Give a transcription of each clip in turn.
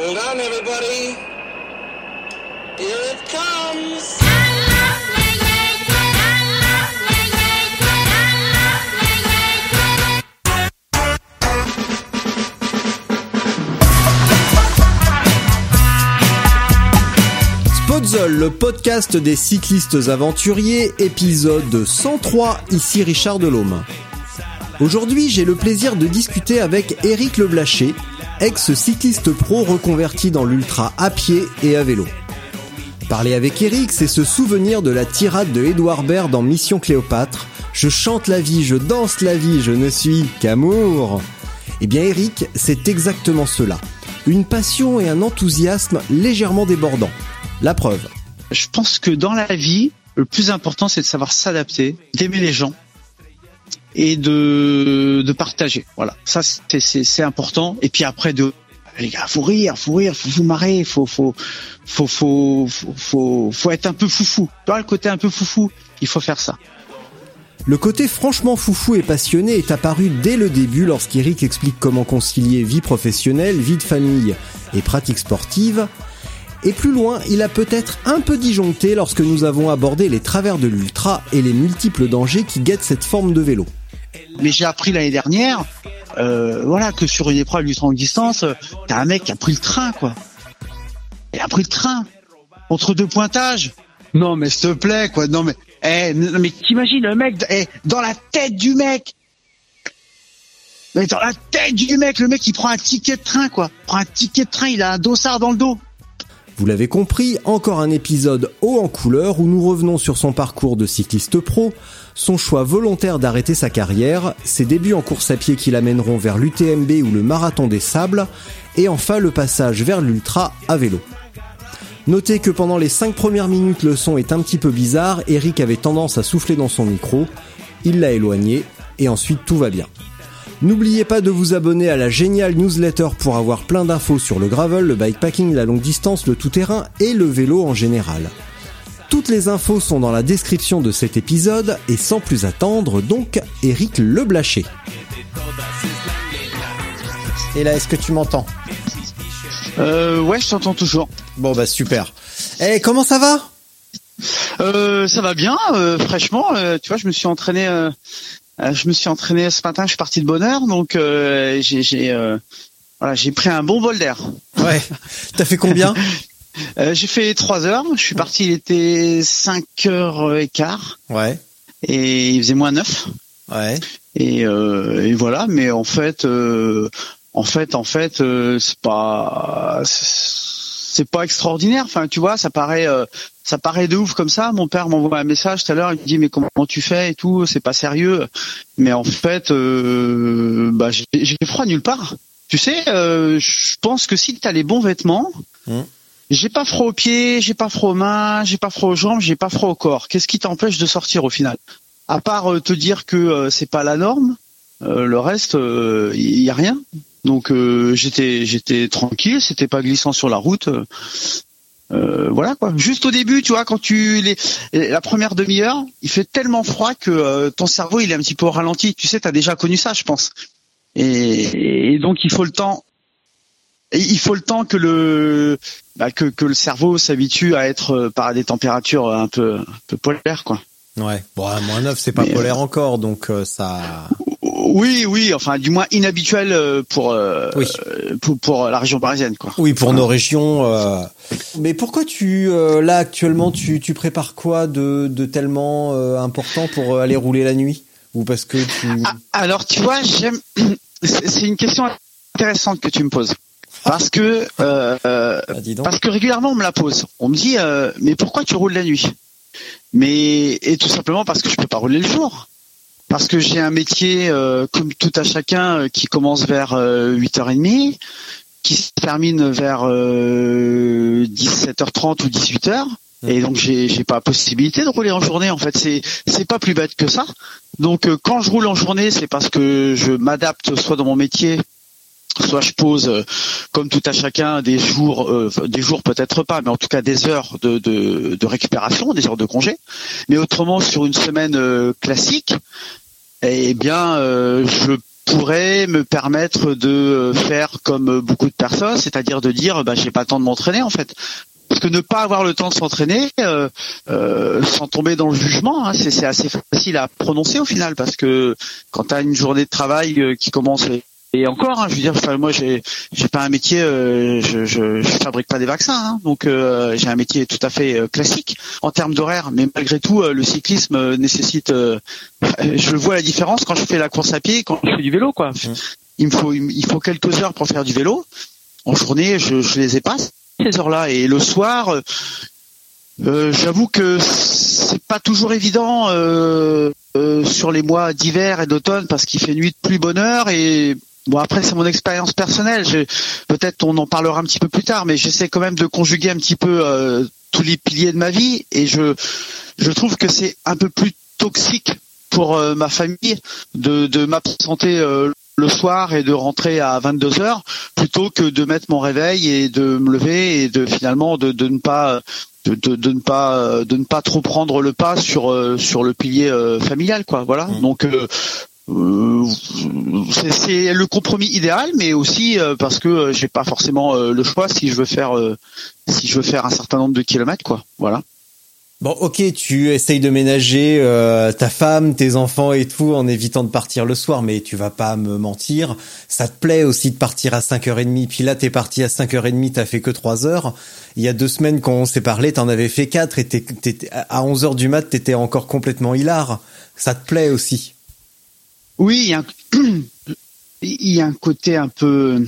Hold le podcast des cyclistes aventuriers, épisode 103, ici Richard Delhomme. Aujourd'hui, j'ai le plaisir de discuter avec Eric Leblaché, ex-cycliste pro reconverti dans l'ultra à pied et à vélo. Parler avec Eric, c'est se souvenir de la tirade de Edouard Baird dans Mission Cléopâtre. Je chante la vie, je danse la vie, je ne suis qu'amour. Eh bien Eric, c'est exactement cela. Une passion et un enthousiasme légèrement débordants. La preuve. Je pense que dans la vie, le plus important, c'est de savoir s'adapter, d'aimer les gens et de, partager. Voilà, ça c'est important. Et puis après, de les gars, faut rire, faut rire, faut vous marrer, faut faut faut faut faut faut, faut être un peu foufou. Tu vois le côté un peu foufou, il faut faire ça. Le côté franchement foufou et passionné est apparu dès le début lorsqu'Eric explique comment concilier vie professionnelle, vie de famille et pratique sportive. Et plus loin, il a peut-être un peu disjoncté lorsque nous avons abordé les travers de l'ultra et les multiples dangers qui guettent cette forme de vélo. Mais j'ai appris l'année dernière, euh, voilà, que sur une épreuve d'ultra longue distance, t'as un mec qui a pris le train, quoi. Il a pris le train entre deux pointages. Non, mais s'il te plaît, quoi. Non, mais, eh, non, mais t'imagines le mec, eh, dans la tête du mec. Mais dans la tête du mec, le mec il prend un ticket de train, quoi. Il prend un ticket de train, il a un dossard dans le dos. Vous l'avez compris, encore un épisode haut en couleur où nous revenons sur son parcours de cycliste pro, son choix volontaire d'arrêter sa carrière, ses débuts en course à pied qui l'amèneront vers l'UTMB ou le marathon des sables, et enfin le passage vers l'ultra à vélo. Notez que pendant les 5 premières minutes le son est un petit peu bizarre, Eric avait tendance à souffler dans son micro, il l'a éloigné, et ensuite tout va bien. N'oubliez pas de vous abonner à la géniale newsletter pour avoir plein d'infos sur le gravel, le bikepacking, la longue distance, le tout-terrain et le vélo en général. Toutes les infos sont dans la description de cet épisode et sans plus attendre, donc Eric Leblaché. Et là, est-ce que tu m'entends? Euh, ouais, je t'entends toujours. Bon bah super. Eh, comment ça va? Euh, ça va bien, euh, fraîchement. euh, tu vois, je me suis entraîné. Euh, je me suis entraîné ce matin. Je suis parti de bonne heure, donc euh, j'ai euh, voilà, j'ai pris un bon bol d'air. Ouais. T'as fait combien? Euh, j'ai fait trois heures. Je suis parti. Il était 5 heures et quart Ouais. et il faisait moins 9 Ouais. et, euh, et voilà. Mais en fait, euh, en fait, en fait, euh, c'est pas c'est pas extraordinaire. Enfin, tu vois, ça paraît euh, ça paraît de ouf comme ça. Mon père m'envoie un message tout à l'heure. Il me dit mais comment tu fais et tout. C'est pas sérieux. Mais en fait, euh, bah j'ai froid nulle part. Tu sais, euh, je pense que si tu as les bons vêtements, Hmm. j'ai pas froid aux pieds, j'ai pas froid aux mains, j'ai pas froid aux jambes, j'ai pas froid au corps. Qu'est-ce qui t'empêche de sortir au final? À part te dire que c'est pas la norme, le reste, il y a rien. Donc euh, j'étais j'étais tranquille, c'était pas glissant sur la route. euh, voilà quoi. Juste au début, tu vois, quand tu les la première demi-heure, il fait tellement froid que euh, ton cerveau il est un petit peu ralenti. Tu sais, t'as déjà connu ça, je pense. Et, donc il faut le temps. il faut le temps que le bah, que, que le cerveau s'habitue à être par des températures un peu un peu polaires quoi. Ouais. Bon, à moins 9, c'est pas Mais, polaire encore, donc euh, ça. Oui, oui, enfin du moins inhabituel euh, pour euh, Oui. euh, pour, pour la région parisienne quoi. Oui, pour nos régions. euh. Mais pourquoi tu euh, là actuellement tu, tu prépares quoi de, de tellement euh, important pour euh, aller rouler la nuit? Ou parce que tu Ah, alors tu vois, j'aime. C'est une question intéressante que tu me poses parce que euh, euh, Ah, parce que régulièrement on me la pose. On me dit euh, mais pourquoi tu roules la nuit? Mais et tout simplement parce que je peux pas rouler le jour. parce que j'ai un métier euh, comme tout à chacun euh, qui commence vers 8h30, qui se termine vers 17h30 ou 18h. Et donc j'ai j'ai pas possibilité de rouler en journée en fait c'est c'est pas plus bête que ça. Donc quand je roule en journée c'est parce que je m'adapte soit dans mon métier soit je pose euh, comme tout à chacun des jours euh, des jours peut-être pas mais en tout cas des heures de, récupération des heures de congé. Mais autrement sur une semaine euh, classique eh bien je pourrais me permettre de faire comme beaucoup de personnes c'est-à-dire de dire bah j'ai pas le temps de m'entraîner en fait. Parce que ne pas avoir le temps de s'entraîner sans tomber dans le jugement, hein, c'est assez facile à prononcer au final parce que quand tu as une journée de travail qui commence et encore, hein, je veux dire, moi j'ai j'ai pas un métier, euh, je, je, je fabrique pas des vaccins, hein, donc euh, j'ai un métier tout à fait euh, classique en termes d'horaire. Mais malgré tout, le cyclisme nécessite. je vois la différence quand je fais la course à pied, quand je fais du vélo, quoi. Mmh. Il me faut il faut quelques heures pour faire du vélo. En journée, je, je les ai pas ces heures-là, et le soir. J'avoue que c'est pas toujours évident sur les mois d'hiver et d'automne parce qu'il fait nuit de plus bonne heure et Bon après c'est mon expérience personnelle. Peut-être on en parlera un petit peu plus tard, mais j'essaie quand même de conjuguer un petit peu euh, tous les piliers de ma vie et je je trouve que c'est un peu plus toxique pour euh, ma famille de de m'absenter euh, le soir et de rentrer à 22 heures plutôt que de mettre mon réveil et de me lever et de finalement de, de ne pas de, de, ne pas de ne pas trop prendre le pas sur sur le pilier familial quoi voilà mmh. donc euh, c'est le compromis idéal, mais aussi euh, parce que euh, j'ai pas forcément le choix si je veux faire si je veux faire un certain nombre de kilomètres, quoi. Voilà. Bon, ok, tu essayes de ménager ta femme, tes enfants et tout en évitant de partir le soir, mais tu vas pas me mentir. Ça te plaît aussi de partir à 5h30, puis là t'es parti à 5h30, t'as fait que 3 heures. Il y a deux semaines quand on s'est parlé, t'en avais fait 4 et à 11h du mat, t'étais encore complètement hilar. Ça te plaît aussi? Oui, il y, a un, côté un peu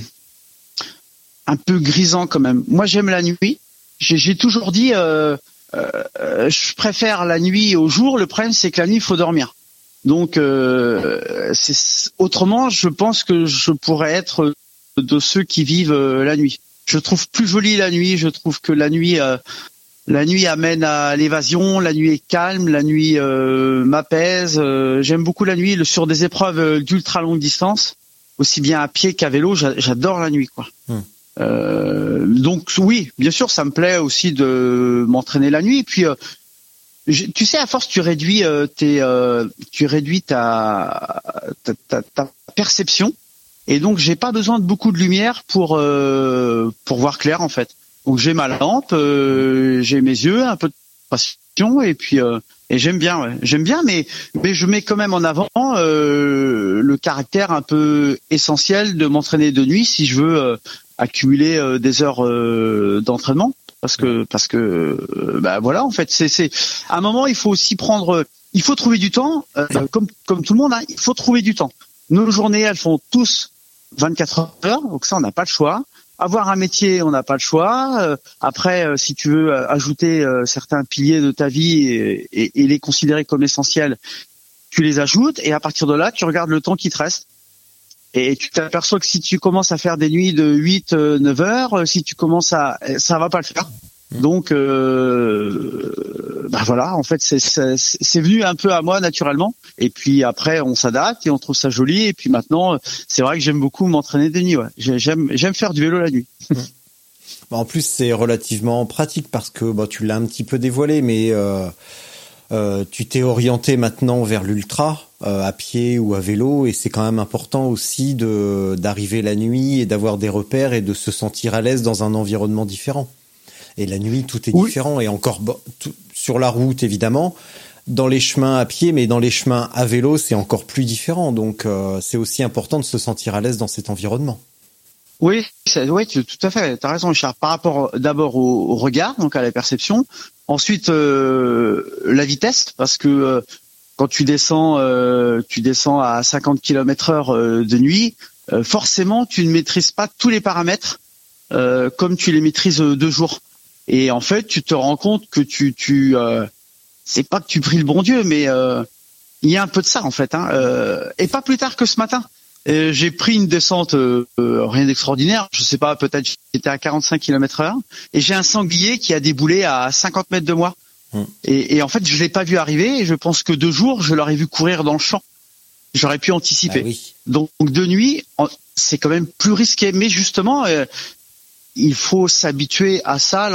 un peu grisant quand même. Moi, j'aime la nuit. J'ai toujours dit, euh, euh, je préfère la nuit au jour. Le problème, c'est que la nuit, il faut dormir. Donc, euh, autrement, je pense que je pourrais être de ceux qui vivent la nuit. Je trouve plus jolie la nuit. Je trouve que la nuit, la nuit amène à l'évasion, la nuit est calme, la nuit euh, m'apaise. Euh, j'aime beaucoup la nuit sur des épreuves euh, d'ultra longue distance, aussi bien à pied qu'à vélo. J'adore la nuit, quoi. Hmm. donc oui, bien sûr, ça me plaît aussi de m'entraîner la nuit. Et puis, tu sais, à force, tu réduis tes, tu réduis ta, ta, ta, perception, et donc j'ai pas besoin de beaucoup de lumière pour pour voir clair en fait. Donc j'ai ma lampe, euh, j'ai mes yeux, un peu de passion et puis euh, et j'aime bien, ouais. j'aime bien, mais mais je mets quand même en avant euh, le caractère un peu essentiel de m'entraîner de nuit si je veux accumuler des heures d'entraînement. Parce que parce que bah voilà en fait c'est c'est à un moment il faut aussi prendre il faut trouver du temps comme comme tout le monde hein, il faut trouver du temps. Nos journées elles font tous 24 heures donc ça on n'a pas le choix avoir un métier, on n'a pas le choix. Euh, après, euh, si tu veux euh, ajouter certains piliers de ta vie et, les considérer comme essentiels, tu les ajoutes et à partir de là, tu regardes le temps qui te reste. Et tu t'aperçois que si tu commences à faire des nuits de 8, 9 heures, si tu commences à, ça va pas le faire. Donc, euh, bah voilà, en fait, c'est venu un peu à moi naturellement. Et puis après, on s'adapte et on trouve ça joli. Et puis maintenant, c'est vrai que j'aime beaucoup m'entraîner de nuit. J'aime, faire du vélo la nuit. Bah, en plus, c'est relativement pratique parce que bah, tu l'as un petit peu dévoilé, mais euh, euh, tu t'es orienté maintenant vers l'ultra euh, à pied ou à vélo, et c'est quand même important aussi d'arriver la nuit et d'avoir des repères et de se sentir à l'aise dans un environnement différent. Et la nuit, tout est différent. Et encore sur la route, évidemment, dans les chemins à pied, mais dans les chemins à vélo, c'est encore plus différent. Donc, euh, c'est aussi important de se sentir à l'aise dans cet environnement. Oui, oui, tout à fait. Tu as raison, Richard. Par rapport d'abord au, regard, donc à la perception. Ensuite, euh, la vitesse, parce que euh, quand tu descends, tu descends à 50 km heure de nuit, forcément, tu ne maîtrises pas tous les paramètres comme tu les maîtrises deux jours. Et en fait, tu te rends compte que tu, tu, euh, c'est pas que tu pries le bon Dieu, mais euh, il y a un peu de ça en fait. Hein. Euh, et pas plus tard que ce matin. Euh, j'ai pris une descente euh, euh, rien d'extraordinaire, je sais pas, peut-être j'étais à 45 km heure, et j'ai un sanglier qui a déboulé à 50 mètres de moi. Hmm. Et, et en fait, je l'ai pas vu arriver, et je pense que deux jours, je l'aurais vu courir dans le champ. J'aurais pu anticiper. Ah oui. Donc de nuit, c'est quand même plus risqué, mais justement, il faut s'habituer à ça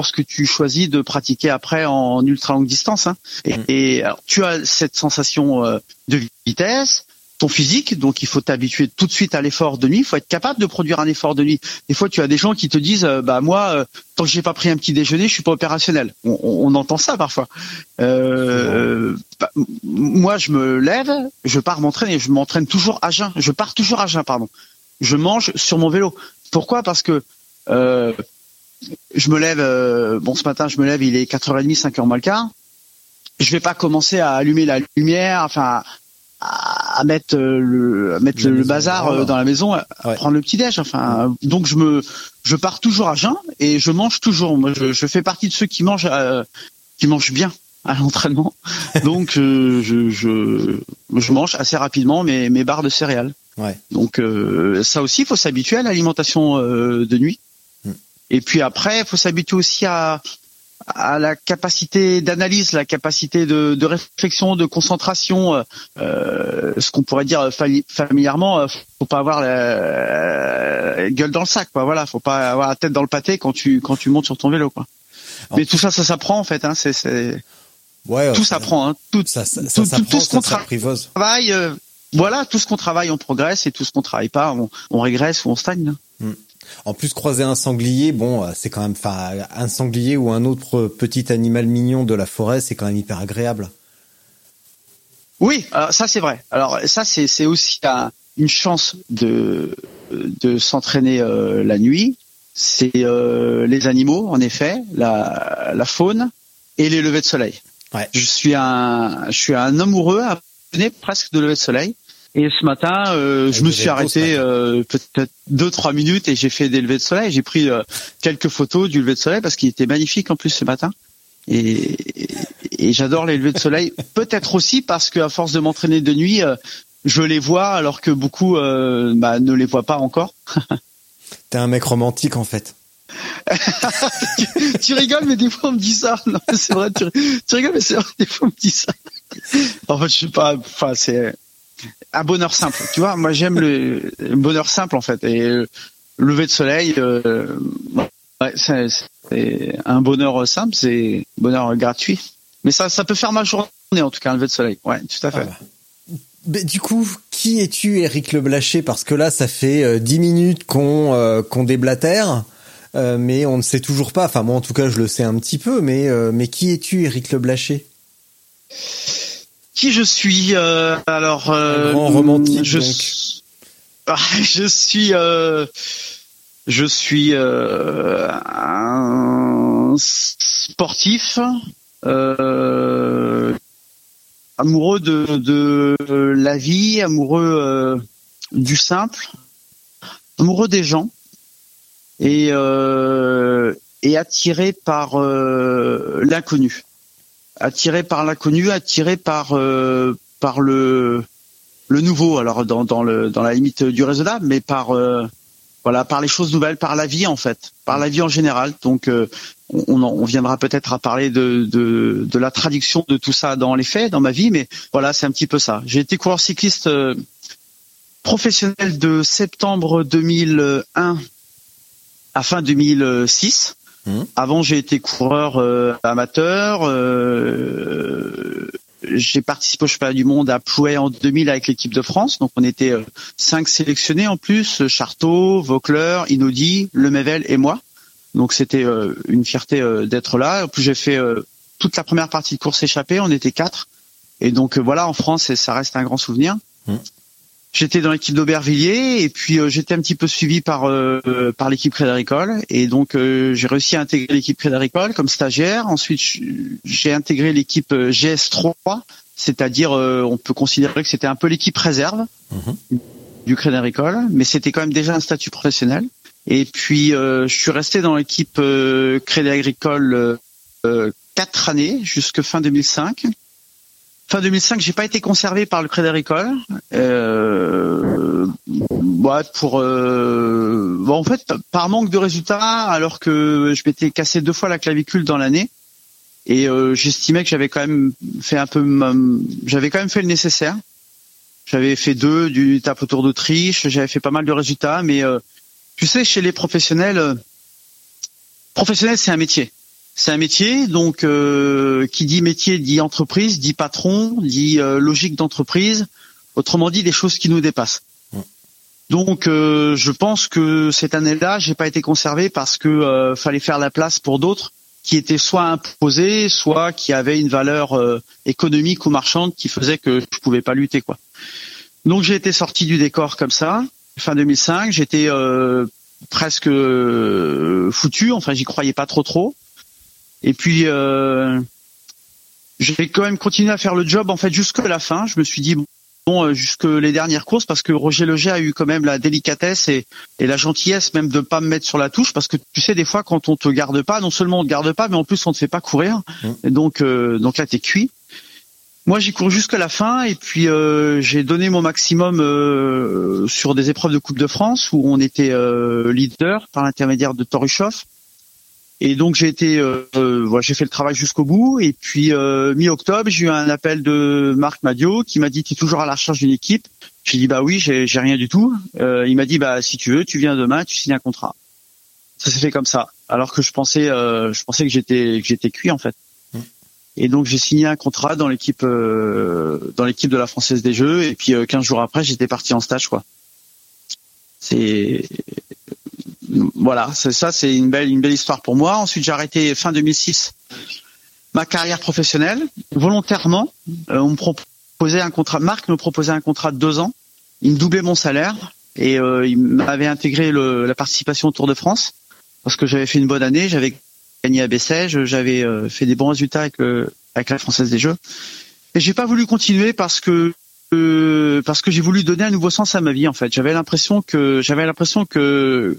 lorsque tu choisis de pratiquer après en ultra longue distance. hein. Et, Mm. et alors, tu as cette sensation euh, de vitesse, ton physique, donc il faut t'habituer tout de suite à l'effort de nuit. Il faut être capable de produire un effort de nuit. Des fois, tu as des gens qui te disent, euh, bah moi, euh, tant que j'ai pas pris un petit déjeuner, je suis pas opérationnel. On, on- on entend ça parfois. Euh, bah, moi, je me lève, je pars m'entraîner. Je m'entraîne toujours à jeun. Je pars toujours à jeun, pardon. Je mange sur mon vélo. Pourquoi? Parce que euh, je me lève. euh, bon, ce matin, je me lève. Il est 4h30, 5h moins le quart. Je vais pas commencer à allumer la lumière, enfin à, à mettre euh, le, à mettre La le, le maison, bazar euh, dans la maison, à prendre le petit déj. Enfin, donc je me, je pars toujours à jeun et je mange toujours. Moi, je, je fais partie de ceux qui mangent, euh, qui mangent bien à l'entraînement. Donc je, je, je mange assez rapidement mes, mes barres de céréales. Ouais. Donc euh, ça aussi, il faut s'habituer à l'alimentation euh, de nuit. Mm. Et puis après, il faut s'habituer aussi à, à la capacité d'analyse, la capacité de, de réflexion, de concentration, euh, euh, ce qu'on pourrait dire familièrement, euh, faut pas avoir la, la gueule dans le sac, quoi. Voilà, faut pas avoir la tête dans le pâté quand tu quand tu montes sur ton vélo, quoi. Alors, Mais tout ça, ça s'apprend en fait. Hein, c'est Ouais, tout ça- s'apprend. Hein, tout, Ça, ça, tout- ça tout- tout ce qu'on travaille, euh, voilà, tout ce qu'on travaille, on progresse, et tout ce qu'on travaille pas, on, on régresse ou on stagne. là. En plus, croiser un sanglier, bon, euh, c'est quand même, enfin, un sanglier ou un autre petit animal mignon de la forêt, c'est quand même hyper agréable. Oui, alors ça c'est vrai. Alors ça c'est aussi un- une chance de de s'entraîner euh, la nuit. C'est euh, les animaux, en effet, la la faune et les levées de soleil. Ouais. Je suis un je suis un amoureux, passionné presque de lever de soleil. Et ce matin, euh, je me suis arrêté euh, peut-être deux trois minutes et j'ai fait des levées de soleil. J'ai pris euh, quelques photos du lever de soleil parce qu'il était magnifique en plus ce matin. Et, et j'adore les levées de soleil. Peut-être aussi parce que à force de m'entraîner de nuit, euh, je les vois alors que beaucoup euh, bah, ne les voient pas encore. T'es un mec romantique, en fait. tu rigoles, mais des fois on me dit ça. Non, c'est vrai, tu, tu rigoles, mais c'est vrai, des fois on me dit ça. En fait, je sais pas. Enfin, c'est un bonheur simple. Tu vois, moi j'aime le, bonheur simple en fait. Et lever de soleil, euh, c'est un bonheur simple, c'est bonheur gratuit. Mais ça, ça peut faire ma journée en tout cas, un lever de soleil. Ouais, tout à fait. Ah. Mais du coup, qui es-tu, Eric Le Blaché? Parce que là, ça fait euh, dix minutes qu'on euh, déblatère, mais on ne sait toujours pas. Enfin, moi, en tout cas, je le sais un petit peu, mais mais qui es-tu, Eric Le Blaché? Qui je suis euh, Alors, euh, Un grand romantique, je, donc. suis- Ah, je suis, euh, je suis un sportif, amoureux de, de la vie, amoureux du simple, amoureux des gens et et attiré par l'inconnu attiré par l'inconnu, attiré par euh, par le le nouveau. Alors dans dans le dans la limite du raisonnable, mais par euh, voilà par les choses nouvelles, par la vie en fait, par la vie en général. Donc euh, on, on en- on viendra peut-être à parler de, de de la traduction de tout ça dans les faits, dans ma vie, mais voilà c'est un petit peu ça. J'ai été coureur cycliste euh, professionnel de septembre 2001 à fin 2006. Avant, j'ai été coureur euh, amateur. euh, j'ai participé au championnat du monde à Plouay en 2000 avec l'équipe de France. Donc, on était euh, cinq sélectionnés en plus Charteau, Vaucler, Inaudi, Lemével et moi. Donc, c'était euh, une fierté euh, d'être là. En plus, j'ai fait toute la première partie de course échappée. On était quatre. Et donc, voilà, en France, ça reste un grand souvenir. J'étais dans l'équipe d'Aubervilliers et puis euh, j'étais un petit peu suivi par euh, euh, par l'équipe Crédit Agricole et donc euh, j'ai réussi à intégrer l'équipe Crédit Agricole comme stagiaire. Ensuite j'ai intégré l'équipe euh, GS3, c'est-à-dire euh, on peut considérer que c'était un peu l'équipe réserve du Crédit Agricole, mais c'était quand même déjà un statut professionnel. Et puis euh, je suis resté dans l'équipe Crédit Agricole quatre années jusque fin 2005. Fin 2005, j'ai pas été conservé par le Crédit Agricole. Euh, pour euh, bon, en fait par manque de résultats, alors que je m'étais cassé deux fois la clavicule dans l'année, et euh, j'estimais que j'avais quand même fait un peu, j'avais quand même fait le nécessaire. J'avais fait deux du tape autour d'Autriche, j'avais fait pas mal de résultats, mais euh, tu sais, chez les professionnels, euh, professionnel c'est un métier. C'est un métier, donc euh, qui dit métier dit entreprise, dit patron, dit logique d'entreprise. Autrement dit, des choses qui nous dépassent. Donc, je pense que cette année-là, j'ai pas été conservé parce que fallait faire la place pour d'autres qui étaient soit imposés, soit qui avaient une valeur économique ou marchande qui faisait que je pouvais pas lutter, quoi. Donc j'ai été sorti du décor comme ça, fin 2005. J'étais euh, presque euh, foutu. Enfin, j'y croyais pas trop trop. Et puis euh, j'ai quand même continué à faire le job en fait jusqu'à la fin. Je me suis dit bon euh, jusque les dernières courses parce que Roger Leger a eu quand même la délicatesse et, et la gentillesse même de pas me mettre sur la touche parce que tu sais des fois quand on te garde pas, non seulement on te garde pas, mais en plus on te fait pas courir. Mmh. Et donc donc là t'es cuit. Moi, j'y cours jusqu'à la fin et puis euh, j'ai donné mon maximum euh, sur des épreuves de Coupe de France où on était euh, leader par l'intermédiaire de Torushov. Et donc j'ai été, voilà, j'ai fait le travail jusqu'au bout. Et puis mi-octobre, j'ai eu un appel de Marc Madio qui m'a dit "Tu es toujours à la recherche d'une équipe? J'ai dit "Bah oui, j'ai, rien du tout." il m'a dit "Bah si tu veux, tu viens demain, tu signes un contrat." Ça s'est fait comme ça. Alors que je pensais, je pensais que j'étais que j'étais cuit en fait. Et donc j'ai signé un contrat dans l'équipe euh, dans l'équipe de la Française des Jeux et puis 15 euh, jours après j'étais parti en stage quoi. C'est voilà, c'est ça c'est une belle une belle histoire pour moi. Ensuite j'ai arrêté fin 2006 ma carrière professionnelle volontairement. Euh, on me proposait un contrat, Marc me proposait un contrat de deux ans. Il me doublait mon salaire et il m'avait intégré la participation au Tour de France parce que j'avais fait une bonne année, j'avais gagné à Bessèges, j'avais euh, fait des bons résultats avec, avec la Française des Jeux. Et j'ai pas voulu continuer parce que euh, parce que j'ai voulu donner un nouveau sens à ma vie en fait. J'avais l'impression que j'avais l'impression que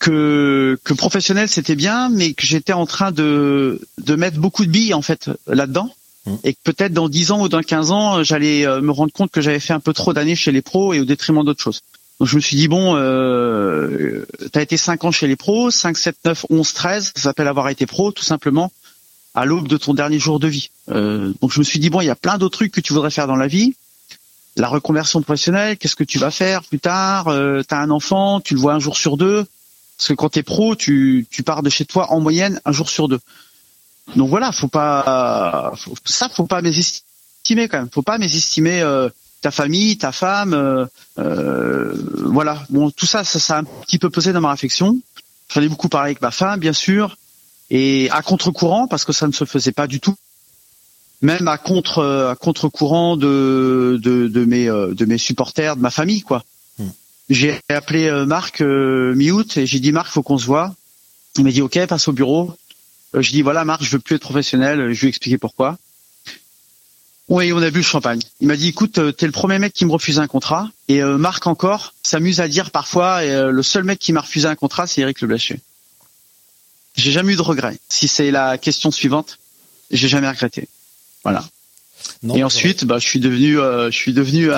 que que professionnel c'était bien, mais que j'étais en train de de mettre beaucoup de billes en fait là-dedans. Mmh. Et que peut-être dans 10 ans ou dans 15 ans, j'allais euh, me rendre compte que j'avais fait un peu trop d'années chez les pros et au détriment d'autres choses. Donc je me suis dit bon, euh, as été 5 ans chez les pros, 5, 7, 9, 11, 13, ça s'appelle avoir été pro tout simplement à l'aube de ton dernier jour de vie. Euh, donc je me suis dit bon, il y a plein d'autres trucs que tu voudrais faire dans la vie. La reconversion professionnelle, qu'est-ce que tu vas faire plus tard? Euh, Tu as un enfant, tu le vois un jour sur deux. Parce que quand tu es pro, tu, pars de chez toi en moyenne un jour sur deux. Donc voilà, faut pas ça faut pas mésestimer quand même. Faut pas mésestimer euh, ta famille, ta femme, euh, euh, voilà. Bon, tout ça, ça, a un petit peu pesé dans ma réflexion. J'en beaucoup parlé avec ma femme, bien sûr, et à contre-courant parce que ça ne se faisait pas du tout. Même à contre à contre-courant de, de, mes de mes supporters, de ma famille, quoi. J'ai appelé Marc mi-août et j'ai dit Marc, faut qu'on se voit. Il m'a dit OK, passe au bureau. Je dis voilà Marc, je veux plus être professionnel. Je lui ai expliqué pourquoi. Oui, on a bu le champagne. Il m'a dit, écoute, euh, t'es le premier mec qui me refuse un contrat. Et euh, Marc encore s'amuse à dire parfois, euh, le seul mec qui m'a refusé un contrat, c'est Eric Le J'ai jamais eu de regret. Si c'est la question suivante, j'ai jamais regretté. Voilà. Et ensuite, bah, je suis devenu, je suis devenu,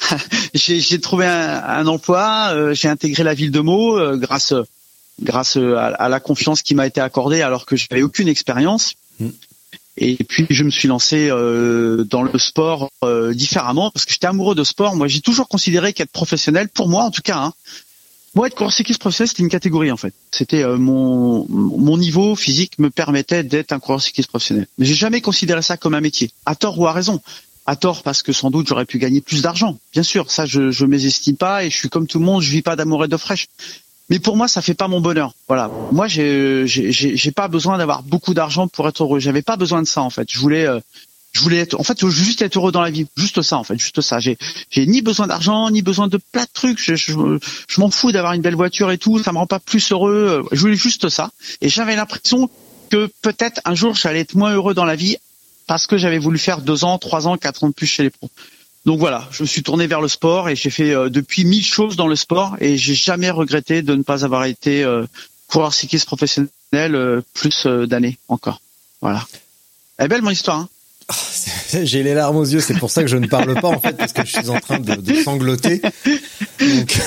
j'ai trouvé un, emploi, j'ai intégré la ville de Meaux grâce, grâce à, la confiance qui m'a été accordée alors que j'avais aucune expérience. Mm. Et puis je me suis lancé euh, dans le sport euh, différemment parce que j'étais amoureux de sport. Moi, j'ai toujours considéré qu'être professionnel, pour moi en tout cas, hein, moi être coureur professionnel, c'était une catégorie en fait. C'était euh, mon mon niveau physique me permettait d'être un coureur cycliste professionnel. Mais j'ai jamais considéré ça comme un métier, à tort ou à raison. À tort parce que sans doute j'aurais pu gagner plus d'argent. Bien sûr, ça je je mésestime pas et je suis comme tout le monde, je vis pas d'amour et d'eau fraîche mais pour moi ça fait pas mon bonheur voilà moi j'ai j'ai pas besoin d'avoir beaucoup d'argent pour être heureux j'avais pas besoin de ça en fait je voulais euh, je voulais être en fait je juste être heureux dans la vie. Juste ça en fait juste ça. J'ai j'ai ni besoin d'argent ni besoin de plein de trucs. Je je, je m'en fous d'avoir une belle voiture et tout. Ça me rend pas plus heureux. Je voulais juste ça. Et j'avais l'impression que peut-être un jour j'allais être moins heureux dans la vie parce que j'avais voulu faire deux ans trois ans quatre ans de plus chez les pros. Donc voilà, je me suis tourné vers le sport et j'ai fait euh, depuis mille choses dans le sport et j'ai jamais regretté de ne pas avoir été euh, coureur cycliste professionnel euh, plus d'années encore. Voilà. Elle belle mon histoire. Hein J'ai les larmes aux yeux, c'est pour ça que je ne parle pas en fait parce que je suis en train de, de sangloter. Donc...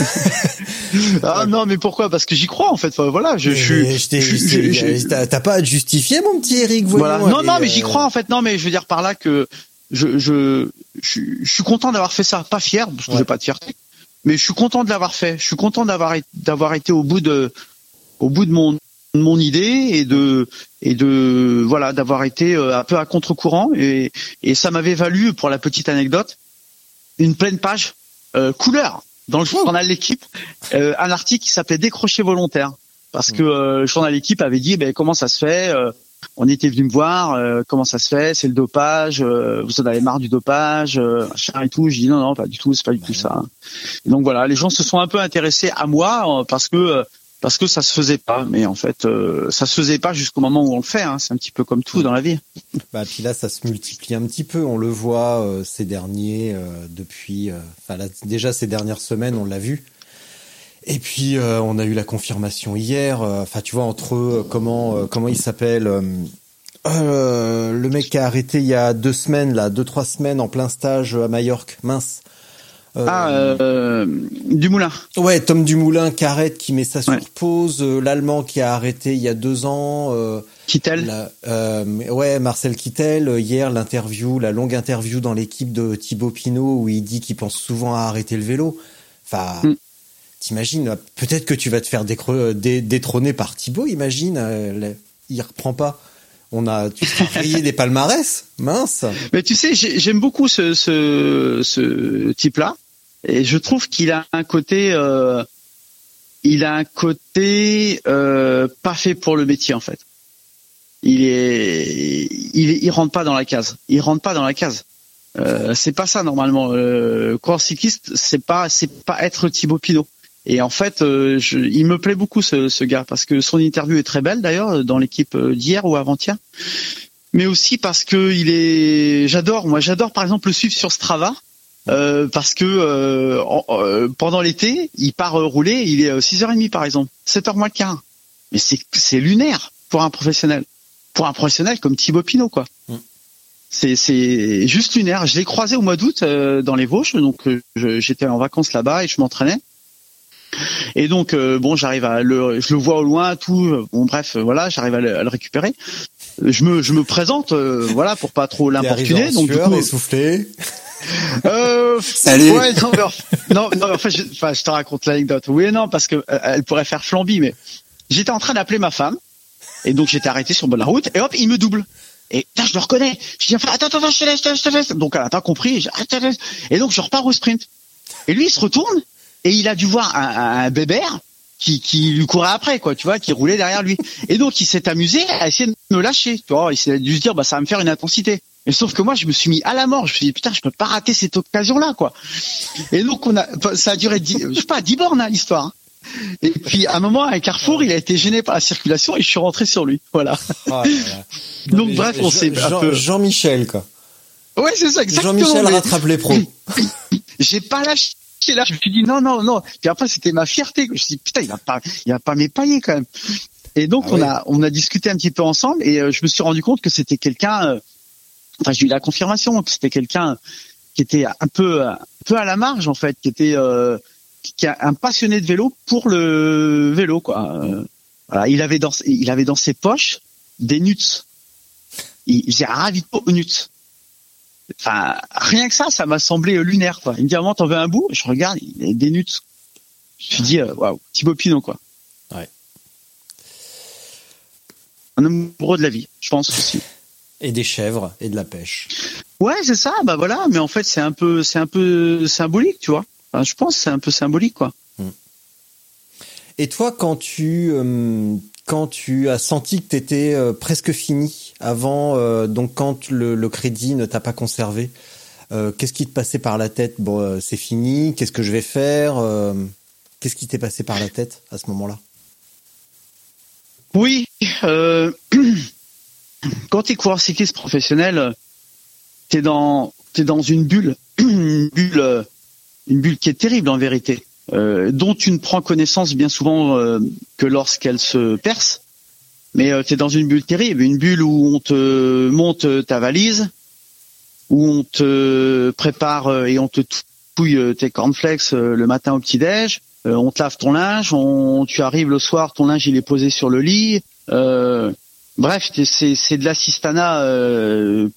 ah non, mais pourquoi? Parce que j'y crois en fait. Enfin, voilà, je, je, t'as pas à te justifier, mon petit Eric. Voilà. Non, non, mais j'y crois en fait. Non, mais je veux dire par là que je, je, je, suis content d'avoir fait ça. Pas fier, parce que j'ai pas de fierté, mais je suis content de l'avoir fait. Je suis content d'avoir d'avoir été au bout de au bout de mon mon idée et de et de voilà d'avoir été euh, un peu à contre-courant. Et, et ça m'avait valu pour la petite anecdote une pleine page euh, couleur. Dans le journal l'équipe euh, un article qui s'appelait décrocher volontaire. Parce que euh, le journal l'équipe avait dit ben comment ça se fait on était venu me voir comment ça se fait c'est le dopage vous en avez marre du dopage machin et tout. Je dis non non pas du tout c'est pas du tout ça. Donc voilà les gens se sont un peu intéressés à moi parce que parce que ça se faisait pas. Mais en fait, euh, ça se faisait pas jusqu'au moment où on le fait. Hein. C'est un petit peu comme tout dans la vie. Bah puis là, ça se multiplie un petit peu. On le voit euh, ces derniers euh, depuis. Enfin déjà ces dernières semaines, on l'a vu. Et puis on a eu la confirmation hier. Enfin tu vois entre eux, comment comment il s'appelle. le mec qui a arrêté il y a deux semaines, là, deux trois semaines en plein stage à Majorque, mince. Euh, ah, euh, Dumoulin. Ouais, Tom Dumoulin qui arrête, qui met ça sur pause. Euh, L'Allemand qui a arrêté il y a deux ans. Euh, Kittel. Euh, ouais, Marcel Kittel. Hier, l'interview, la longue interview dans l'équipe de Thibaut Pinot où il dit qu'il pense souvent à arrêter le vélo. Enfin, mm. t'imagines, peut-être que tu vas te faire détrôner par Thibaut, imagine. il reprend pas on a tu rayé des palmarès mince mais tu sais j'aime beaucoup ce, ce, ce type là et je trouve qu'il a un côté, euh, il a un côté euh, pas fait pour le métier en fait. Il est, il, il rentre pas dans la case. Il rentre pas dans la case. Euh, c'est pas ça normalement. Euh, coureur cycliste, c'est pas, c'est pas être Thibaut Pinot. Et en fait, euh, je, il me plaît beaucoup ce, ce, gars parce que son interview est très belle d'ailleurs dans l'équipe euh, d'hier ou avant-hier, mais aussi parce que il est, j'adore. Moi, j'adore par exemple le suivre sur Strava euh, parce que euh, euh, pendant l'été, il part rouler, il est 6h30 par exemple, 7h moins le quart. Mais c'est lunaire pour un professionnel. Pour un professionnel comme Thibaut Pinot quoi. Mm. C'est c'est juste lunaire. Je l'ai croisé au mois d'août dans les Vosges, donc j'étais en vacances là-bas et je m'entraînais. Et donc bon, j'arrive à le, je le vois au loin, tout. Bon bref, voilà, j'arrive à, le, récupérer. Je me, je me présente, voilà, pour pas trop l'importuner. Donc du coup, essoufflé. Euh, Salut. Ouais, non, non, en fait, je, enfin, je te raconte l'anecdote. Oui et non, parce que euh, elle pourrait faire flambi, mais j'étais en train d'appeler ma femme, et donc j'étais arrêté sur bonne route, et hop, il me double. Et je le reconnais. Je dis attends, attends, attends, je te laisse, je te laisse. Donc elle a pas compris. et donc je repars au sprint. Et lui, il se retourne et il a dû voir un, un bébert qui, qui lui courait après, quoi, tu vois, qui roulait derrière lui. Et donc il s'est amusé à essayer de me lâcher. Tu vois, il s'est dû se dire, bah ça va me faire une intensité. Et sauf que moi, je me suis mis à la mort. Je me suis dit, putain, je peux pas rater cette occasion-là, quoi. Et donc, on a, ça a duré, 10, je sais pas, 10 bornes, hein, l'histoire. Hein. Et puis, à un moment, à un carrefour, il a été gêné par la circulation et je suis rentré sur lui. Voilà. Oh donc, bref, on s'est un peu... Jean-Michel, quoi. Ouais, c'est ça, exactement. Jean-Michel rattrape les pros. J'ai pas lâché là. Je me suis dit, non, non, non. Puis après, c'était ma fierté. Je me suis dit, putain, il va pas, il va pas m'épailler, quand même. Et donc, ah on a, on a discuté un petit peu ensemble et euh, je me suis rendu compte que c'était quelqu'un, euh, enfin j'ai eu la confirmation que c'était quelqu'un qui était un peu un peu à la marge en fait, qui était euh, qui est un passionné de vélo pour le vélo quoi. voilà, il avait dans il avait dans ses poches des nuts. Il faisait un ravito aux nuts. Enfin, rien que ça, ça m'a semblé lunaire quoi. Il me dit "Maman, t'en veux un bout? Je regarde, il y a des nuts. Je me suis dit waouh, Thibaut Pinot quoi. Ouais. Un amoureux de la vie, je pense aussi. Et des chèvres et de la pêche. Ouais, c'est ça. Bah voilà. Mais en fait, c'est un peu, c'est un peu symbolique, tu vois. je pense, c'est un peu symbolique, quoi. Hmm. Et toi, quand tu, euh, quand tu as senti que t'étais euh, presque fini avant, euh, donc quand le, le crédit ne t'a pas conservé, qu'est-ce qui te passait par la tête? Bon, c'est fini. Qu'est-ce que je vais faire Qu'est-ce qui t'est passé par la tête à ce moment-là? Oui. quand tu es coureur cycliste professionnel, tu es dans, es dans une bulle, une bulle, euh, une bulle qui est terrible en vérité, euh, dont tu ne prends connaissance bien souvent euh, que lorsqu'elle se perce. Mais tu es dans une bulle terrible, une bulle où on te monte ta valise, où on te prépare euh, et on te touille euh, tes cornflakes euh, le matin au petit déj. on te lave ton linge, on, tu arrives le soir, ton linge il est posé sur le lit. Bref, c'est, c'est de l'assistanat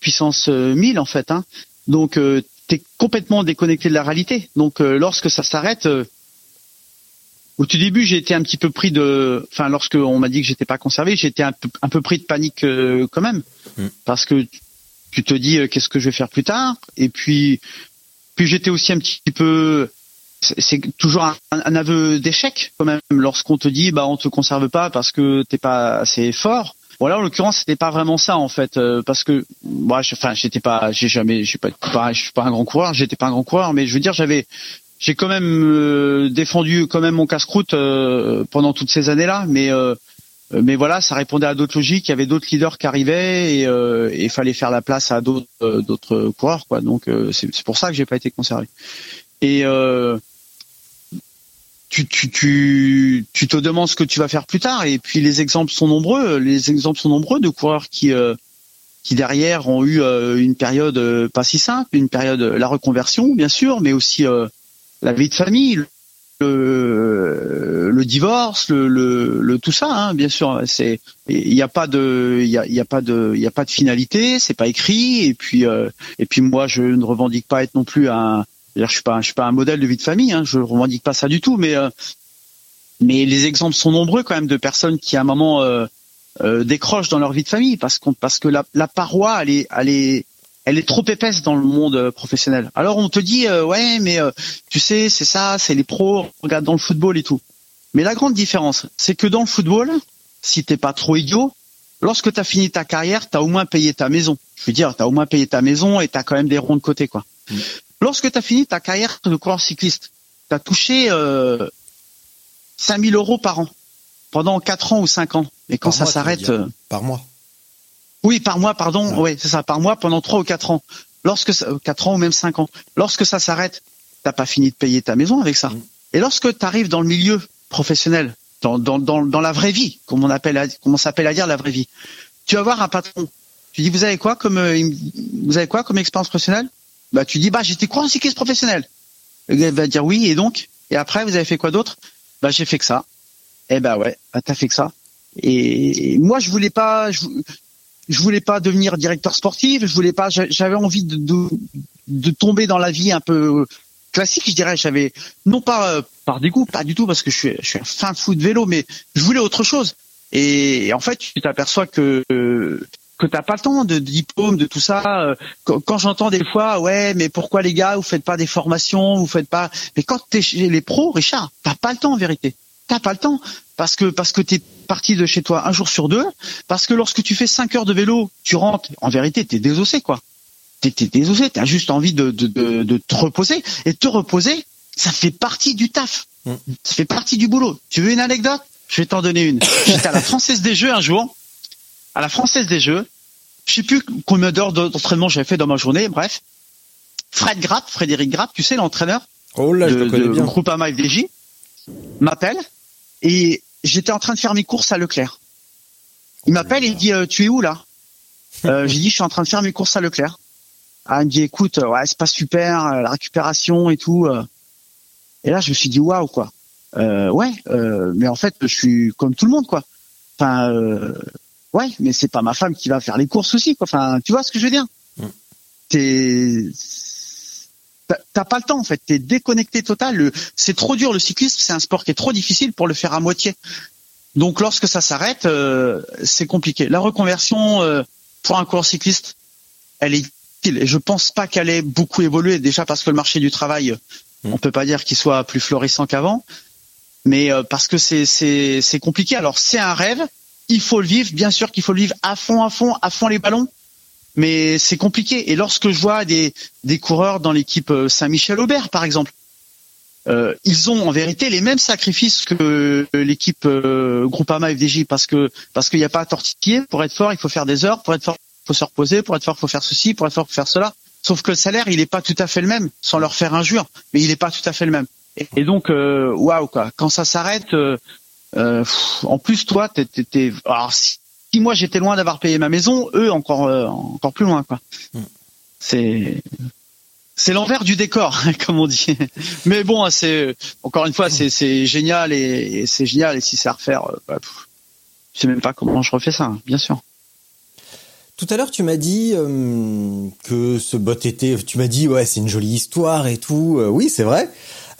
puissance 1000 en fait. Hein. Donc tu es complètement déconnecté de la réalité. Donc lorsque ça s'arrête, au tout début, j'ai été un petit peu pris de, enfin, lorsque on m'a dit que j'étais pas conservé, j'étais un peu, un peu pris de panique quand même, mm. parce que tu te dis euh, qu'est-ce que je vais faire plus tard? Et puis puis j'étais aussi un petit peu c'est toujours un, un aveu d'échec quand même lorsqu'on te dit bah on te conserve pas parce que t'es pas assez fort voilà en l'occurrence c'était pas vraiment ça en fait euh, parce que moi enfin j'étais pas j'ai jamais je suis pas, je suis pas un grand coureur j'étais pas un grand coureur mais je veux dire j'avais j'ai quand même euh, défendu quand même mon casse-croûte pendant toutes ces années là mais euh, mais voilà, ça répondait à d'autres logiques. Il y avait d'autres leaders qui arrivaient et euh, il fallait faire la place à d'autres euh, coureurs, quoi. Donc c'est pour ça que j'ai pas été conservé. Et tu, tu, tu, tu te demandes ce que tu vas faire plus tard. Et puis les exemples sont nombreux. Les exemples sont nombreux de coureurs qui qui derrière ont eu une période pas si simple, une période la reconversion bien sûr, mais aussi la vie de famille, le, le divorce, le, le, le, tout ça, hein, bien sûr. C'est il n'y a pas de il y a, y a, pas de il y a pas de finalité, c'est pas écrit. Et puis euh, et puis moi je ne revendique pas être non plus un je suis pas je suis pas un modèle de vie de famille. Hein, je revendique pas ça du tout. Mais euh, mais les exemples sont nombreux quand même de personnes qui à un moment euh, décrochent dans leur vie de famille parce qu'on parce que la, paroi elle est elle est elle est trop épaisse dans le monde euh, professionnel. Alors on te dit euh, ouais mais euh, tu sais c'est ça, c'est les pros, regarde dans le football et tout. Mais la grande différence, c'est que dans le football, si t'es pas trop idiot, lorsque tu as fini ta carrière, tu as au moins payé ta maison. Je veux dire, tu as au moins payé ta maison et tu as quand même des ronds de côté quoi. Mm. Lorsque tu as fini ta carrière de coureur cycliste, tu as touché euh, 5000 euros par an pendant 4 ans ou 5 ans. Et quand ça s'arrête par mois oui, par mois, pardon. Oui, c'est ça, par mois pendant trois ou quatre ans. Lorsque quatre ans ou même cinq ans. Lorsque ça s'arrête, t'as pas fini de payer ta maison avec ça. Mm. Et lorsque tu arrives dans le milieu professionnel, dans, dans, dans, dans la vraie vie, comme on appelle, comme on s'appelle à dire la vraie vie, tu vas voir un patron. Tu dis, vous avez quoi comme, euh, vous avez quoi comme expérience professionnelle? Bah, tu dis, bah, j'étais quoi en cycliste professionnel Le gars va dire oui, et donc? Et après, vous avez fait quoi d'autre? Bah, j'ai fait que ça. Eh ben ouais, bah, t'as fait que ça. Et, moi, je voulais pas, je, voulais pas devenir directeur sportif, je voulais pas, j'avais envie de, de, de, tomber dans la vie un peu classique, je dirais. J'avais non pas euh, par dégoût, pas du tout, parce que je suis, je suis un fin fou de vélo, mais je voulais autre chose. Et, en fait, tu t'aperçois que euh, que t'as pas le temps de, diplôme, de tout ça. Euh, quand, j'entends des fois, ouais, mais pourquoi les gars, vous faites pas des formations, vous faites pas. Mais quand t'es chez les pros, Richard, t'as pas le temps en vérité. T'as pas le temps parce que parce que t'es parti de chez toi un jour sur deux, parce que lorsque tu fais cinq heures de vélo, tu rentres, en vérité, t'es désossé quoi. T'es es désossé, t'as juste envie de, de, de, te reposer et te reposer, ça fait partie du taf, mm. ça fait partie du boulot. Tu veux une anecdote? Je vais t'en donner une. J'étais à la Française des Jeux un jour, à la Française des Jeux, je sais plus combien d'heures d'entraînement j'avais fait dans ma journée, bref. Fred Grapp, Frédéric Grapp, tu sais l'entraîneur oh là, de, de Groupama FDJ, m'appelle et j'étais en train de faire mes courses à Leclerc. Il m'appelle et il dit euh, tu es où là? Euh, J'ai dit je suis en train de faire mes courses à Leclerc. Ah, il me dit écoute euh, ouais c'est pas super euh, la récupération et tout. Et là je me suis dit waouh quoi. ouais mais en fait je suis comme tout le monde quoi. Enfin ouais mais c'est pas ma femme qui va faire les courses aussi quoi. Enfin tu vois ce que je veux dire mm. T'es t'as pas le temps en fait, t'es déconnecté total. C'est trop dur le cyclisme, c'est un sport qui est trop difficile pour le faire à moitié. Donc lorsque ça s'arrête, euh, c'est compliqué. La reconversion euh, pour un coureur cycliste, elle est utile et je pense pas qu'elle ait beaucoup évolué déjà parce que le marché du travail, mmh. on peut pas dire qu'il soit plus florissant qu'avant, mais euh, parce que c'est c'est c'est compliqué. Alors c'est un rêve, il faut le vivre, bien sûr qu'il faut le vivre à fond, à fond, à fond les ballons mais c'est compliqué. Et lorsque je vois des, des coureurs dans l'équipe euh, Saint-Michel-Aubert, par exemple, euh, ils ont en vérité les mêmes sacrifices que l'équipe euh, Groupama FDJ parce que parce qu'il n'y a pas à tortiller. Pour être fort, il faut faire des heures. Pour être fort, il faut se reposer. Pour être fort, il faut faire ceci. Pour être fort, il faut faire cela. Sauf que le salaire, il n'est pas tout à fait le même, sans leur faire injure, mais il n'est pas tout à fait le même. Et, donc, waouh quoi. Quand ça s'arrête, en plus toi, t'es, alors si si moi j'étais loin d'avoir payé ma maison, eux encore euh, encore plus loin quoi. Hmm. c'est c'est l'envers du décor, comme on dit. Mais bon, c'est encore une fois, c'est c'est génial et, et c'est génial. Et si c'est à refaire, euh, bah, pff, je sais même pas comment je refais ça, bien sûr. Tout à l'heure, tu m'as dit euh, que ce bot était. Tu m'as dit ouais, c'est une jolie histoire et tout. Euh, oui, c'est vrai.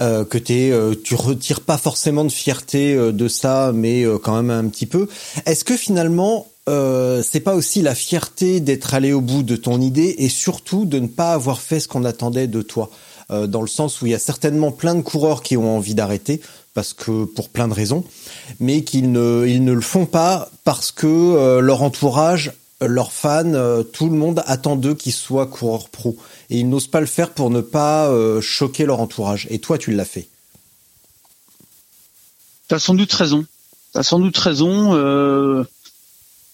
Euh, que t'es, euh, tu retires pas forcément de fierté euh, de ça, mais euh, quand même un petit peu. Est-ce que finalement, euh, c'est pas aussi la fierté d'être allé au bout de ton idée et surtout de ne pas avoir fait ce qu'on attendait de toi, Euh, dans le sens où il y a certainement plein de coureurs qui ont envie d'arrêter parce que pour plein de raisons, mais qu'ils ne, ils ne le font pas parce que leur entourage leurs fans, euh, tout le monde attend d'eux qu'ils soient coureurs pro. Et ils n'osent pas le faire pour ne pas euh, choquer leur entourage. Et toi, tu l'as fait. T'as sans doute raison. T'as sans doute raison. euh,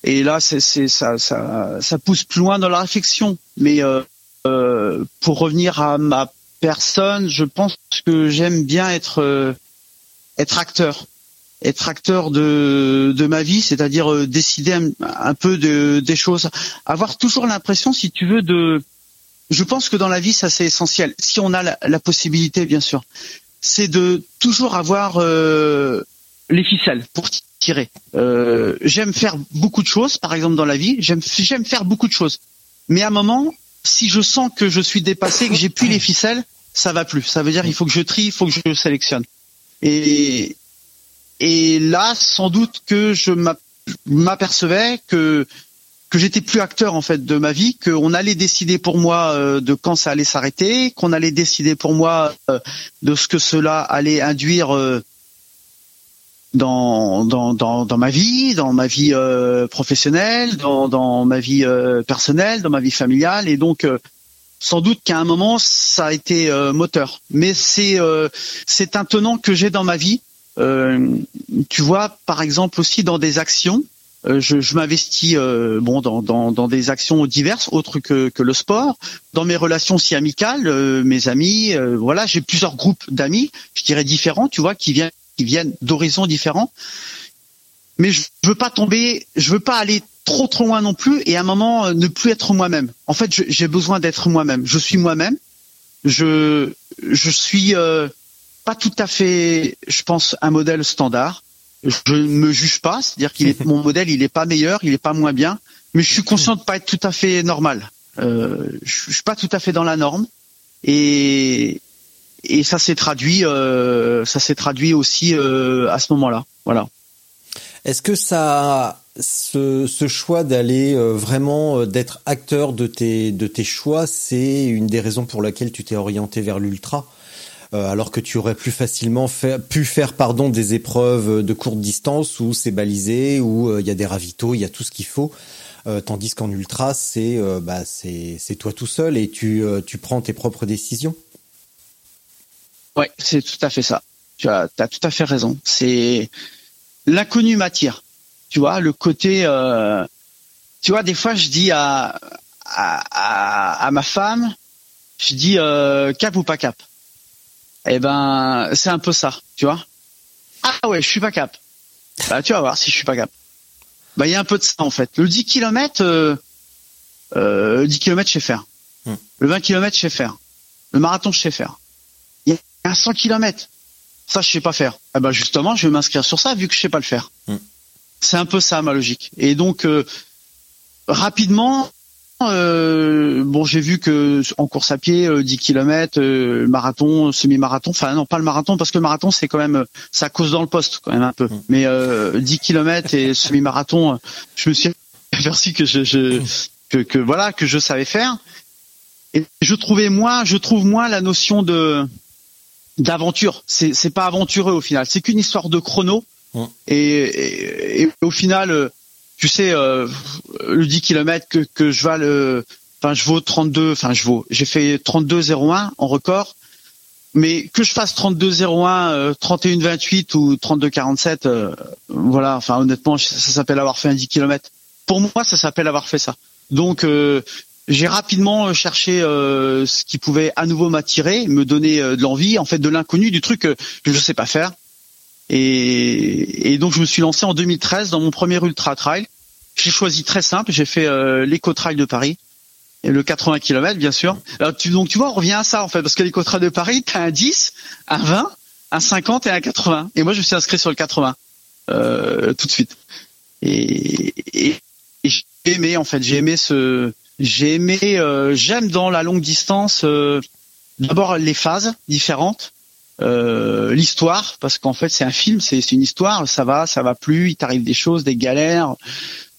et là, c'est, ça, ça, ça pousse plus loin dans la réflexion. Mais pour revenir à ma personne, je pense que j'aime bien être être acteur, être acteur de ma vie, c'est-à-dire euh, décider un, peu de des choses, avoir toujours l'impression, si tu veux, de. Je pense que dans la vie, ça c'est essentiel. Si on a la, possibilité, bien sûr, c'est de toujours avoir euh, les ficelles pour tirer. Euh, j'aime faire beaucoup de choses, par exemple dans la vie. J'aime j'aime faire beaucoup de choses. Mais à un moment, si je sens que je suis dépassé, que j'ai plus les ficelles, ça va plus. Ça veut dire il faut que je trie, il faut que je sélectionne. Et et là, sans doute que je m'ap- m'apercevais que que j'étais plus acteur en fait de ma vie, qu'on allait décider pour moi euh, de quand ça allait s'arrêter, qu'on allait décider pour moi euh, de ce que cela allait induire euh, dans, dans, dans, ma vie, dans ma vie professionnelle, dans, dans ma vie personnelle, dans ma vie familiale. Et donc, sans doute qu'à un moment, ça a été moteur. Mais c'est c'est un tenant que j'ai dans ma vie. Euh, tu vois, par exemple aussi dans des actions, euh, je, je m'investis euh, bon dans, dans, dans des actions diverses, autres que, que le sport, dans mes relations si amicales, euh, mes amis, euh, voilà, j'ai plusieurs groupes d'amis, je dirais différents, tu vois, qui viennent qui viennent d'horizons différents. Mais je veux pas tomber, je veux pas aller trop trop loin non plus et à un moment euh, ne plus être moi-même. En fait, je- j'ai besoin d'être moi-même. Je suis moi-même. Je je suis pas tout à fait, je pense, un modèle standard. Je ne me juge pas, c'est-à-dire qu'il est mon modèle, il est pas meilleur, il est pas moins bien, mais je suis conscient de pas être tout à fait normal. Euh, je, je suis pas tout à fait dans la norme et et ça s'est traduit, euh, ça s'est traduit aussi euh, à ce moment-là. Voilà. Est-ce que ça, ce, ce choix d'aller vraiment d'être acteur de tes de tes choix, c'est une des raisons pour laquelle tu t'es orienté vers l'ultra, euh, alors que tu aurais plus facilement pu faire pardon des épreuves de courte distance où c'est balisé, où euh, il y a des ravitaux, il y a tout ce qu'il faut. Euh, tandis qu'en ultra, c'est bah c'est toi tout seul et tu tu prends tes propres décisions. Ouais, c'est tout à fait ça. Tu as, as tout à fait raison. C'est l'inconnu m'attire. Tu vois, le côté. tu vois, des fois, je dis à à, à, ma femme, je dis cap ou pas cap? Eh ben, c'est un peu ça. Tu vois. Ah ouais, je suis pas cap. Bah, tu vas voir si je suis pas cap. Bah, il y a un peu de ça en fait. Le 10 km, euh, euh, 10 km, je sais faire. Hmm. Le 20 km, je sais faire. Le marathon, je sais faire. Il y a un 100 km. Ça, je sais pas faire. Eh ben justement, je vais m'inscrire sur ça vu que je sais pas le faire. Hmm. C'est un peu ça ma logique. Et donc euh, rapidement, euh, bon, j'ai vu que en course à pied, euh, 10 km, euh, marathon, semi-marathon. Enfin non, pas le marathon parce que le marathon c'est quand même, euh, ça cause dans le poste quand même un peu. Mais euh, 10 km et semi-marathon, je me suis aperçu que je, je que, que voilà que je savais faire. Et je trouvais moins, je trouve moins la notion de d'aventure. C'est c'est pas aventureux au final. C'est qu'une histoire de chrono. Mm. Et, et, et au final, tu sais, euh, le 10 km que je vale, euh, enfin je vaux 32, enfin je vaux. J'ai fait 32,01 en record. Mais que je fasse 32,01, euh, 31,28 ou 32,47, euh, voilà. Enfin honnêtement, ça, s'appelle avoir fait un 10 km. Pour moi, ça s'appelle avoir fait ça. Donc euh, j'ai rapidement cherché ce qui pouvait à nouveau m'attirer, me donner de l'envie, en fait de l'inconnu, du truc que je ne sais pas faire. Et, et donc je me suis lancé en 2013 dans mon premier ultra trail. J'ai choisi très simple, j'ai fait euh, l'éco trail de Paris. et le 80 km bien sûr. Alors, tu, donc tu vois, on revient à ça en fait, parce que l'éco trail de Paris, t'as un 10, un 20, un 50 et un 80. Et moi, je me suis inscrit sur le 80 euh, tout de suite. Et, et, et j'ai aimé en fait, j'ai aimé ce, j'ai aimé, euh, j'aime dans la longue distance euh, d'abord les phases différentes, euh, l'histoire parce qu'en fait c'est un film, c'est une histoire, ça va, ça va plus, il t'arrive des choses, des galères.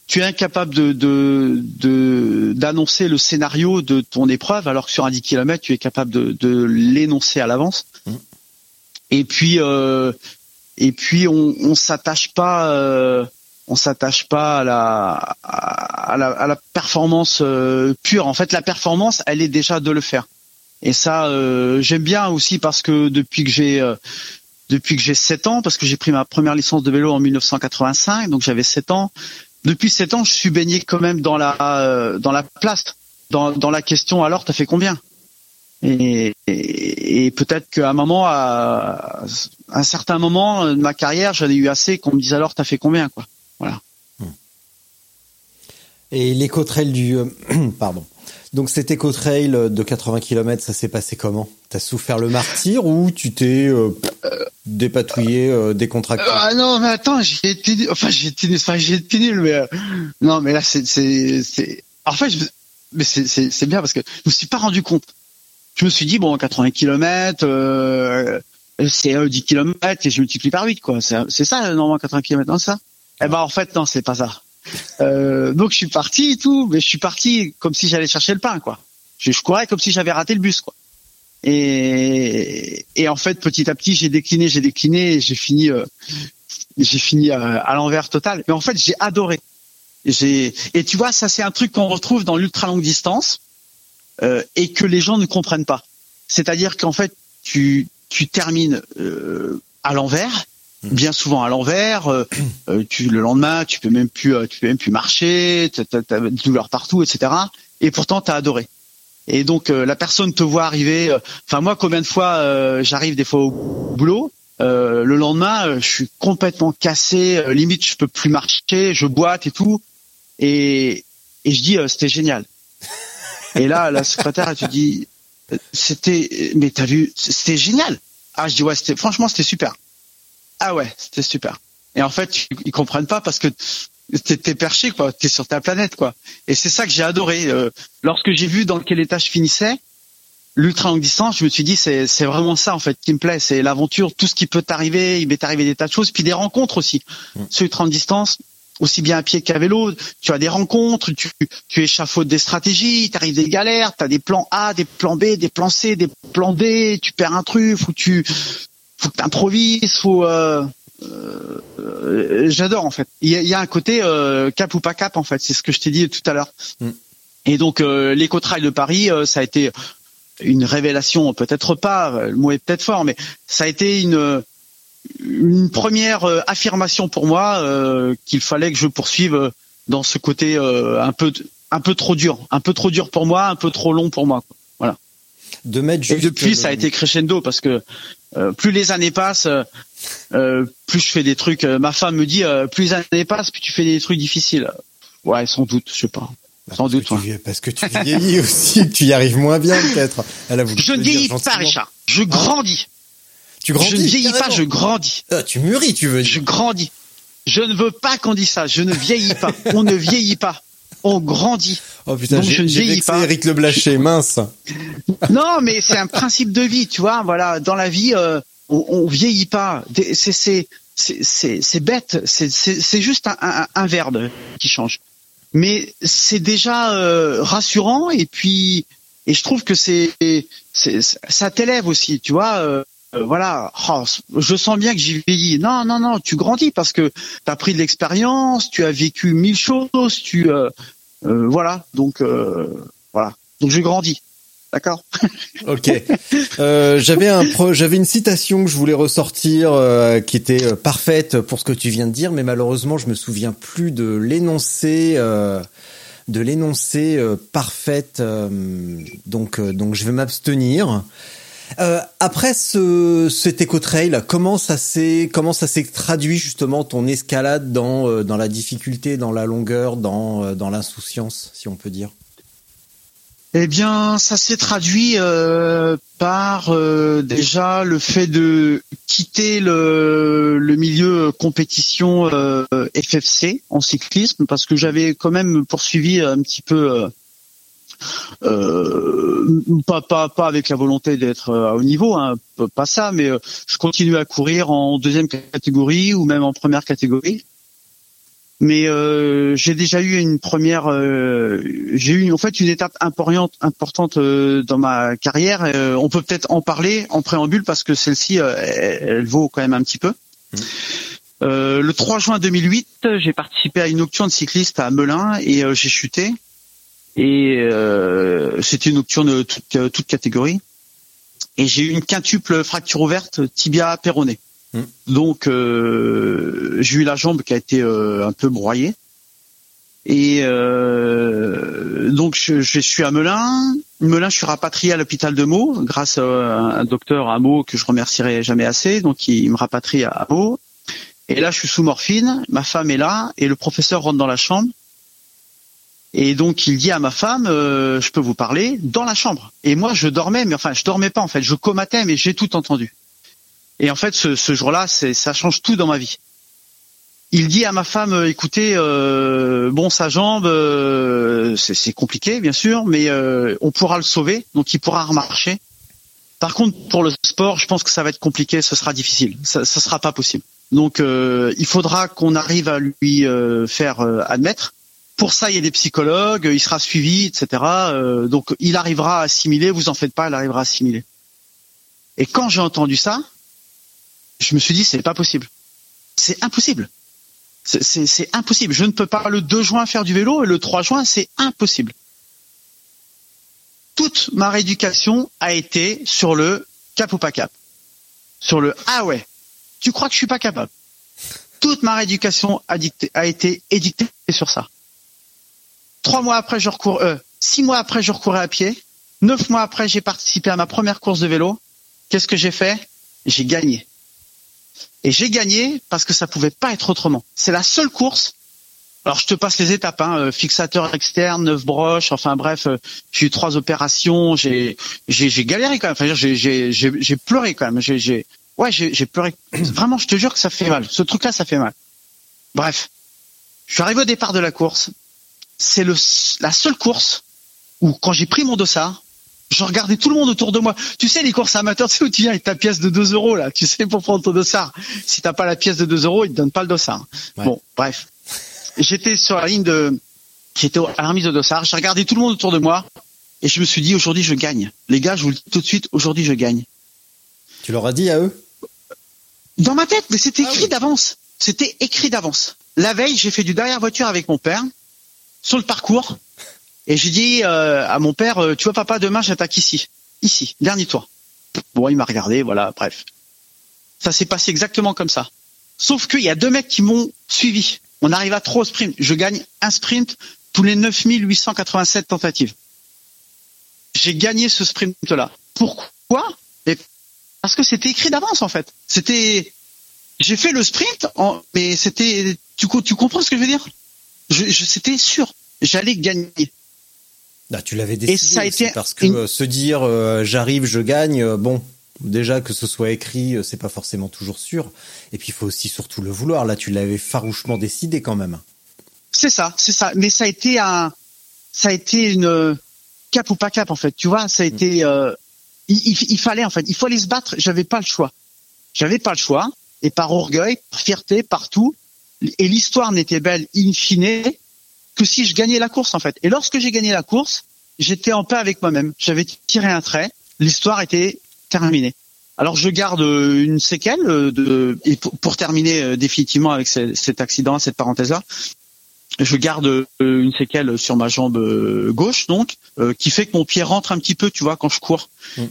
Tu es incapable de de de- d'annoncer le scénario de ton épreuve alors que sur un 10 km tu es capable de, de l'énoncer à l'avance. Et puis euh, et puis on on s'attache pas euh, on s'attache pas à la à la, à la performance euh, pure. En fait, la performance, elle est déjà de le faire. Et ça, euh, j'aime bien aussi parce que depuis que j'ai euh, depuis que j'ai 7 ans, parce que j'ai pris ma première licence de vélo en 1985, donc j'avais 7 ans. Depuis 7 ans, je suis baigné quand même dans la euh, dans la place, dans dans la question. Alors, t'as fait combien? Et, et, peut-être qu'à un moment, à, un certain moment de ma carrière, j'en ai eu assez qu'on me dise alors, t'as fait combien, quoi? Voilà. Et l'éco-trail du... euh, pardon. Donc cet éco-trail de 80 km, ça s'est passé comment? T'as souffert le martyr ou tu t'es euh, dépatouillé, euh, décontracté? Ah non, mais attends, j'ai été, enfin j'ai été, enfin j'ai été nul, mais euh, non, mais là c'est, c'est, c'est, en fait, mais c'est, c'est, c'est bien parce que je me suis pas rendu compte. Je me suis dit bon, 80 km, euh, c'est euh, 10 km et je multiplie par 8 quoi. C'est, c'est ça normalement 80 km, non c'est ça? Eh ben en fait non, c'est pas ça. Euh, donc je suis parti et tout, mais je suis parti comme si j'allais chercher le pain quoi. Je, courais comme si j'avais raté le bus quoi. Et, en fait, petit à petit, j'ai décliné, j'ai décliné, j'ai fini, euh, j'ai fini à, à l'envers total. Mais en fait, j'ai adoré. Et tu vois, ça c'est un truc qu'on retrouve dans l'ultra longue distance euh, et que les gens ne comprennent pas. C'est-à-dire qu'en fait, tu termines euh, à l'envers, bien souvent à l'envers. euh, euh, tu le lendemain, tu peux même plus, euh, tu peux même plus marcher, t'as t'as- t'as des douleurs partout, etc. Et pourtant, t'as adoré. Et donc euh, la personne te voit arriver. Enfin moi, combien de fois j'arrive des fois au boulot, le lendemain, je suis complètement cassé, limite je peux plus marcher, je boite et tout. Et et je dis c'était génial. Et là, la secrétaire, elle te dit c'était, mais t'as vu, c'était génial. Ah je dis ouais, c'était franchement c'était super. Ah ouais, c'était super. Et en fait, ils comprennent pas parce que t'es perché quoi, t'es sur ta planète quoi. Et c'est ça que j'ai adoré. Euh, lorsque j'ai vu dans quel état je finissais, l'ultra longue distance, je me suis dit c'est c'est vraiment ça en fait qui me plaît, c'est l'aventure, tout ce qui peut t'arriver. Il m'est arrivé des tas de choses, puis des rencontres aussi. Sur ultra longue distance, aussi bien à pied qu'à vélo, tu as des rencontres, tu tu échafaudes des stratégies, t'arrives des galères, t'as des plans A, des plans B, des plans C, des plans D, tu perds un truc, que tu faut que t'improvises, faut euh, euh, j'adore en fait. Il y a, il y a un côté euh, cap ou pas cap en fait, c'est ce que je t'ai dit tout à l'heure. Mm. Et donc euh, l'éco-trail de Paris, euh, ça a été une révélation, peut-être pas, le mot est peut-être fort, mais ça a été une une première affirmation pour moi euh, qu'il fallait que je poursuive dans ce côté euh, un peu un peu trop dur, un peu trop dur pour moi, un peu trop long pour moi. quoi. Voilà. De mettre Et depuis, le- ça a été crescendo parce que euh, plus les années passent, euh, euh, plus je fais des trucs. euh, ma femme me dit, euh, plus les années passent, plus tu fais des trucs difficiles. Ouais, sans doute, je sais pas. Sans Parce doute. que, ouais. tu, parce que tu vieillis aussi, que tu y arrives moins bien peut-être. Je ne vieillis pas. Richard. Je grandis. Tu grandis. je ne vieillis pas, je grandis. Ah, tu mûris, tu veux Je dire. grandis. Je ne veux pas qu'on dise ça. Je ne vieillis pas. On ne vieillit pas. On grandit. Oh putain, j'ai ne j'ai vieillis vexé pas. Eric Le Blaché, mince. Non, mais c'est un principe de vie, tu vois. Voilà, dans la vie, euh, on, on vieillit pas. C'est bête. C'est juste un, un, un verbe qui change. Mais c'est déjà euh, rassurant et puis et je trouve que c'est c'est ça t'élève aussi, tu vois. euh, euh, voilà, Oh, je sens bien que j'y vieillis. Non, non, non, tu grandis parce que tu as pris de l'expérience, tu as vécu mille choses, tu euh, euh, voilà, donc voilà, donc je grandis. D'accord Ok. J'avais un j'avais une citation que je voulais ressortir qui était parfaite pour ce que tu viens de dire, mais malheureusement je me souviens plus de l'énoncé, de l'énoncé parfaite. donc donc je vais m'abstenir. Euh, après ce cet éco trail, comment ça s'est comment ça s'est traduit justement ton escalade dans euh, dans la difficulté, dans la longueur, dans euh, dans l'insouciance, si on peut dire? Eh bien, ça s'est traduit euh, par euh, déjà le fait de quitter le, le milieu compétition euh, FFC en cyclisme parce que j'avais quand même poursuivi un petit peu euh, euh, pas, pas pas avec la volonté d'être à haut niveau, hein, pas ça, mais euh, je continue à courir en deuxième catégorie ou même en première catégorie. Mais euh, j'ai déjà eu une première, euh, j'ai eu en fait une étape importante, importante euh, dans ma carrière. Euh, on peut peut-être en parler en préambule parce que celle-ci, euh, elle, elle vaut quand même un petit peu. Euh, le 3 juin 2008, j'ai participé à une nocturne cycliste à Melun et euh, j'ai chuté. Et euh, c'était une nocturne toute, euh, toute catégorie. Et j'ai eu une quintuple fracture ouverte tibia péroné. Mm. Donc euh, j'ai eu la jambe qui a été euh, un peu broyée. Et euh, donc je, je suis à Melun. Melun, je suis rapatrié à l'hôpital de Meaux grâce à un docteur à Meaux que je remercierai jamais assez. Donc il me rapatrie à Meaux. Et là, je suis sous morphine. Ma femme est là et le professeur rentre dans la chambre. Et donc il dit à ma femme, euh, je peux vous parler dans la chambre. Et moi, je dormais, mais enfin, je dormais pas en fait. Je comatais, mais j'ai tout entendu. Et en fait, ce, ce jour-là, ça change tout dans ma vie. Il dit à ma femme, euh, écoutez, euh, bon, sa jambe, euh, c'est, compliqué, bien sûr, mais euh, on pourra le sauver, donc il pourra remarcher. Par contre, pour le sport, je pense que ça va être compliqué, ce sera difficile, ça, ça sera pas possible. Donc, euh, il faudra qu'on arrive à lui faire admettre. Pour ça, il y a des psychologues, il sera suivi, etc. Euh, donc, il arrivera à assimiler. Vous en faites pas, il arrivera à assimiler. Et quand j'ai entendu ça, je me suis dit c'est pas possible. C'est impossible. C'est- impossible. Je ne peux pas le 2 juin faire du vélo et le 3 juin c'est impossible. Toute ma rééducation a été sur le cap ou pas cap. Sur le ah ouais, tu crois que je suis pas capable. Toute ma rééducation a été édictée sur ça. Trois mois après, je recours, euh, six mois après, je recourais à pied. Neuf mois après, j'ai participé à ma première course de vélo. Qu'est-ce que j'ai fait? J'ai gagné. Et j'ai gagné parce que ça pouvait pas être autrement. C'est la seule course. Alors je te passe les étapes, hein, euh, fixateur externe, neuf broches, enfin bref, euh, j'ai eu trois opérations, j'ai j'ai galéré quand même. Enfin, j'ai j'ai pleuré quand même. J'ai ouais j'ai pleuré. Vraiment, je te jure que ça fait mal. Ce truc-là, ça fait mal. Bref, je suis arrivé au départ de la course. C'est le la seule course où quand j'ai pris mon dossard, je regardais tout le monde autour de moi. Tu sais, les courses amateurs, tu sais où tu viens avec ta pièce de 2 euros, là, tu sais, pour prendre ton dossard. Si t'as pas la pièce de 2 euros, ils te donnent pas le dossard. Ouais. Bon, bref. J'étais sur la ligne de, j'étais à la remise de dossard, j'ai regardé tout le monde autour de moi, et je me suis dit, aujourd'hui, je gagne. Les gars, je vous le dis tout de suite, aujourd'hui, je gagne. Tu leur as dit à eux? Dans ma tête, mais c'était Ah écrit oui. d'avance. C'était écrit d'avance. La veille, j'ai fait du derrière voiture avec mon père, sur le parcours, et j'ai dit euh, à mon père, euh, tu vois papa, demain j'attaque ici, ici, dernier tour. Bon, il m'a regardé, voilà, bref. Ça s'est passé exactement comme ça. Sauf qu'il y a deux mecs qui m'ont suivi. On arrive à trois au sprint. Je gagne un sprint tous les 9887 tentatives. J'ai gagné ce sprint-là. Pourquoi? Parce que c'était écrit d'avance en fait. C'était, j'ai fait le sprint, mais c'était, tu comprends ce que je veux dire? Je, je, C'était sûr, j'allais gagner. Bah, tu l'avais décidé. ça a été parce que une- euh, se dire euh, j'arrive, je gagne, euh, bon, déjà que ce soit écrit, c'est pas forcément toujours sûr. Et puis il faut aussi surtout le vouloir. Là, tu l'avais farouchement décidé quand même. C'est ça, c'est ça. Mais ça a été un, ça a été une cap ou pas cap en fait. Tu vois, ça a été, euh, il, il- il fallait en fait, il fallait se battre. J'avais pas le choix. J'avais pas le choix. Et par orgueil, par fierté, partout. Et l'histoire n'était belle in fine que si je gagnais la course en fait. Et lorsque j'ai gagné la course, j'étais en paix avec moi-même. J'avais tiré un trait. L'histoire était terminée. Alors je garde euh, une séquelle euh, de et pour, terminer euh, définitivement avec ce- cet accident, cette parenthèse là je garde une séquelle sur ma jambe gauche donc qui fait que mon pied rentre un petit peu tu vois quand je cours Mm.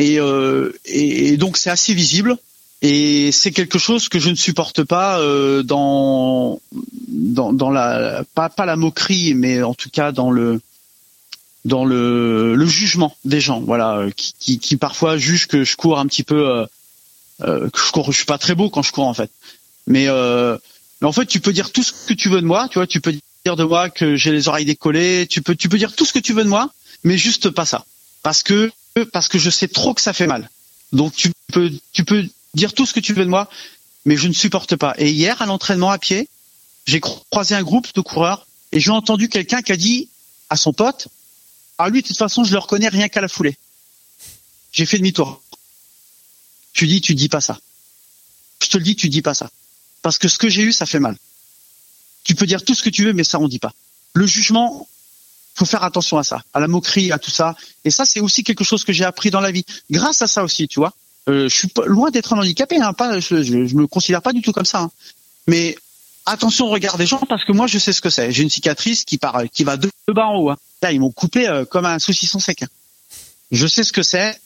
euh, et donc c'est assez visible et c'est quelque chose que je ne supporte pas euh, dans dans dans la pas pas la moquerie mais en tout cas dans le dans le, le jugement des gens voilà qui, qui qui parfois jugent que je cours un petit peu euh, euh, que je cours je suis pas très beau quand je cours en fait mais euh, mais en fait, tu peux dire tout ce que tu veux de moi, tu vois, tu peux dire de moi que j'ai les oreilles décollées, tu peux, tu peux dire tout ce que tu veux de moi, mais juste pas ça, parce que parce que je sais trop que ça fait mal. Donc tu peux tu peux dire tout ce que tu veux de moi, mais je ne supporte pas. Et hier à l'entraînement à pied, j'ai croisé un groupe de coureurs et j'ai entendu quelqu'un qui a dit à son pote, ah lui de toute façon je le reconnais rien qu'à la foulée. J'ai fait demi-tour. Tu dis tu dis pas ça. Je te le dis tu dis pas ça, parce que ce que j'ai eu ça fait mal. Tu peux dire tout ce que tu veux, mais ça on dit pas. Le jugement, faut faire attention à ça, à la moquerie, à tout ça. Et ça, c'est aussi quelque chose que j'ai appris dans la vie. Grâce à ça aussi, tu vois. Euh, je suis loin d'être un handicapé, hein, pas, je, je, me considère pas du tout comme ça. Hein. Mais attention au regard des gens parce que moi, je sais ce que c'est. J'ai une cicatrice qui part, qui va de, bas en haut. Hein. Là, ils m'ont coupé euh, comme un saucisson sec. Hein. Je sais ce que c'est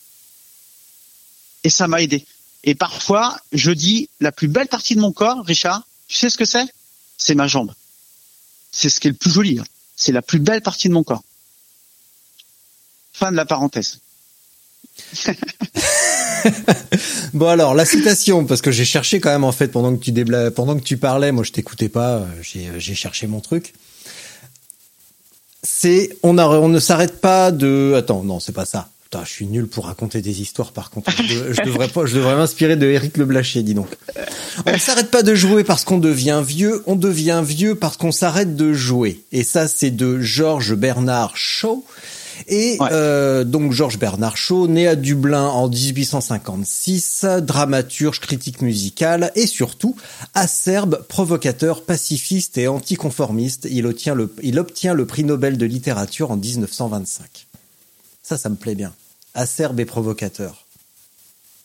et ça m'a aidé. Et parfois, je dis la plus belle partie de mon corps, Richard. Tu sais ce que c'est? C'est ma jambe. C'est ce qui est le plus joli. Hein. C'est la plus belle partie de mon corps. Fin de la parenthèse. bon alors la citation parce que j'ai cherché quand même en fait pendant que tu débla... pendant que tu parlais, moi je t'écoutais pas, euh, j'ai j'ai cherché mon truc. C'est on a on ne s'arrête pas de attends non c'est pas ça. Putain, je suis nul pour raconter des histoires par contre. Je, devrais pas, je devrais m'inspirer de Eric Le Blaché, dis donc. On ne s'arrête pas de jouer parce qu'on devient vieux, on devient vieux parce qu'on s'arrête de jouer. Et ça, c'est de Georges Bernard Shaw. Et euh, donc Georges Bernard Shaw, né à Dublin en 1856, dramaturge, critique musical et surtout acerbe, provocateur, pacifiste et anticonformiste. Il obtient le, il obtient le prix Nobel de littérature en 1925. Ça, ça me plaît bien. Acerbe et provocateur.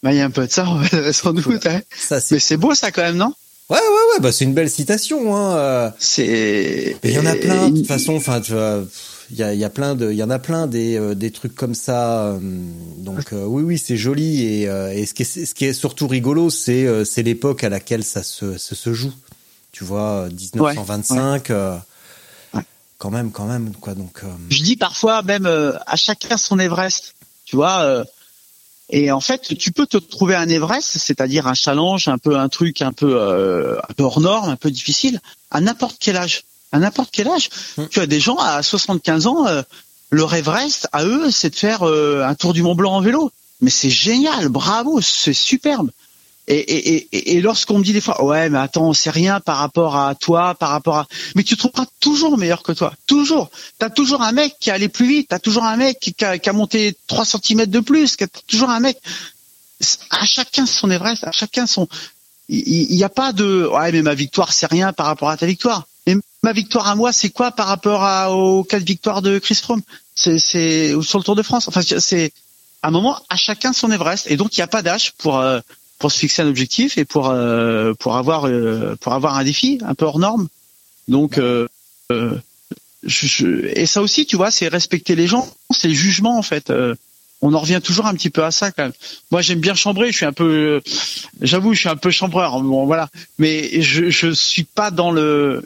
Bah, il y a un peu de ça, sans doute. Hein. Ça, Mais c'est beau, ça, quand même, non? Ouais, ouais, ouais. Bah, c'est une belle citation. Hein. C'est. Il y en a plein. De toute façon, enfin, tu vois, il y a, y a plein de, il y en a plein des, euh, des trucs comme ça. Euh, donc, euh, oui, oui, c'est joli. Et, et ce qui est, ce qui est surtout rigolo, c'est, c'est l'époque à laquelle ça se, se, se joue. Tu vois, 1925 quand même, quand même, quoi. Donc, euh, je dis parfois même à chacun son Everest, tu vois. Et en fait, tu peux te trouver un Everest, c'est-à-dire un challenge, un peu un truc un peu un peu hors norme, un peu difficile, à n'importe quel âge. À n'importe quel âge. Hum. Tu as des gens à 75 ans, leur Everest à eux, c'est de faire un tour du Mont Blanc en vélo. Mais c'est génial, bravo, c'est superbe. Et, et, et, lorsqu'on me dit des fois, ouais, mais attends, c'est rien par rapport à toi, par rapport à, mais tu te trouveras toujours meilleur que toi, toujours. T'as toujours un mec qui a allé plus vite, t'as toujours un mec qui a, qui a monté 3 cm de plus, t'as toujours un mec. À chacun son Everest, à chacun son. Il n'y a pas de, ouais, mais ma victoire c'est rien par rapport à ta victoire. Ma victoire à moi, c'est quoi par rapport aux quatre victoires de Chris Froome? C'est, sur le Tour de France? Enfin, c'est un moment à chacun son Everest, et donc il n'y a pas d'âge pour. Euh, pour se fixer un objectif et pour euh, pour avoir euh, pour avoir un défi un peu hors norme. Donc et ça aussi, tu vois, c'est respecter les gens, c'est le jugement en fait. on en revient toujours un petit peu à ça. Moi, j'aime bien chambrer. Je suis un peu, j'avoue, je suis un peu chambreur. Bon, voilà. Mais je je suis pas dans le,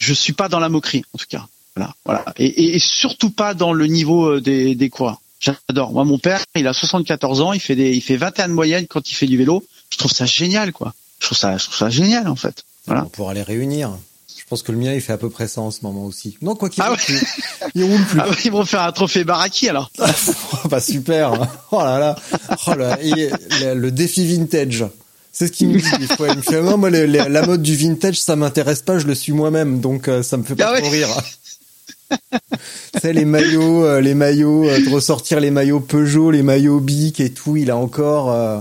je suis pas dans la moquerie en tout cas. Voilà, voilà. Et, et surtout pas dans le niveau des des coureurs. J'adore. Moi, mon père, il a 74 ans, il fait des, il fait 21 de moyenne quand il fait du vélo. Je trouve ça génial, quoi. Je trouve ça, je trouve ça génial, en fait. Voilà. On pourra les réunir. Je pense que le mien, il fait à peu près ça en ce moment aussi. Non, quoi qu'il ah ouais. il roule plus. Ah ils vont faire un trophée Baraki, alors. bah, super. Oh là là. Oh là, le défi vintage. C'est ce qu'il me dit des fois. Il me fait, non, moi, la mode du vintage, ça m'intéresse pas, je le suis moi-même, donc euh, ça me fait pas ah trop rire c'est les maillots, euh, les maillots, euh, de ressortir les maillots Peugeot, les maillots Bic et tout. Il a encore euh,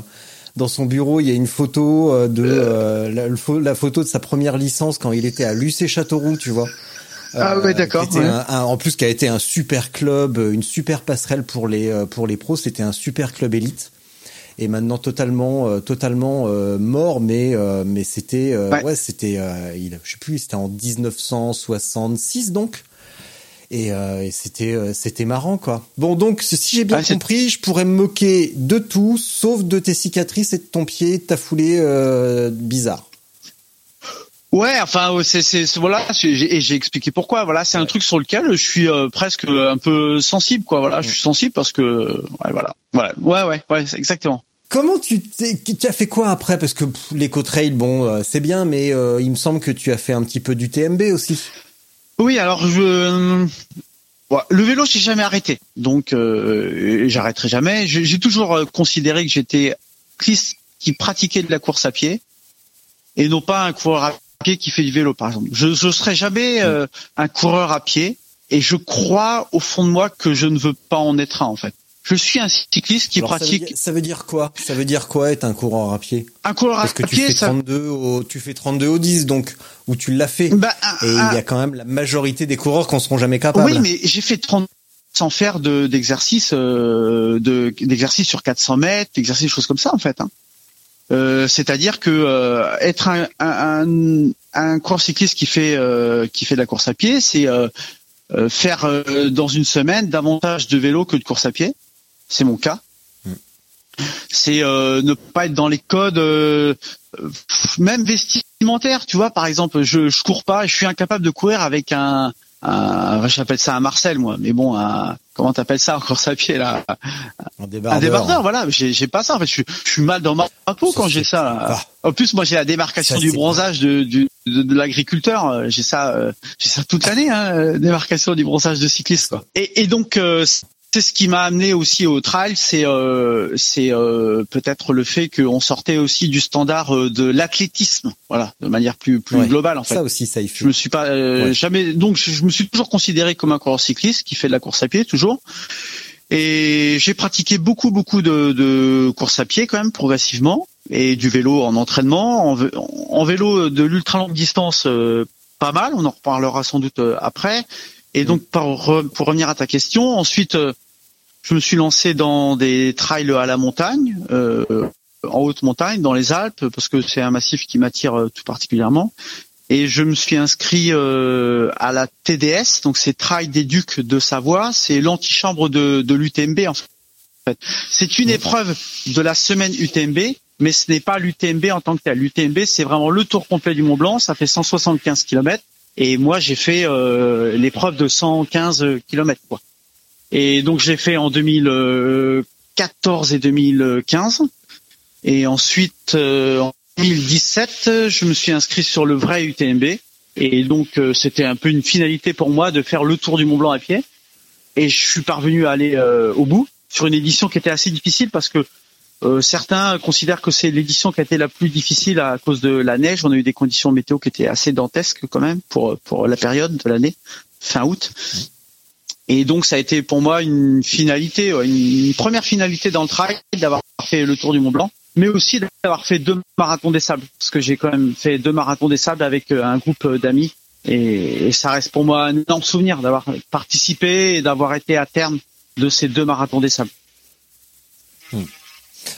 dans son bureau, il y a une photo de la, photo de sa première licence quand il était à Lucé Châteauroux, tu vois. Ah ouais, d'accord. en plus, qui a été un super club, une super passerelle pour les pour les pros. C'était un super club élite. Et maintenant totalement totalement mort, mais mais c'était ouais, c'était il je sais plus, c'était en 1966 donc. Euh, et, c'était euh, c'était marrant quoi. Bon donc si j'ai bien compris, je pourrais me moquer de tout sauf de tes cicatrices et de ton pied, de ta foulée euh, bizarre. Ouais, enfin c'est c'est voilà, et j'ai expliqué pourquoi. Voilà, c'est un truc sur lequel je suis presque un peu sensible quoi. Voilà, je suis sensible parce que ouais, voilà, voilà, ouais ouais ouais, exactement. Comment tu tu as fait quoi après? Parce que l'éco-trail bon c'est bien mais il me semble que tu as fait un petit peu du TMB aussi. Oui, alors je Bon, le vélo, j'ai jamais arrêté, donc euh, j'arrêterai jamais. J'ai toujours euh, considéré que j'étais cycliste qui pratiquait de la course à pied et non pas un coureur à pied qui fait du vélo, par exemple. Je ne serai jamais euh, un coureur à pied et je crois au fond de moi que je ne veux pas en être un, en fait. Je suis un cycliste qui Alors, ça veut pratique dire- Ça veut, dire quoi? Ça veut dire quoi être un coureur à pied? Un coureur Parce que à tu pied. fais ça- 32 au, tu fais 32 au 10, donc, où tu l'as fait. Bah, Et il y a quand même la majorité des coureurs qui en seront jamais capables. Oui, mais j'ai fait 30 sans faire de d'exercice euh, de d'exercice sur 400 mètres, d'exercice choses comme ça en fait. Hein. Euh, C'est-à-dire que euh, être un, un, coureur cycliste qui fait euh, qui fait de la course à pied, c'est faire dans une semaine davantage de vélo que de course à pied. C'est mon cas. C'est euh, ne pas être dans les codes euh, même vestimentaires, tu vois. Par exemple, je je cours pas, je suis incapable de courir avec un un, j'appelle ça un Marcel moi, mais bon, un, comment t'appelles ça en course à pied là? Un Un débardeur. débardeur, voilà. J'ai, j'ai pas ça. En fait, je, suis- je suis mal dans ma peau quand j'ai ça. là. En plus, moi, j'ai la démarcation Ça, du bronzage de, du, de, de l'agriculteur. Euh, J'ai ça, euh, j'ai ça toute l'année. Hein, euh, démarcation du bronzage de cycliste. Quoi. Et, et donc, euh, c'est ce qui m'a amené aussi au trail. C'est, euh, c'est euh, peut-être le fait qu'on sortait aussi du standard euh, de l'athlétisme. Voilà, de manière plus, plus Ouais. globale en fait. Ça aussi, ça y fait. Je me suis pas euh, Ouais. jamais donc je, je me suis toujours considéré comme un coureur cycliste qui fait de la course à pied toujours. Et j'ai pratiqué beaucoup beaucoup de, de course à pied quand même progressivement et du vélo en entraînement, en, en vélo de l'ultra longue distance euh, pas mal, on en reparlera sans doute euh, après. Et donc par re- pour revenir à ta question, ensuite euh, je me suis lancé dans des trails à la montagne, euh, en haute montagne, dans les Alpes, parce que c'est un massif qui m'attire euh, tout particulièrement. Et je me suis inscrit euh, à la TDS, donc c'est Trail des Ducs de Savoie, c'est l'antichambre de, de l'UTMB en fait. C'est une épreuve de la semaine UTMB, mais ce n'est pas l'UTMB en tant que tel. L'UTMB, c'est vraiment le tour complet du Mont Blanc, ça fait 175 km, et moi j'ai fait euh, l'épreuve de 115 km. Quoi. Et donc j'ai fait en 2014 et 2015, et ensuite euh, en 2017, je me suis inscrit sur le vrai UTMB et donc euh, c'était un peu une finalité pour moi de faire le tour du Mont Blanc à pied. Et je suis parvenu à aller au bout sur une édition qui était assez difficile parce que euh, certains considèrent que c'est l'édition qui a été la plus difficile à cause de la neige. On a eu des conditions météo qui étaient assez dantesques quand même pour pour la période de l'année, fin août. Et donc ça a été pour moi une finalité, ouais, une, première finalité dans le trail d'avoir fait le tour du Mont Blanc mais aussi d'avoir fait deux marathons des sables, parce que j'ai quand même fait deux marathons des sables avec euh, un groupe euh, d'amis, et, et ça reste pour moi un énorme souvenir d'avoir participé et d'avoir été à terme de ces deux marathons des sables.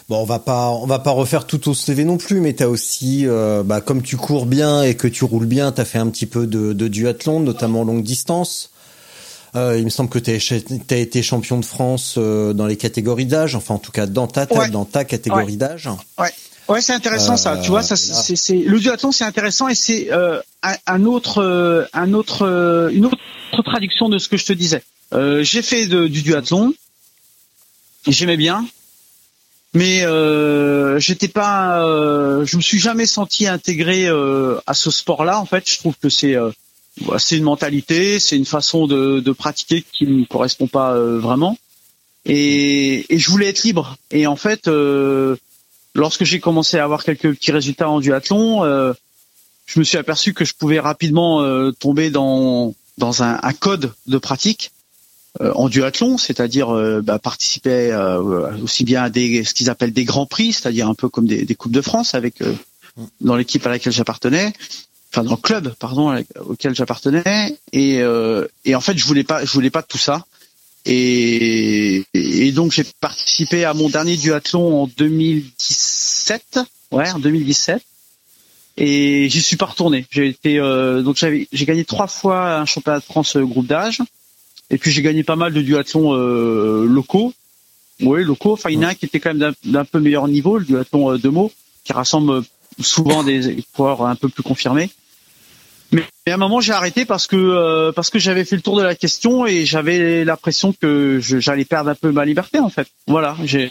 Bon, on va pas, on va pas refaire tout au CV non plus, mais t'as aussi, euh, bah, comme tu cours bien et que tu roules bien, t'as fait un petit peu de, de duathlon, notamment longue distance. Euh, il me semble que t'as as été champion de France euh, dans les catégories d'âge, enfin en tout cas dans ta, ta- Ouais. dans ta catégorie Ouais. d'âge. Ouais, ouais, c'est intéressant ça. Euh, Tu vois, ça, là. c'est, c'est le duathlon, c'est intéressant et c'est euh, un, un autre, euh, un autre, euh, une autre traduction de ce que je te disais. Euh, j'ai fait de- du duathlon, j'aimais bien, mais euh, j'étais pas, euh, je me suis jamais senti intégré euh, à ce sport-là. En fait, je trouve que c'est euh, c'est une mentalité, c'est une façon de, de pratiquer qui me correspond pas euh, vraiment. Et, et je voulais être libre. Et en fait, euh, lorsque j'ai commencé à avoir quelques petits résultats en duathlon, je me suis aperçu que je pouvais rapidement tomber dans dans un, code de pratique en duathlon, c'est-à-dire euh, bah, participer euh, aussi bien à des ce qu'ils appellent des grands prix, c'est-à-dire un peu comme des, des coupes de France avec euh, dans l'équipe à laquelle j'appartenais, enfin dans le club pardon auquel j'appartenais et euh, et en fait je voulais pas je voulais pas de tout ça. Et, et donc j'ai participé à mon dernier duathlon en 2017 ouais en 2017 et j'y suis pas retourné. J'ai été euh, donc j'avais j'ai gagné trois fois un championnat de France euh, groupe d'âge et puis j'ai gagné pas mal de duathlons euh, locaux oui locaux enfin il y en a un qui était quand même d'un- peu meilleur niveau le duathlon euh, de mots qui rassemble euh, souvent des coureurs un peu plus confirmés mais, mais à un moment j'ai arrêté parce que euh, parce que j'avais fait le tour de la question et j'avais l'impression que j'allais perdre un peu ma liberté en fait. Voilà, j'ai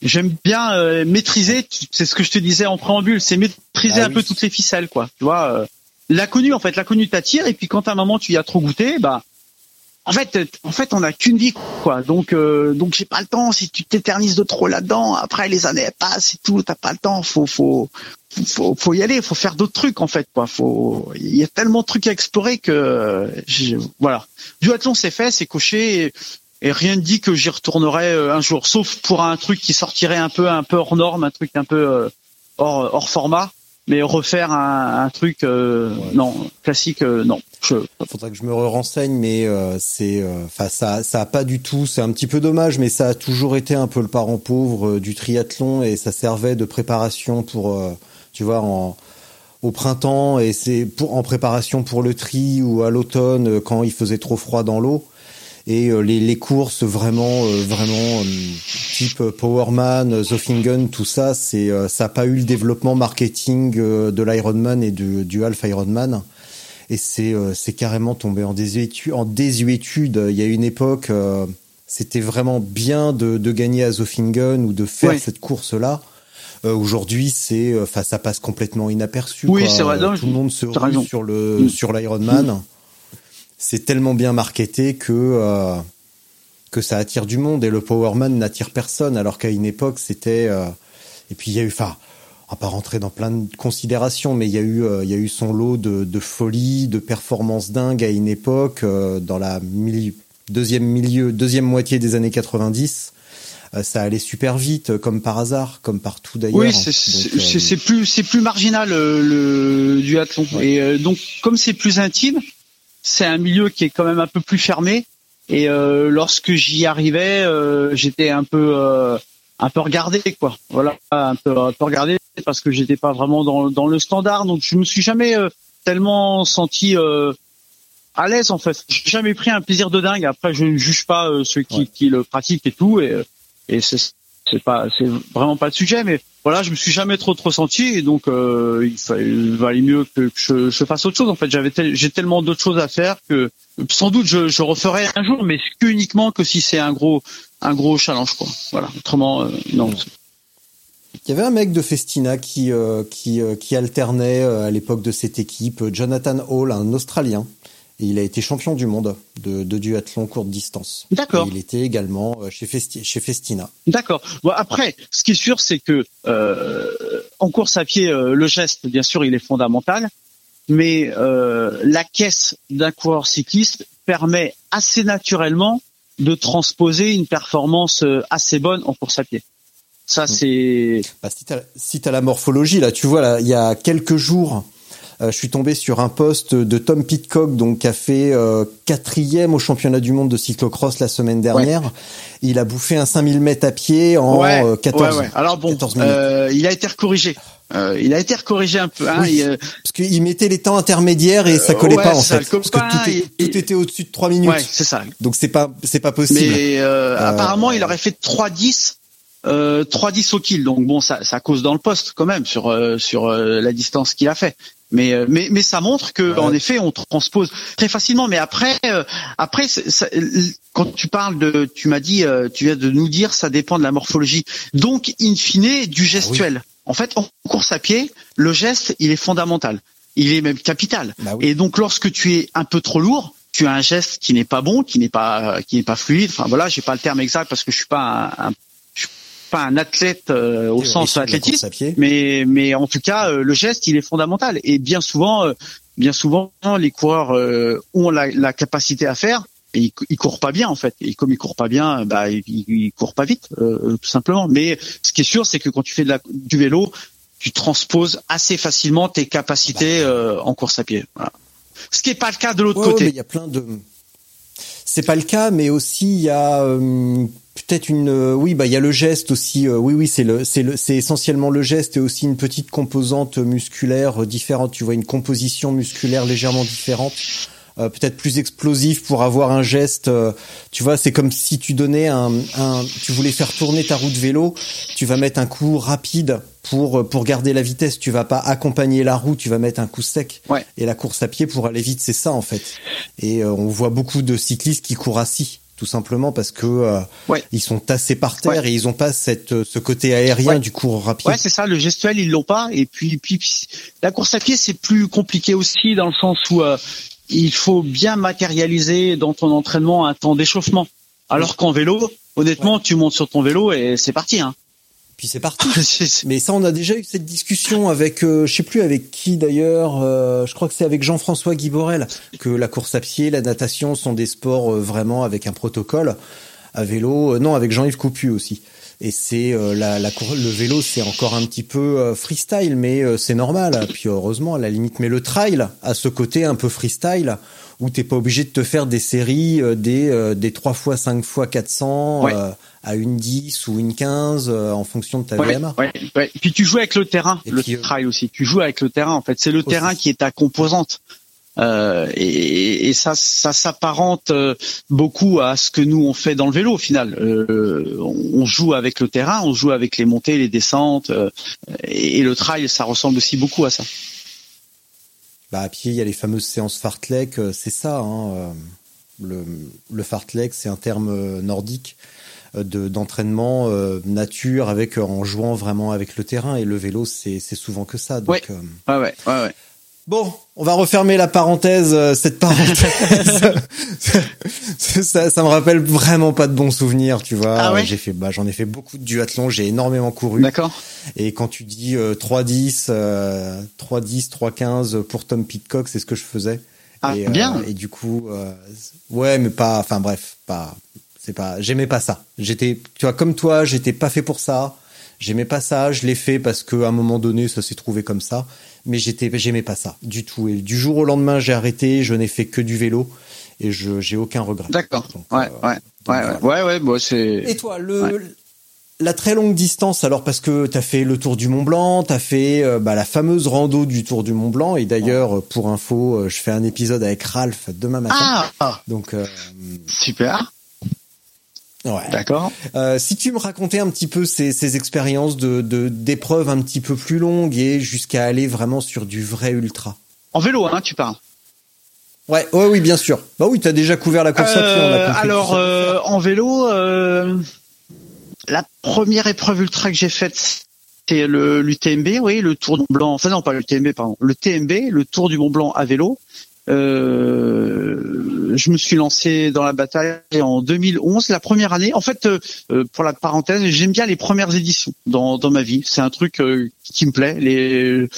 j'aime bien euh, maîtriser. C'est ce que je te disais en préambule, c'est maîtriser Ah un oui. peu toutes les ficelles quoi. Tu vois, euh, l'inconnu en fait, l'inconnu t'attire et puis quand à un moment tu y as trop goûté, bah en fait, en fait, on n'a qu'une vie, quoi. Donc, euh, donc j'ai pas le temps. Si tu t'éternises de trop là-dedans, après les années passent et tout, t'as pas le temps. Faut, faut, y aller. Faut faire d'autres trucs, en fait, quoi. Faut, il y a tellement de trucs à explorer que, voilà. Duathlon, c'est fait, c'est coché. Et, rien ne dit que j'y retournerai euh, un jour, sauf pour un truc qui sortirait un peu, un peu hors norme, un truc un peu euh, hors, hors format. Mais refaire un, un truc, euh, non, classique, euh, non. Je, Faudrait que je me renseigne, mais euh, c'est, euh, enfin ça, ça a pas du tout. C'est un petit peu dommage, mais ça a toujours été un peu le parent pauvre euh, du triathlon et ça servait de préparation pour, euh, tu vois, en au printemps et c'est pour en préparation pour le tri ou à l'automne quand il faisait trop froid dans l'eau. Et euh, les, les courses vraiment, euh, vraiment euh, type Powerman, Zofingen, tout ça, c'est euh, ça a pas eu le développement marketing euh, de l'Ironman et du, du Half Ironman et c'est euh, c'est carrément tombé en désuétude. En désuétude, il y a une époque, euh, c'était vraiment bien de, de gagner à Zofingen ou de faire cette course-là. Euh, Aujourd'hui, c'est, euh, enfin, ça passe complètement inaperçu. Oui, quoi. c'est vrai. Non, Tout le monde se rue sur le Mm. sur l'Ironman. C'est tellement bien marketé que euh, que ça attire du monde et le Powerman n'attire personne, alors qu'à une époque, c'était. euh, Et puis il y a eu, enfin, on va pas rentrer dans plein de considérations, mais il y a eu, euh, il y a eu son lot de, de folie, de performances dingues à une époque, euh, dans la mili- deuxième milieu, deuxième moitié des années 90. Euh, ça allait super vite, comme par hasard, comme partout d'ailleurs. Oui, c'est euh, plus c'est plus marginal euh, le duathlon. Et euh, donc comme c'est plus intime, c'est un milieu qui est quand même un peu plus fermé. Et euh, lorsque j'y arrivais, euh, j'étais un peu euh, un peu regardé quoi. Voilà, un peu un peu regardé parce que j'étais pas vraiment dans dans le standard. Donc je me suis jamais euh, tellement senti euh, à l'aise en fait. J'ai jamais pris un plaisir de dingue. Après, je ne juge pas euh, ceux qui, Ouais. qui le pratiquent et tout. Et, et c'est c'est pas c'est vraiment pas le sujet mais voilà je me suis jamais trop trop senti et donc euh, il, fa- il valait mieux que, je, je fasse autre chose. En fait j'avais j'ai tellement d'autres choses à faire que sans doute je, je referai un jour mais que uniquement que si c'est un gros un gros challenge quoi. Voilà. Autrement euh, non. Il y avait un mec de Festina qui euh, qui alternait à l'époque de cette équipe, Jonathan Hall, un Australien. Et il a été champion du monde de, de duathlon courte distance. D'accord. Il était également euh, chez, Festi- chez Festina. D'accord. Bon, après, ce qui est sûr, c'est que euh, en course à pied, euh, le geste, bien sûr, il est fondamental, mais euh, la caisse d'un coureur cycliste permet assez naturellement de transposer une performance assez bonne en course à pied. Ça, c'est Bah, si t'as si la morphologie là, tu vois là, il y a quelques jours, je suis tombé sur un post de Tom Pitcock, donc qui a fait euh, quatrième au championnat du monde de cyclocross la semaine dernière. Il a bouffé un 5000 mètres à pied en ouais, euh, 14, ouais. Alors bon, 14 minutes. euh, il a été recorrigé. Euh, il a été recorrigé un peu. Hein, Oui. euh, Parce qu'il mettait les temps intermédiaires et ça Euh, collait ouais, pas en ça, fait. Parce que tout, est- il- tout était au-dessus de 3 minutes. ouais, c'est ça. Donc c'est pas c'est pas possible. Mais euh, apparemment, il aurait fait 3-10, euh, 3-10 au kill. Donc bon, ça, ça cause dans le poste quand même sur euh, sur euh, la distance qu'il a fait. Mais, euh, mais mais ça montre que Ouais. en effet, on transpose très facilement. Mais après, euh, après, ça- quand tu parles de, tu m'as dit, euh, tu viens de nous dire, ça dépend de la morphologie. Donc, in fine, du gestuel. En fait, en course à pied, le geste, il est fondamental. Il est même capital. Bah oui. Et donc, lorsque tu es un peu trop lourd, tu as un geste qui n'est pas bon, qui n'est pas, qui n'est pas fluide. Enfin voilà, j'ai pas le terme exact parce que je suis pas un, un- pas un athlète euh, au sens pied. Mais mais en tout cas, euh, le geste, il est fondamental. Et bien souvent, euh, bien souvent, les coureurs euh, ont la, la capacité à faire. Et ils, ils courent pas bien en fait. Et comme ils courent pas bien, bah ils, ils courent pas vite, euh, tout simplement. Mais ce qui est sûr, c'est que quand tu fais de la, du vélo, tu transposes assez facilement tes capacités euh, en course à pied. Voilà. Ce qui est pas le cas de l'autre Ouais, côté. il y a plein de. C'est pas le cas, mais aussi il y a euh, peut-être une. euh, oui, bah il y a le geste aussi. euh, oui, oui, c'est le, c'est le, c'est essentiellement le geste et aussi une petite composante musculaire euh, différente. Tu vois une composition musculaire légèrement différente. euh, peut-être plus explosif pour avoir un geste. euh, tu vois, c'est comme si tu donnais un, un, tu voulais faire tourner ta roue de vélo, tu vas mettre un coup rapide pour euh, pour garder la vitesse. Tu vas pas accompagner la roue, tu vas mettre un coup sec. Ouais. Et la course à pied pour aller vite, c'est ça en fait. Et euh, on voit beaucoup de cyclistes qui courent assis, tout simplement parce que euh, Ouais. ils sont tassés par terre Ouais. et ils ont pas cette euh, ce côté aérien Ouais. du cours rapide. Ouais, c'est ça. Le gestuel, ils l'ont pas. Et puis, puis, puis, la course à pied, c'est plus compliqué aussi dans le sens où euh, il faut bien matérialiser dans ton entraînement un temps d'échauffement. Alors qu'en vélo, honnêtement, tu montes sur ton vélo et c'est parti. Hein. Puis c'est parti. Mais ça, on a déjà eu cette discussion avec, euh, je sais plus avec qui d'ailleurs. Euh, je crois que c'est avec Jean-François Guiborel que la course à pied, la natation sont des sports euh, vraiment avec un protocole. À vélo, non, avec Jean-Yves Coupu aussi. Et c'est la, la le vélo, c'est encore un petit peu freestyle, mais c'est normal. Puis heureusement, à la limite, mais le trail a ce côté un peu freestyle où t'es pas obligé de te faire des séries des des trois fois 5 fois 400 à une 10 ou une 15 euh, en fonction de ta ouais, VMA. Ouais, ouais. Puis tu joues avec le terrain, le euh, trail aussi. Tu joues avec le terrain en fait. C'est le terrain qui est ta composante. Euh, et, et, ça, ça s'apparente euh, beaucoup à ce que nous on fait dans le vélo au final. Euh, on joue avec le terrain, on joue avec les montées, les descentes, et, le trail, ça ressemble aussi beaucoup à ça. Bah à pied, il y a les fameuses séances fartlek, c'est ça. Hein, le, le fartlek, c'est un terme nordique de d'entraînement euh, nature avec en jouant vraiment avec le terrain et le vélo c'est souvent que ça. Donc, ouais. Euh, ouais, ouais, ouais, Bon, on va refermer la parenthèse, cette parenthèse. ça, ça me rappelle vraiment pas de bons souvenirs, tu vois. Ah ouais j'ai fait, bah, j'en ai fait beaucoup de duathlon, j'ai énormément couru. D'accord. Et quand tu dis euh, 3-10, euh, 3-10, 3-15 pour Tom Pitcock, c'est ce que je faisais. Ah, et, bien. et du coup, ouais, mais pas, enfin bref, pas, c'est pas, j'aimais pas ça. J'étais, tu vois, comme toi, j'étais pas fait pour ça. J'aimais pas ça. Je l'ai fait parce qu'à un moment donné, ça s'est trouvé comme ça. Mais j'étais, j'aimais pas ça du tout. Et du jour au lendemain, j'ai arrêté. Je n'ai fait que du vélo et je, j'ai aucun regret. D'accord. Ouais, euh, ouais, ouais, ouais, ouais, ouais, c'est. Et toi, le, la très longue distance, alors parce que tu as fait le Tour du Mont Blanc, tu as fait euh, bah, la fameuse rando du Tour du Mont Blanc, et d'ailleurs, pour info, euh, je fais un épisode avec Ralph demain matin. Ah Donc, super. Ouais. D'accord. Euh, si tu me racontais un petit peu ces, ces expériences de d'épreuves un petit peu plus longues et jusqu'à aller vraiment sur du vrai ultra. En vélo, hein, tu parles. Ouais, ouais, oui, bien sûr. Bah oui, t'as déjà couvert la course à pied. Euh, alors, euh, en vélo, la première épreuve ultra que j'ai faite, c'est le l'UTMB, oui, le Tour du Mont Blanc. Enfin non, pas l'UTMB, pardon. Le TMB, le Tour du Mont Blanc à vélo. Euh, je me suis lancé dans la bataille en 2011, la première année. En fait, euh, euh, pour la parenthèse, j'aime bien les premières éditions dans, dans ma vie. C'est un truc qui me plaît. Les,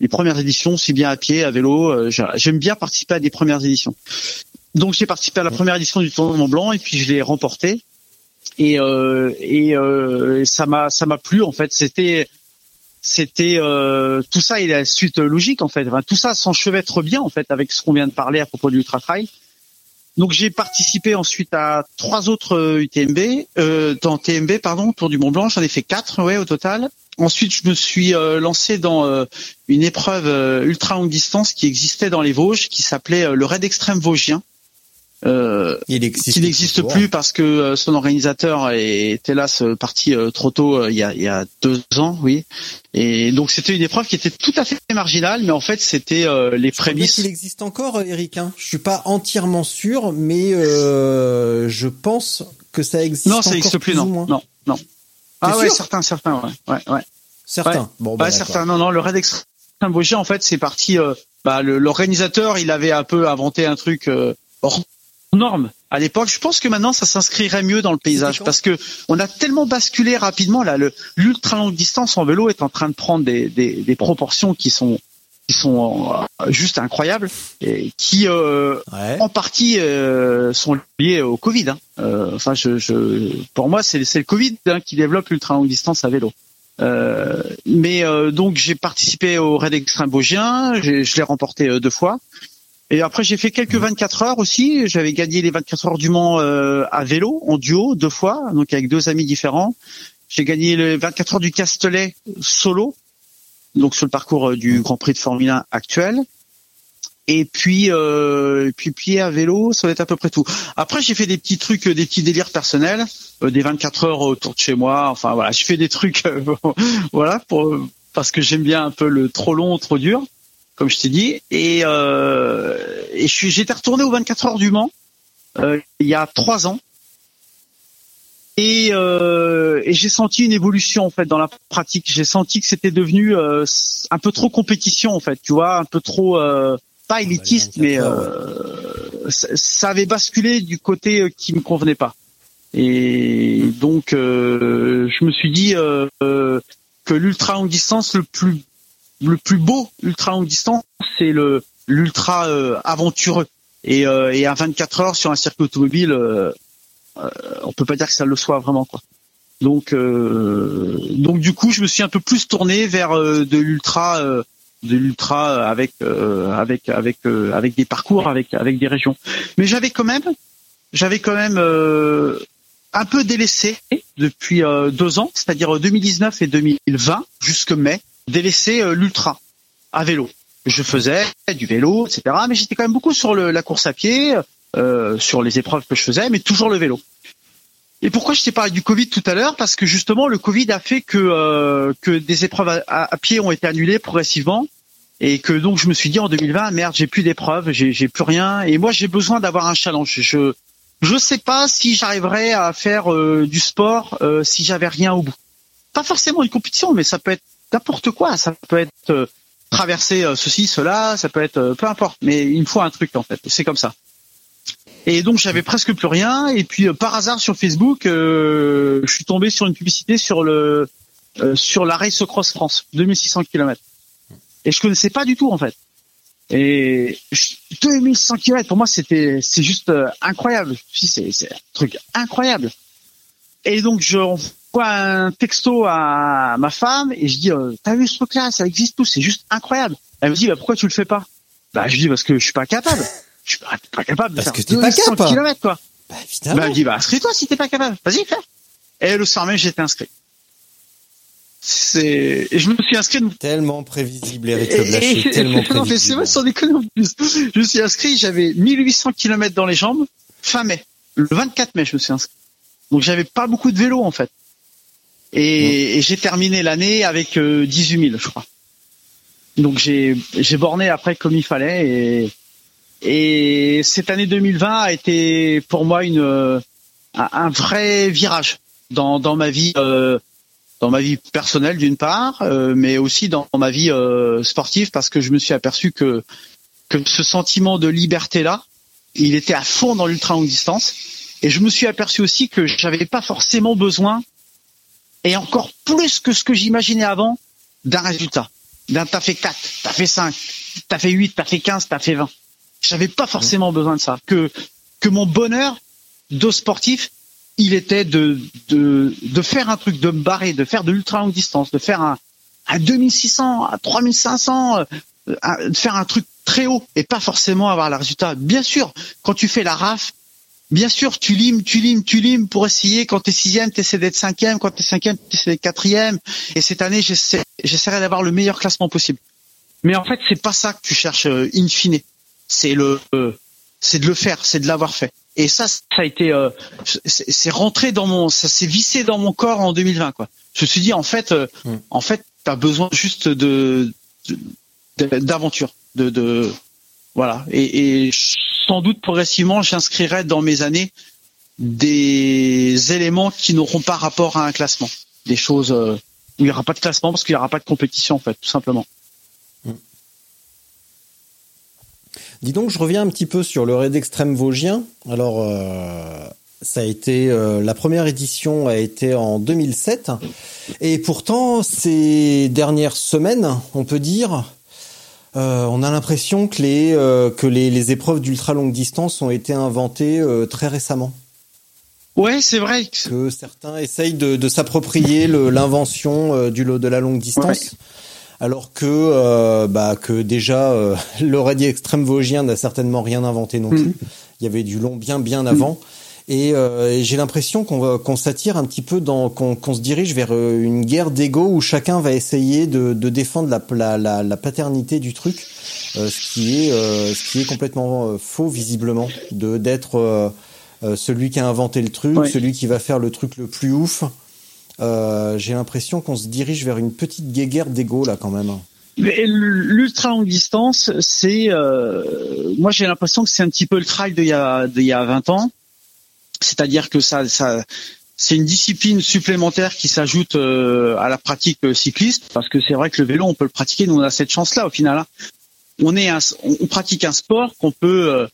les premières éditions, si bien à pied, à vélo, j'aime bien participer à des premières éditions. Donc j'ai participé à la première édition du Tour de Mont Blanc et puis je l'ai remporté. Et, et ça m'a ça m'a plu en fait. C'était c'était euh, tout ça et la suite logique en fait. Enfin, tout ça s'enchevêtre bien en fait avec ce qu'on vient de parler à propos du ultra trail. Donc j'ai participé ensuite à trois autres UTMB, euh, dans TMB pardon, Tour du Mont Blanc. J'en ai fait quatre, ouais, au total. Ensuite, je me suis euh, lancé dans euh, une épreuve ultra longue distance qui existait dans les Vosges, qui s'appelait le Raid Extrême Vosgien. Euh, il qui n'existe plus parce que euh, son organisateur est hélas euh, parti trop tôt il y, a, il y a deux ans, oui. Et donc c'était une épreuve qui était tout à fait marginale, mais en fait c'était les prémices. Il existe encore, Eric. Hein. Je suis pas entièrement sûr, mais je pense que ça existe. Non, ça n'existe plus, non, non, non. Ah ouais, certains, certains, ouais, ouais, ouais. Certains. Bon, bah, certains. Non, non, le Red Extreme en fait, c'est parti. bah, l'organisateur, il avait un peu inventé un truc normes à l'époque. Je pense que maintenant ça s'inscrirait mieux dans le paysage parce que on a tellement basculé rapidement là. L'ultra longue distance en vélo est en train de prendre des, des, des proportions qui sont qui sont euh, juste incroyables et qui euh, en partie euh, sont liées au Covid. Hein. Euh, enfin, je, je, pour moi, c'est le Covid hein, qui développe l'ultra longue distance à vélo. Euh, mais donc j'ai participé au Raid Extrême Vosgien, je l'ai remporté deux fois. Et après, j'ai fait quelques 24 heures aussi. J'avais gagné les 24 heures du Mans euh, à vélo, en duo, deux fois, donc avec deux amis différents. J'ai gagné les 24 heures du Castellet solo, donc sur le parcours euh, du Grand Prix de Formule 1 actuel. Et puis, euh, puis, puis à vélo, ça va être à peu près tout. Après, j'ai fait des petits trucs, des petits délires personnels, des 24 heures autour de chez moi. Enfin voilà, je fais des trucs, voilà, pour parce que j'aime bien un peu le trop long, trop dur comme je t'ai dit. Et, euh, et j'étais retourné aux 24 heures du Mans euh, il y a trois ans. Et, euh, et j'ai senti une évolution en fait dans la pratique. J'ai senti que c'était devenu euh, un peu trop compétition en fait, tu vois, un peu trop. Euh, pas élitiste, mais euh, ça, avait basculé du côté qui me convenait pas. Et donc, euh, je me suis dit que l'ultra longue distance, le plus le plus beau ultra longue distance, c'est le l'ultra euh, aventureux. Et, euh, et à 24 heures sur un circuit automobile, euh, euh, on peut pas dire que ça le soit vraiment quoi. Donc euh, donc du coup, je me suis un peu plus tourné vers euh, de l'ultra de l'ultra avec avec avec avec des parcours avec avec des régions. Mais j'avais quand même j'avais quand même un peu délaissé depuis deux ans, c'est-à-dire 2019 et 2020 jusque mai, délaissé euh, l'ultra à vélo. Je faisais du vélo, etc. Mais j'étais quand même beaucoup sur le- la course à pied, euh, sur les épreuves que je faisais, mais toujours le vélo. Et pourquoi je t'ai parlé du Covid tout à l'heure? Parce que justement, le Covid a fait que euh, que des épreuves à, pied ont été annulées progressivement, et que donc je me suis dit en 2020, merde, j'ai plus d'épreuves, j'ai j'ai plus rien, et moi j'ai besoin d'avoir un challenge. Je je sais pas si j'arriverais à faire euh, du sport euh, si j'avais rien au bout. Pas forcément une compétition, mais ça peut être n'importe quoi. Ça peut être euh, traverser euh, ceci, cela, ça peut être euh, peu importe. Mais il me faut un truc en fait. C'est comme ça. Et donc j'avais presque plus rien. Et puis par hasard sur Facebook, je suis tombé sur une publicité sur le sur la Race Cross France, 2600 km. Et je connaissais pas du tout en fait. Et je- 2100 km pour moi c'était c'est juste incroyable. C'est c'est un truc incroyable. Et donc je envoie un texto à ma femme et je dis euh, t'as vu ce truc là ça existe tout c'est juste incroyable. Elle me dit bah pourquoi tu le fais pas? Bah je dis parce que je suis pas capable. Je suis pas, pas capable de Parce faire que t'es pas 200 capable. km quoi. Bah, Bah, évidemment. elle me dit, bah, inscris-toi si t'es pas capable. Vas-y, fais. Et le soir même, j'étais inscrit. C'est, et je me suis inscrit. Tellement prévisible, Eric Blaché, tellement non, mais c'est prévisible. vrai, sans déconner en plus. Je me suis inscrit, j'avais 1800 km dans les jambes, fin mai. Le 24 mai, je me suis inscrit. Donc, j'avais pas beaucoup de vélo, en fait. Et, et j'ai terminé l'année avec euh, 18 000, je crois. Donc, j'ai, borné après comme il fallait et, et cette année 2020 a été pour moi une, euh, un, un vrai virage dans, dans ma vie, euh, dans ma vie personnelle d'une part, euh, mais aussi dans ma vie euh, sportive parce que je me suis aperçu que que ce sentiment de liberté là, il était à fond dans l'ultra longue distance, et je me suis aperçu aussi que j'avais pas forcément besoin, et encore plus que ce que j'imaginais avant, d'un résultat. D'un t'as fait 4, t'as fait 5, t'as fait 8, t'as fait 15, t'as fait 20. J'avais pas forcément besoin de ça. Que que mon bonheur de sportif, il était de de de faire un truc, de me barrer, de faire de l'ultra longue distance, de faire un à 2600, à 3500, euh, un- de faire un truc très haut et pas forcément avoir le résultat. Bien sûr, quand tu fais la RAF, bien sûr, tu limes, tu limes, tu limes pour essayer. Quand t'es sixième, t'essaies d'être cinquième. Quand t'es cinquième, t'essaies d'être quatrième. Et cette année, j'essaie, j'essaierai d'avoir le meilleur classement possible. Mais en fait, c'est pas ça que tu cherches euh, in fine. C'est le, euh, c'est de le faire, c'est de l'avoir fait. Et ça, ça a été, euh, c'est rentré dans mon, ça s'est vissé dans mon corps en 2020, quoi. Je me suis dit, en fait, euh, Mm. en fait, t'as besoin juste de, de- d'aventure, de, de, voilà. Et, et sans doute progressivement, j'inscrirai dans mes années des éléments qui n'auront pas rapport à un classement, des choses euh, où il n'y aura pas de classement parce qu'il n'y aura pas de compétition, en fait, tout simplement. Dis donc, je reviens un petit peu sur le raid extrême vosgien. Alors, euh, ça a été euh, la première édition a été en 2007, et pourtant ces dernières semaines, on peut dire, euh, on a l'impression que les euh, que les, les épreuves d'ultra longue distance ont été inventées euh, très récemment. Ouais, c'est vrai. que- certains essayent de, de s'approprier l'invention euh, du lot de la longue distance. Alors que euh, bah que déjà euh, le raid extrême vosgien n'a certainement rien inventé non Mm. plus. Il y avait du long bien bien avant. Et, euh, j'ai l'impression qu'on va qu'on s'attire un petit peu dans qu'on qu'on se dirige vers euh, une guerre d'ego où chacun va essayer de, de défendre la, la, la, la paternité du truc, euh, ce qui est euh, ce qui est complètement euh, faux visiblement, de d'être euh, euh, celui qui a inventé le truc, celui qui va faire le truc le plus ouf. Euh, j'ai l'impression qu'on se dirige vers une petite guéguerre d'ego là quand même. L'ultra longue distance, c'est, euh, moi j'ai l'impression que c'est un petit peu le trail d'il y a, d'il y a 20 ans. C'est-à-dire que ça, ça, c'est une discipline supplémentaire qui s'ajoute euh, à la pratique cycliste, parce que c'est vrai que le vélo, on peut le pratiquer, nous on a cette chance-là au final. hein. on est un, on pratique un sport qu'on peut euh,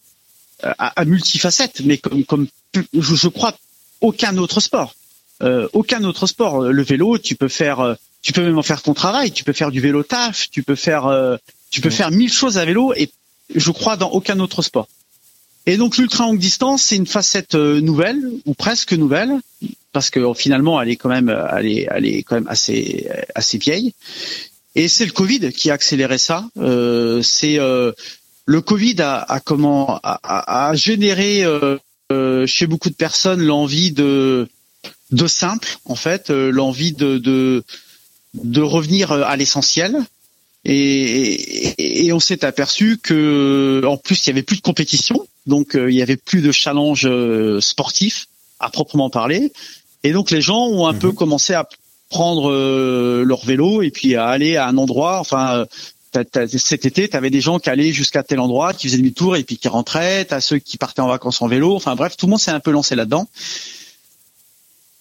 à, à, multifacette, mais comme comme je, je crois aucun autre sport, euh, aucun autre sport. Le vélo, tu peux faire, euh, tu peux même en faire ton travail, tu peux faire du vélo taf, tu peux faire, euh, tu peux faire mille choses à vélo et je crois dans aucun autre sport. Et donc l'ultra longue distance, c'est une facette nouvelle ou presque nouvelle parce que finalement elle est quand même, elle est, elle est quand même assez assez vieille. Et c'est le Covid qui a accéléré ça. Euh, c'est euh, le Covid a, a comment a, a généré euh, chez beaucoup de personnes l'envie de de simple en fait, l'envie de, de de revenir à l'essentiel. Et, et, et, on s'est aperçu que en plus il y avait plus de compétition, donc il y avait plus de challenge sportif à proprement parler. Et donc les gens ont un peu commencé à prendre euh, leur vélo et puis à aller à un endroit. Enfin, cet été, tu avais des gens qui allaient jusqu'à tel endroit, qui faisaient demi-tour et puis qui rentraient. T'as ceux qui partaient en vacances en vélo. Enfin bref, tout le monde s'est un peu lancé là-dedans.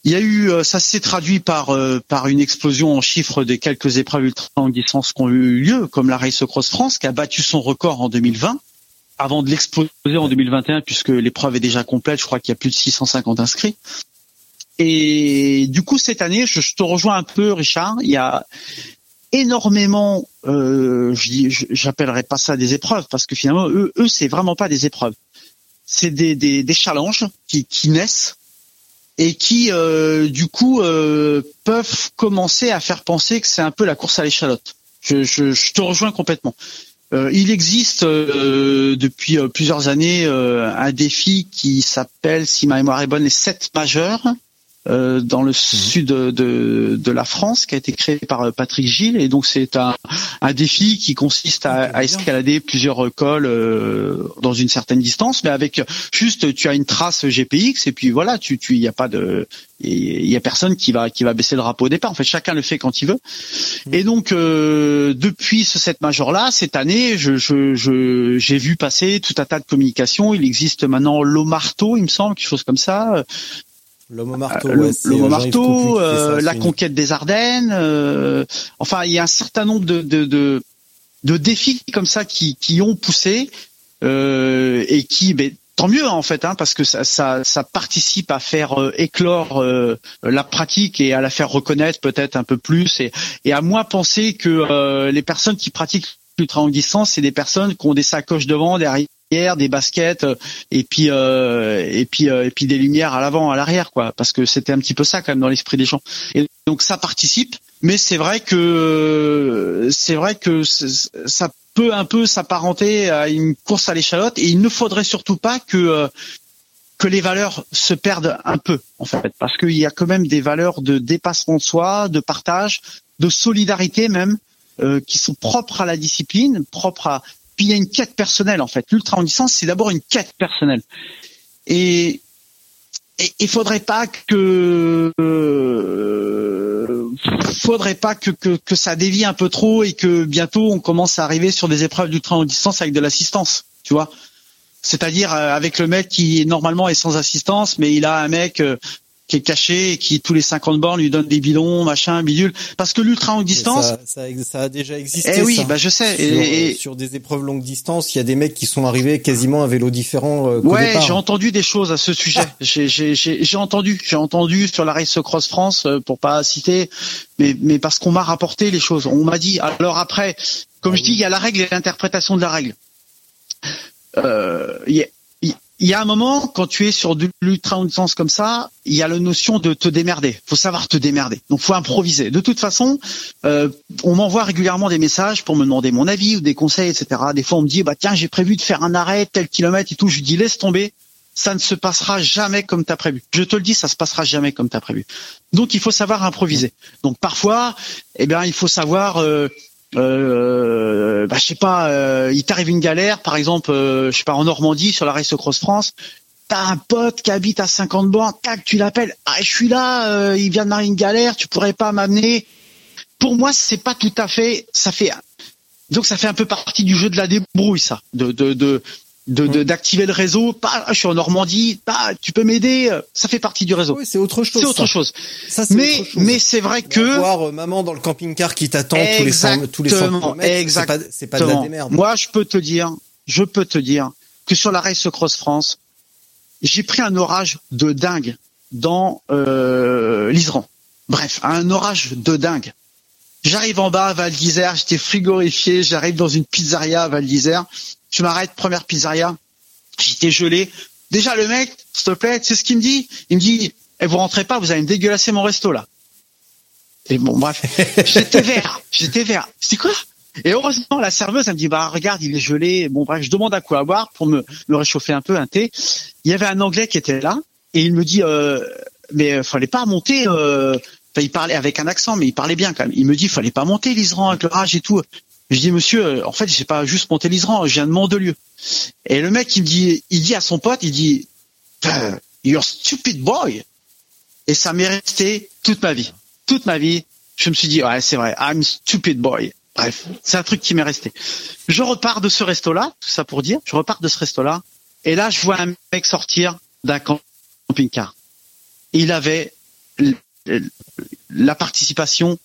Il y a eu, euh, ça s'est traduit par euh, par une explosion en chiffres des quelques épreuves ultra longue qui ont eu lieu, comme la Race Cross France qui a battu son record en 2020, avant de l'exploser en 2021 puisque l'épreuve est déjà complète. Je crois qu'il y a plus de 650 inscrits. Et du coup, cette année, je, te rejoins un peu, Richard. Il y a énormément, euh, pas ça des épreuves, parce que finalement, eux, eux c'est vraiment pas des épreuves. C'est des, des, challenges qui naissent et qui, euh, du coup, euh, peuvent commencer à faire penser que c'est un peu la course à l'échalote. Je, te rejoins complètement. Euh, il existe depuis plusieurs années un défi qui s'appelle, si ma mémoire est bonne, les sept majeurs, euh, dans le mhm. sud de, de, la France qui a été créé par euh, Patrick Gilles. Et donc c'est un, un défi qui consiste à, à escalader plusieurs cols euh, dans une certaine distance. Mais avec juste tu as une trace GPX et puis voilà tu tu il y a pas de il y a personne qui va qui va baisser le drapeau au départ. En fait chacun le fait quand il veut. Mhm. et donc depuis ce set major là cette année je je j'ai vu passer tout un tas de communications. Il existe maintenant l'Omarto il me semble quelque chose comme ça L'homme au marteau, euh, l'homme marteau, euh, la conquête des Ardennes. Euh, enfin, il y a un certain nombre de, de, de, de défis comme ça qui, qui ont poussé et qui, ben, tant mieux en fait, hein, parce que ça, ça, ça, participe à faire éclore la pratique et à la faire reconnaître peut-être un peu plus et, et à moins penser que les personnes qui pratiquent l'ultra longue distance, c'est des personnes qui ont des sacoches devant, derrière des baskets euh, et puis euh, et puis euh, et puis des lumières à l'avant à l'arrière quoi. Parce que c'était un petit peu ça quand même dans l'esprit des gens. Et donc ça participe mais c'est vrai que c'est vrai que ça peut un peu s'apparenter à une course à l'échalote et il ne faudrait surtout pas que que les valeurs se perdent un peu en fait. Parce qu'il y a quand même des valeurs de dépassement de soi de partage de solidarité même qui sont propres à la discipline, propres à, puis il y a une quête personnelle en fait. L'ultra en distance, c'est d'abord une quête personnelle. Et il faudrait pas que euh, faudrait pas que, que, que ça dévie un peu trop et que bientôt on commence à arriver sur des épreuves d'ultra en distance avec de l'assistance, tu vois. C'est-à-dire euh, avec le mec qui normalement est sans assistance, mais il a un mec euh, qui est caché et qui tous les 50 bornes lui donne des bidons, machin, bidule. Parce que l'ultra longue distance, ça, ça, a déjà existé. Eh oui, bah je sais. Sur, et, sur des épreuves longue distance, il y a des mecs qui sont arrivés quasiment à vélo différent. Euh, ouais, j'ai entendu des choses à ce sujet. j'ai entendu, j'ai entendu sur la Race Cross France euh, pour pas citer, mais mais parce qu'on m'a rapporté les choses. On m'a dit. Alors après, comme ah je dis, il y a la règle et l'interprétation de la règle. Euh, il y a un moment quand tu es sur de l'ultra distance comme ça, il y a la notion de te démerder. Faut savoir te démerder. Donc faut improviser. De toute façon, euh, on m'envoie régulièrement des messages pour me demander mon avis ou des conseils, etc. Des fois on me dit bah tiens j'ai prévu de faire un arrêt tel kilomètre et tout. Je lui dis laisse tomber. Ça ne se passera jamais comme tu as prévu. Je te le dis, ça se passera jamais comme tu as prévu. Donc il faut savoir improviser. Donc parfois, eh bien il faut savoir euh, euh, bah, je sais pas, euh, il t'arrive une galère, par exemple, euh, je sais pas, en Normandie, sur la Race Cross France, t'as un pote qui habite à 50 bornes, tac, tu l'appelles, ah, je suis là, euh, il vient de marier une galère, tu pourrais pas m'amener? Pour moi, c'est pas tout à fait, ça fait, donc ça fait un peu partie du jeu de la débrouille, ça, de, de, de, de de- d'activer le réseau. Pas, je suis en Normandie. Pas, tu peux m'aider. Ça fait partie du réseau. Oui, c'est autre chose. c'est autre chose. Mais mais c'est vrai que voir euh, maman dans le camping-car qui t'attend tous les 100 tous les 100 Exactement, c'est pas c'est pas de la démerde. Moi, je peux te dire, je peux te dire que sur la Race Cross France, j'ai pris un orage de dingue dans euh, l'Isran. Bref, un orage de dingue. J'arrive en bas à Val d'Isère, j'étais frigorifié, j'arrive dans une pizzeria à Val d'Isère, je m'arrête, première pizzeria, j'étais gelé. Déjà le mec, s'il te plaît, tu sais ce qu'il me dit? Il me dit, eh, vous rentrez pas, vous allez me dégueulasser mon resto là. Et bon, bref, j'étais vert, j'étais vert. C'est quoi? Et heureusement, la serveuse, elle me dit, bah regarde, il est gelé. Bon, bref, je demande à quoi boire pour me, me réchauffer un peu, un thé. Il y avait un Anglais qui était là et il me dit, euh, mais euh, fallait pas monter. Euh... Enfin, il parlait avec un accent, mais il parlait bien quand même. Il me dit, fallait pas monter l'Isran avec l'orage et tout. Je dis, monsieur, euh, en fait, j'ai pas juste monté l'Isran, je viens de Mandelieu. Et le mec, il me dit, il dit à son pote, il dit, you're stupid boy. Et ça m'est resté toute ma vie. Toute ma vie, je me suis dit, ouais, c'est vrai, I'm stupid boy. Bref, c'est un truc qui m'est resté. Je repars de ce resto-là, tout ça pour dire, je repars de ce resto-là, et là, je vois un mec sortir d'un camping-car. Il avait la participation,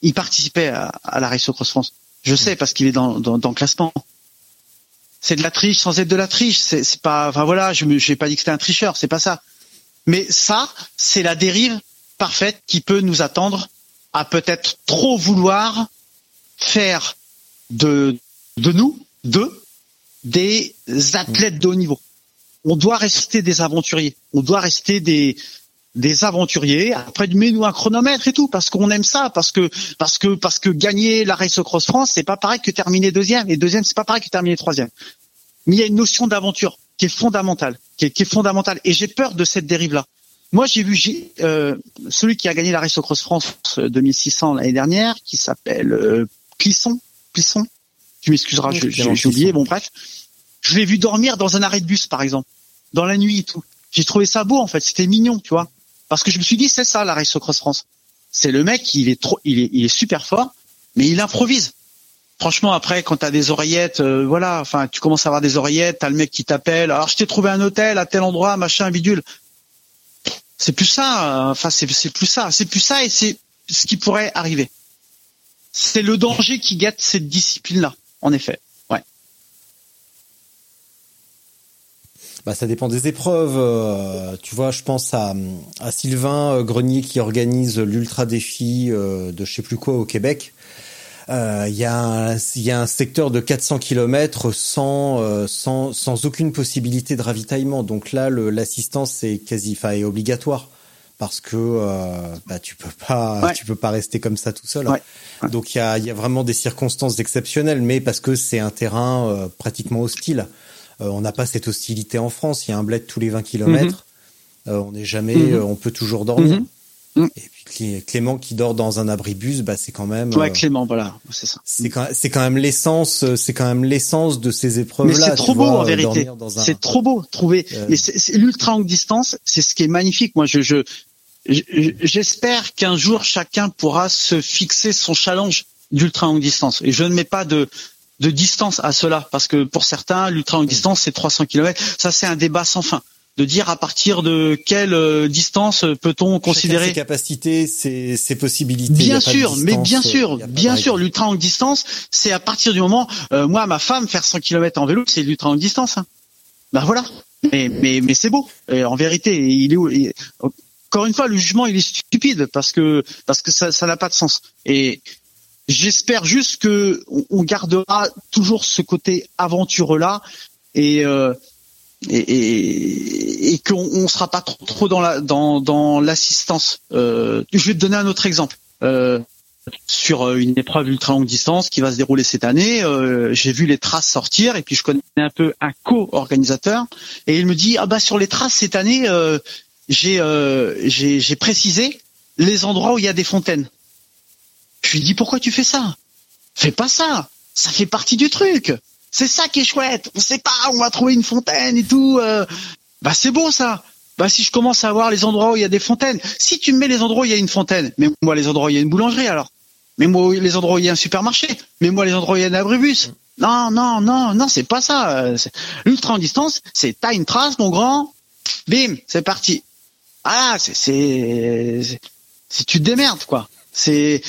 il participait à, à la Race Cross France. Je sais parce qu'il est dans, dans, dans le classement. C'est de la triche sans être de la triche. C'est c'est pas, enfin voilà, je n'ai pas dit que c'était un tricheur, c'est pas ça. Mais ça, c'est la dérive parfaite qui peut nous attendre à peut-être trop vouloir faire de, de nous, d'eux, des athlètes de haut niveau. On doit rester des aventuriers. On doit rester des, des aventuriers. Après, mets-nous un chronomètre et tout, parce qu'on aime ça, parce que, parce que, parce que gagner la Race Cross France, c'est pas pareil que terminer deuxième, et deuxième, c'est pas pareil que terminer troisième. Mais il y a une notion d'aventure qui est fondamentale, qui est, qui est fondamentale. Et j'ai peur de cette dérive-là. Moi, j'ai vu j'ai, euh, celui qui a gagné la Race Cross France euh, 2600 l'année dernière, qui s'appelle euh, Clisson. Clisson. Tu m'excuseras, Oui, j'ai oublié. Bon, bref. Je l'ai vu dormir dans un arrêt de bus, par exemple, dans la nuit et tout. J'ai trouvé ça beau, en fait. C'était mignon, tu vois. Parce que je me suis dit, c'est ça la Race Cross France. C'est le mec, il est trop, il est, il est super fort, mais il improvise. Franchement, après, quand t'as des oreillettes, euh, voilà, enfin, tu commences à avoir des oreillettes, t'as le mec qui t'appelle. Alors, je t'ai trouvé un hôtel à tel endroit, machin, bidule. C'est plus ça. euh, Enfin, c'est plus ça. C'est plus ça, et c'est ce qui pourrait arriver. C'est le danger qui guette cette discipline-là, en effet. Bah, ça dépend des épreuves. euh, tu vois, je pense à, à Sylvain euh, Grenier qui organise l'ultra défi euh, de je sais plus quoi au Québec. Euh, Il y, a un- y a un secteur de 400 km sans, euh, sans, sans aucune possibilité de ravitaillement. Donc là, l'assistance est quasi, enfin, est obligatoire parce que euh, bah, tu peux pas, Ouais. tu peux pas rester comme ça tout seul. Ouais. Ouais. Donc il y a, il y a vraiment des circonstances exceptionnelles, mais parce que c'est un terrain euh, pratiquement hostile. Euh, on n'a pas cette hostilité en France. Il y a un bled tous les 20 kilomètres. Euh, on n'est jamais, Mhm. euh, on peut toujours dormir. Mhm. Mhm. Et puis Clé- Clément qui dort dans un abribus, bah c'est quand même, Ouais, Clément, voilà, c'est ça. c'est quand, même l'essence, c'est quand même l'essence de ces épreuves Mais c'est trop beau en vérité. C'est trop beau trouver. Mais l'ultra longue distance, c'est ce qui est magnifique. Moi, je- j'espère qu'un jour chacun pourra se fixer son challenge d'ultra longue distance. Et je ne mets pas de de distance à cela parce que pour certains, l'ultra longue distance c'est 300 km. Ça, c'est un débat sans fin. De dire à partir de quelle euh, distance peut-on Considérer ses capacités, ses, ses possibilités. Bien sûr, mais bien euh, sûr, bien sûr, l'ultra longue distance, c'est à partir du moment, euh, moi, ma femme, faire 100 km en vélo, c'est l'ultra longue distance. Hein. Ben voilà. Mais mais mais c'est beau. Et en vérité, il est où Encore une fois, le jugement, il est stupide parce que parce que ça ça n'a pas de sens. Et j'espère juste que on- gardera toujours ce côté aventureux là et euh, et, et, et qu'on on sera pas trop, trop dans la dans dans l'assistance. Euh, je vais te donner un autre exemple. Euh, sur euh, une épreuve ultra longue distance qui va se dérouler cette année, euh, j'ai vu les traces sortir et puis je connais un peu un co-organisateur et il me dit ah bah sur les traces cette année euh, j'ai euh, j'ai précisé les endroits où il y a des fontaines. Je lui dis pourquoi tu fais ça? Fais pas ça, ça fait partie du truc. C'est ça qui est chouette. On sait pas, on va trouver une fontaine et tout. euh. Bah c'est beau ça. Bah si je commence à voir les endroits où il y a des fontaines, si tu me mets les endroits où il y a une fontaine, mais moi les endroits où il y a une boulangerie alors. Mais moi les endroits où il y a un supermarché, mais moi les endroits où il y a un abribus. Non, non, non, non, c'est pas ça. L'ultra en distance, c'est t'as une trace, mon grand. Bim, c'est parti. Ah, c'est, c'est tu te démerdes quoi. Et,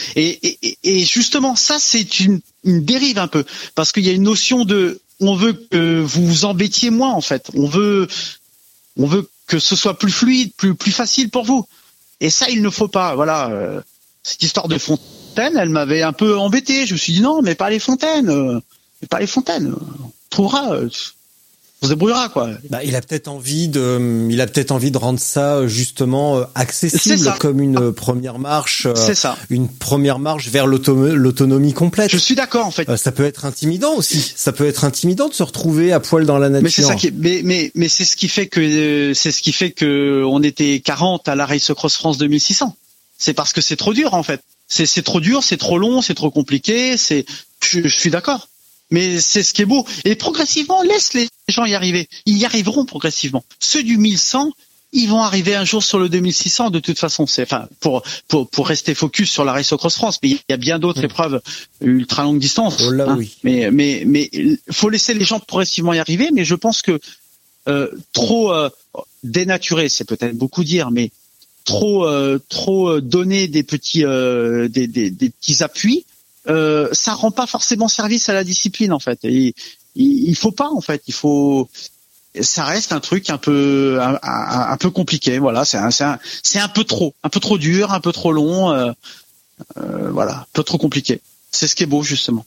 justement ça c'est une, dérive un peu parce qu'il y a une notion de on veut que vous vous embêtiez moins en fait. On veut on veut que ce soit plus fluide, plus plus facile pour vous. Et ça il ne faut pas. Voilà euh, cette histoire de fontaine, elle m'avait un peu embêté. Je me suis dit non mais pas les fontaines, euh, pas les fontaines. On trouvera. Euh, on se débrouillera quoi. Bah, il a peut-être envie de, il a peut-être envie de rendre ça justement euh, accessible comme une euh, première marche. Euh, c'est ça. Une première marche vers l'autonomie complète. Je suis d'accord en fait. ça peut être intimidant aussi. Ça peut être intimidant de se retrouver à poil dans la nature. Mais c'est ça qui, mais mais mais c'est ce qui fait que c'est ce qui fait que on était 40 à la Race Cross France 2600. C'est parce que c'est trop dur en fait. C'est c'est trop dur, c'est trop long, c'est trop compliqué. C'est je suis d'accord. Mais c'est ce qui est beau. Et progressivement, laisse les gens y arriver. Ils y arriveront progressivement. Ceux du 1100, ils vont arriver un jour sur le 2600 de toute façon. C'est enfin pour pour pour rester focus sur la Race Cross France, mais il y a bien d'autres épreuves ultra longue distance. Oh là, hein. oui. Mais mais mais faut laisser les gens progressivement y arriver. Mais je pense que euh, trop euh, dénaturé, c'est peut-être beaucoup dire, mais trop euh, trop donner des petits euh, des, des, des petits appuis euh, ça rend pas forcément service à la discipline en fait. Il, il faut pas en fait. Il faut ça reste un truc un peu un, peu compliqué. Voilà, c'est un, c'est un, peu trop, un peu trop dur, un peu trop long. Euh, euh, voilà, un peu trop compliqué. C'est ce qui est beau justement.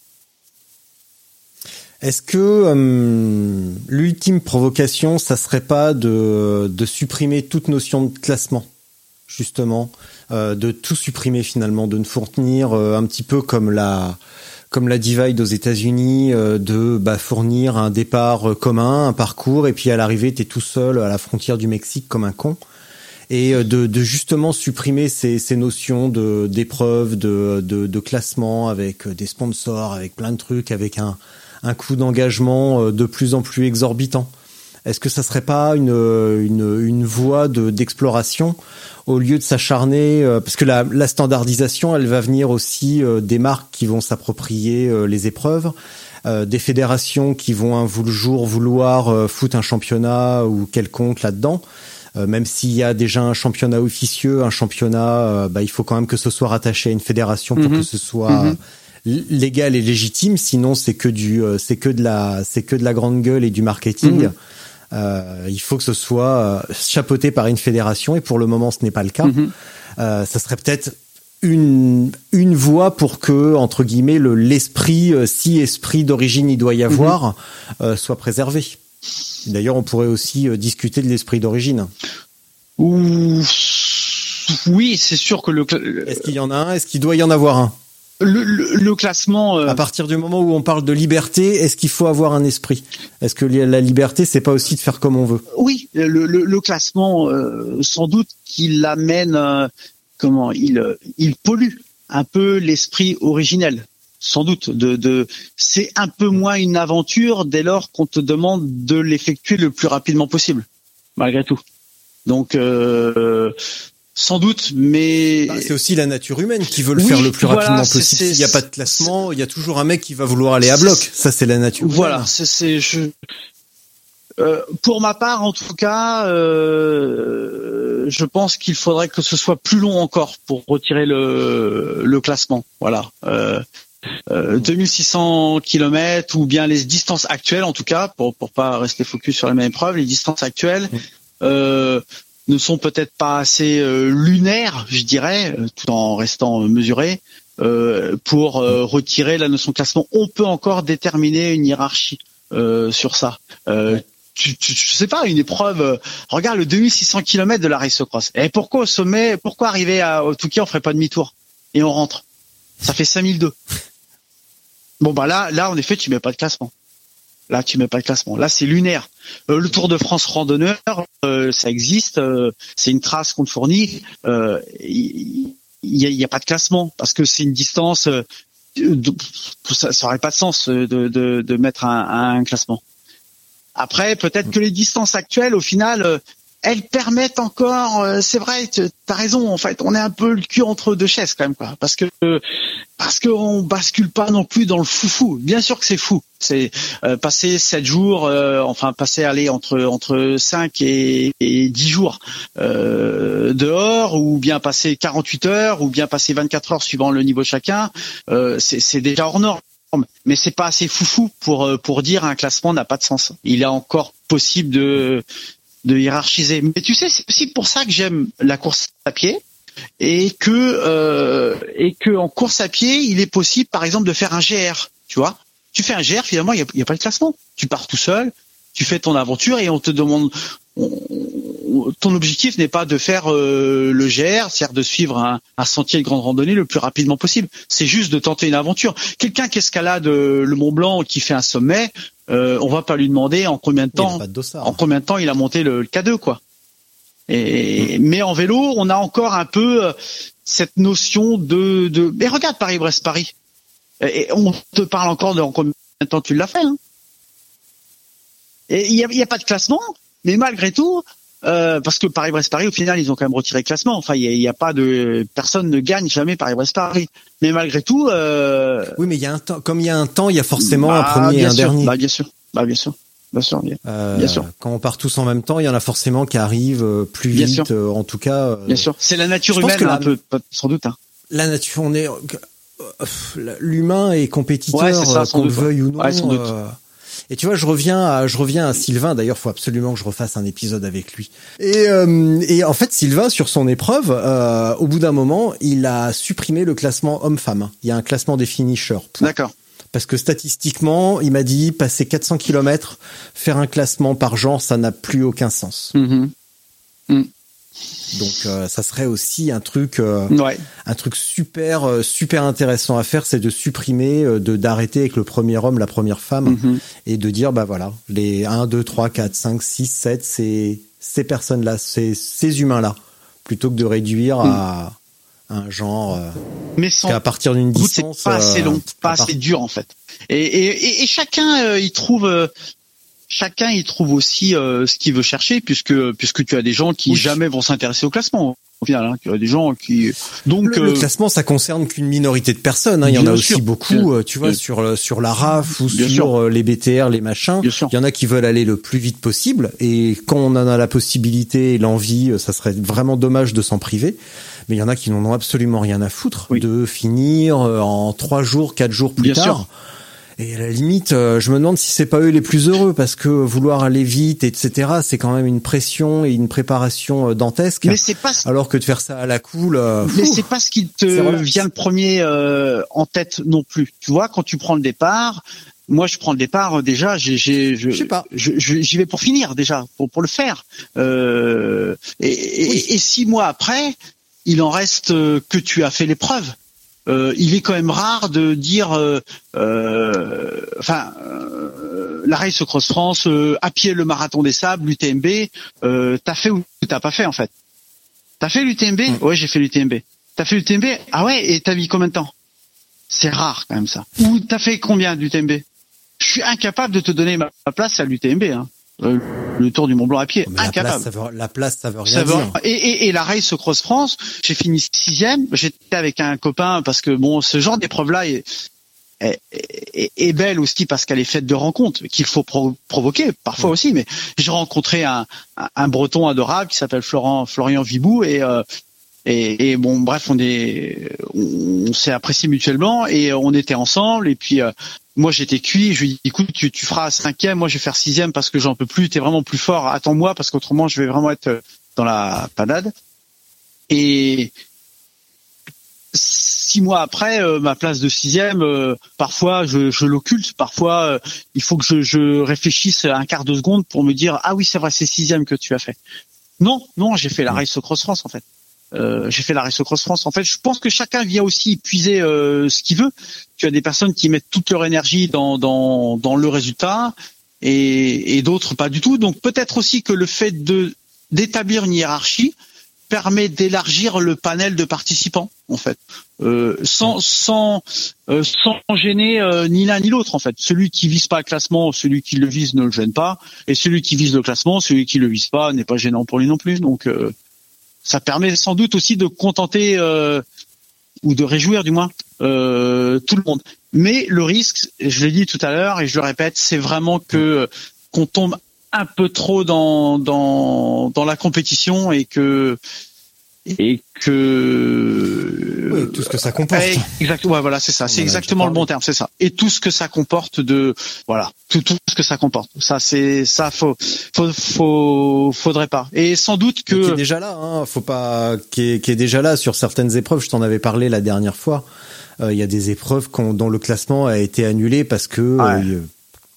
Est-ce que euh, l'ultime provocation, ça serait pas de, supprimer toute notion de classement, justement? De tout supprimer finalement, de ne fournir euh, un petit peu comme la comme la divide aux États-Unis, euh, de bah, fournir un départ commun, un parcours, et puis à l'arrivée, tu es tout seul à la frontière du Mexique comme un con et de, de, justement supprimer ces, ces notions de d'épreuves, de, de, de, classement avec des sponsors, avec plein de trucs, avec un, un coût d'engagement de plus en plus exorbitant. Est-ce que ça serait pas une, une, une voie d'exploration au lieu de s'acharner euh, parce que la, la, standardisation elle va venir aussi euh, des marques qui vont s'approprier euh, les épreuves des fédérations qui vont un jour vouloir foutre un championnat ou quelconque là-dedans même s'il y a déjà un championnat officieux un championnat bah, il faut quand même que ce soit rattaché à une fédération pour mhm. que ce soit mhm. légal et légitime sinon c'est que du c'est que de la c'est que de la grande gueule et du marketing mhm. Euh, il faut que ce soit euh, chapeauté par une fédération et pour le moment ce n'est pas le cas. Mhm. Euh, ça serait peut-être une une voie pour que entre guillemets le l'esprit si esprit d'origine il doit y avoir mhm. soit préservé. D'ailleurs, on pourrait aussi discuter de l'esprit d'origine. Oui, c'est sûr que le. Est-ce qu'il y en a un? Est-ce qu'il doit y en avoir un? Le, le, classement. Euh... À partir du moment où on parle de liberté, est-ce qu'il faut avoir un esprit? Est-ce que la liberté, c'est pas aussi de faire comme on veut? Oui, le, le classement, euh, sans doute qu'il amène, euh, comment il euh, il pollue un peu l'esprit originel. Sans doute, de, de c'est un peu moins une aventure dès lors qu'on te demande de l'effectuer le plus rapidement possible, malgré tout. Donc, euh, sans doute, mais bah, c'est aussi la nature humaine qui veut le faire le plus rapidement possible. S'il n'y a pas de classement, il y a toujours un mec qui va vouloir aller à bloc. Ça, c'est la nature. Voilà, c'est je. Euh, pour ma part, en tout cas, euh, je pense qu'il faudrait que ce soit plus long encore pour retirer le, le classement. Voilà. Euh, 2600 euh, km ou bien les distances actuelles, en tout cas, pour pour pas rester focus sur les mêmes épreuves, les distances actuelles. Ne sont peut-être pas assez euh, lunaires, je dirais, euh, tout en restant mesurés, euh, pour retirer la notion de classement. On peut encore déterminer une hiérarchie sur ça. Tu, tu, sais pas, une épreuve. regarde le 2600 km de la race cross. Et pourquoi au sommet, pourquoi arriver à, au Touquet, on ferait pas demi-tour et on rentre? Ça fait 5002. Bon bah là, là en effet, tu mets pas de classement. Là, tu mets pas le classement. Là, c'est lunaire. Euh, le Tour de France randonneur, euh, ça existe. Euh, c'est une trace qu'on te fournit. Il n'y a, pas de classement parce que c'est une distance. ça, ça aurait pas de sens de, de, de mettre un, un, classement. Après, peut-être que les distances actuelles, au final, elles permettent encore, euh, c'est vrai, tu as raison, en fait, on est un peu le cul entre deux chaises quand même, quoi, parce que parce qu'on bascule pas non plus dans le foufou. Bien sûr que c'est fou, c'est euh, passer sept jours, euh, enfin passer aller entre entre 5 et, et 10 jours euh, dehors, ou bien passer 48 heures, ou bien passer 24 heures suivant le niveau de chacun, euh, c'est déjà hors norme mais c'est pas assez foufou pour pour dire un classement n'a pas de sens. Il est encore possible de de hiérarchiser. Mais tu sais, c'est aussi pour ça que j'aime la course à pied et que euh, et que en course à pied, il est possible, par exemple, de faire un GR. Tu vois, tu fais un GR, finalement, il n'y a, a, pas de classement. Tu pars tout seul, tu fais ton aventure et on te demande. ton objectif n'est pas de faire euh, le GR, c'est-à-dire de suivre un, un, sentier de grande randonnée le plus rapidement possible. C'est juste de tenter une aventure. Quelqu'un qui escalade euh, le Mont Blanc, qui fait un sommet, euh, on va pas lui demander en combien de temps, en combien de temps il a monté le, le K2 quoi. Et, mais en vélo, on a encore un peu euh, cette notion de, de... Mais regarde Paris-Brest-Paris. Et on te parle encore de en combien de temps tu l'as fait. Hein et il n'y a, y a, pas de classement, mais malgré tout, euh, parce que Paris-Brest-Paris, au final, ils ont quand même retiré le classement. Enfin, il n'y a, a, pas de personne ne gagne jamais Paris-Brest-Paris. Mais malgré tout, euh... oui, mais il y a un temps. Comme il y a un temps, il y a forcément bah, un premier et un sûr, dernier. Bah, bien sûr, bah, bien sûr. Bien sûr, bien, euh, bien, sûr. Quand on part tous en même temps, il y en a forcément qui arrivent plus bien vite, en tout cas. bien sûr. C'est la nature humaine, la, un peu, sans doute. Hein. La nature, on est l'humain est compétiteur, ouais, qu'on le veuille ou non. Ouais, sans doute. Et tu vois, je reviens à, je reviens à Sylvain. D'ailleurs, faut absolument que je refasse un épisode avec lui. Et, euh, et en fait, Sylvain, sur son épreuve, euh, au bout d'un moment, il a supprimé le classement homme-femme. Il y a un classement des finishers. D'accord. Parce que statistiquement, il m'a dit, passer 400 km, faire un classement par genre, ça n'a plus aucun sens. Mmh. Mmh. Donc euh, ça serait aussi un truc, euh, ouais. un truc super euh, super intéressant à faire, c'est de supprimer, de d'arrêter avec le premier homme, la première femme, mmh. et de dire bah voilà, les 1, 2, 3, 4, 5, 6, 7, c'est ces personnes-là, ces ces humains-là, plutôt que de réduire à un genre. Mais sans à partir d'une distance, c'est pas assez long, pas assez dur en fait. Et, et, et chacun il trouve chacun y trouve aussi euh, ce qu'il veut chercher puisque puisque tu as des gens qui Oui. jamais vont s'intéresser au classement au final hein. tu as des gens qui donc le, le euh, classement, ça concerne qu'une minorité de personnes. Hein. Il y en a sûr. aussi beaucoup, Bien- euh, tu vois, bien- sur le- sur la RAF ou Bien sur sûr. euh, les BTR, les machins. Bien sûr. Il y en a qui veulent aller le plus vite possible. Et quand on en a la possibilité et l'envie, euh, ça serait vraiment dommage de s'en priver. Mais il y en a qui n'en ont absolument rien à foutre Oui. de finir euh, en trois jours, quatre jours plus Bien tard. sûr. Et à la limite, euh, je me demande si c'est pas eux les plus heureux parce que vouloir aller vite, etc., c'est quand même une pression et une préparation euh, dantesque. mais c'est pas Alors que de faire ça à la cool, euh, mais c'est pas ce qui te vient le premier euh, en tête non plus tu vois quand tu prends le départ moi je prends le départ déjà j'ai j'ai je sais pas. j'y vais pour finir déjà pour pour le faire euh, et, et- Oui. et six mois après il en reste que tu as fait l'épreuve euh, il est quand même rare de dire, euh, euh, enfin, euh, la Race Cross France, euh, à pied le marathon des sables, l'UTMB, euh, t'as fait ou t'as pas fait en fait? T'as fait l'UTMB? Ouais, j'ai fait l'UTMB. T'as fait l'UTMB? Ah ouais, et t'as mis combien de temps? C'est rare quand même ça. Ou t'as fait combien d'UTMB? Je suis incapable de te donner ma, ma place à l'UTMB. Hein. Euh, le Tour du Mont Blanc à pied, Mais la incapable. place, ça veut, la place, ça veut rien Ça veut- dire. et, et, et la Race Cross France, j'ai fini sixième. J'étais avec un copain parce que bon, ce genre d'épreuve-là est, est, est- est belle aussi parce qu'elle est faite de rencontres qu'il faut pro- provoquer parfois aussi. Mais j'ai rencontré un, un, un Breton adorable qui s'appelle Florent Florian Vibou et euh, et, et bon, bref, on est, on, on s'est apprécié mutuellement et on était ensemble. Et puis euh, moi, j'étais cuit. Je lui ai dit, écoute, tu, tu feras cinquième, moi je vais faire sixième parce que j'en peux plus. T'es vraiment plus fort. Attends-moi parce qu'autrement, je vais vraiment être dans la panade. Et six mois après, euh, ma place de sixième, euh, parfois je, je l'occulte, parfois euh, il faut que je, je réfléchisse un quart de seconde pour me dire ah oui c'est vrai c'est sixième que tu as fait. Non non j'ai fait la Race Cross France en fait. Euh, j'ai fait la Race Cross France. En fait, je pense que chacun vient aussi puiser euh, ce qu'il veut. Tu as des personnes qui mettent toute leur énergie dans dans, dans le résultat et, et d'autres pas du tout. Donc peut-être aussi que le fait de d'établir une hiérarchie permet d'élargir le panel de participants. en fait, euh, sans sans euh, sans gêner euh, ni l'un ni l'autre en fait. Celui qui vise pas le classement, celui qui le vise ne le gêne pas, et celui qui vise le classement, celui qui le vise pas n'est pas gênant pour lui non plus. Donc ça permet sans doute aussi de contenter euh, ou de réjouir du moins euh, tout le monde. Mais le risque, je l'ai dit tout à l'heure et je le répète, c'est vraiment que qu'on tombe un peu trop dans dans dans la compétition et que et que Oui, tout ce que ça comporte. Ouais, exactement. Ouais, voilà, c'est ça. C'est exactement le bon terme, c'est ça. Et tout ce que ça comporte de, voilà, tout, tout ce que ça comporte. Ça, c'est ça. Faut, faut, faut, faudrait pas. Et sans doute qui est que. déjà là, hein, faut pas, qui est, qui est déjà là sur certaines épreuves. Je t'en avais parlé la dernière fois. Euh, Il y a des épreuves dont le classement a été annulé parce que, Ouais. euh,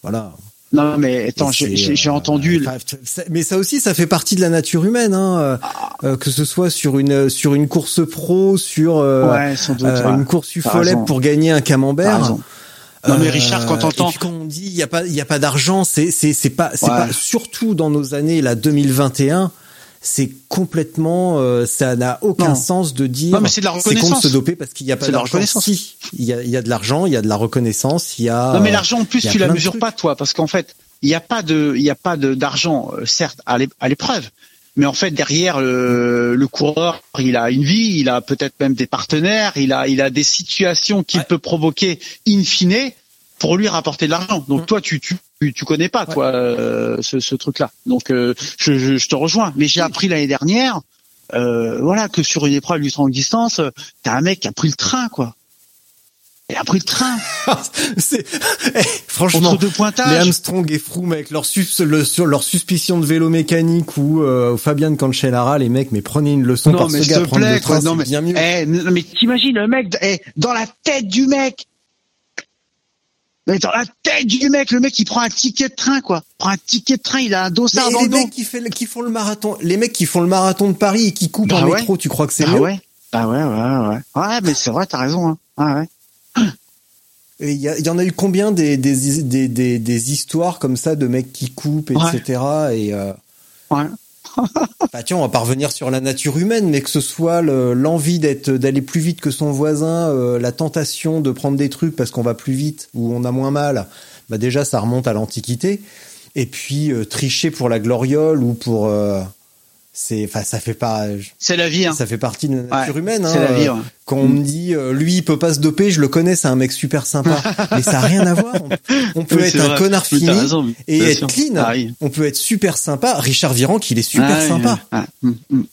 voilà. Non, mais attends, j'ai euh, entendu. ça- mais ça aussi, ça fait partie de la nature humaine, hein, euh, euh, que ce soit sur une sur une course pro, sur euh, Ouais, sans doute. euh, ouais. une course UFOLEP pour gagner un camembert. Non, mais Richard, quand t'entends- quand on dit il y a pas il y a pas d'argent, c'est c'est c'est pas c'est Ouais. pas surtout dans nos années là 2021, c'est complètement euh, ça n'a aucun Non. sens de dire Non, mais c'est de la con reconnaissance. de se doper parce qu'il y a pas de la reconnaissance. Si, il y a il y a de l'argent, il y a de la reconnaissance, il y a Non mais l'argent en plus tu la mesures trucs. pas toi parce qu'en fait il n'y a pas de il y a pas de d'argent euh, certes à l'é- à l'épreuve mais en fait derrière euh, le coureur il a une vie il a peut-être même des partenaires il a il a des situations qu'il Ouais. peut provoquer in fine pour lui rapporter de l'argent donc Mm. toi tu tu tu, tu connais pas toi euh, ce, ce truc là donc euh, je, je, je te rejoins mais j'ai appris l'année dernière euh, voilà que sur une épreuve du longue distance euh, t'as un mec qui a pris le train quoi il a pris le train c'est eh, franchement entre deux pointages les Armstrong et Froome avec leur, sus, le, sur leur suspicion de vélo mécanique ou euh, Fabien Cancellara, les mecs, mais prenez une leçon Non par mais ce gars, plaît, le train, quoi. Non c'est mais, bien mieux. eh, non, mais t'imagines le mec, eh, dans la tête du mec. Mais dans la tête du mec, le mec il prend un ticket de train quoi. Il prend un ticket de train, il a un Mais dossard dans les le dos. mecs qui, fait, le- qui font le marathon, les mecs qui font le marathon de Paris et qui coupent Bah en ouais. métro, tu crois que c'est Bah mieux ouais, bah ouais, ouais, ouais. Ouais, mais c'est vrai, t'as raison. Hein. Ouais, Il y, en a eu combien des, des, des, des, histoires comme ça de mecs qui coupent, Ouais. etc. Et euh, ouais. bah tiens, on va pas revenir sur la nature humaine, mais que ce soit le- l'envie d'être d'aller plus vite que son voisin, euh, la tentation de prendre des trucs parce qu'on va plus vite ou on a moins mal, bah déjà ça remonte à l'Antiquité. Et puis euh, tricher pour la gloriole ou pour euh, c'est enfin ça fait pas C'est la vie. Hein. ça fait partie de la nature Ouais, humaine. c'est hein. la vie, Euh, ouais. Quand on me dit euh, lui il peut pas se doper, je le connais, c'est un mec super sympa, mais ça a rien à voir. On, on peut Oui, être un connard Oui, fini raison, et être sûr. clean. Ah oui. On peut être super sympa. Richard Virenque, il est super Ouais, sympa. Ouais, ouais. Mm, mm.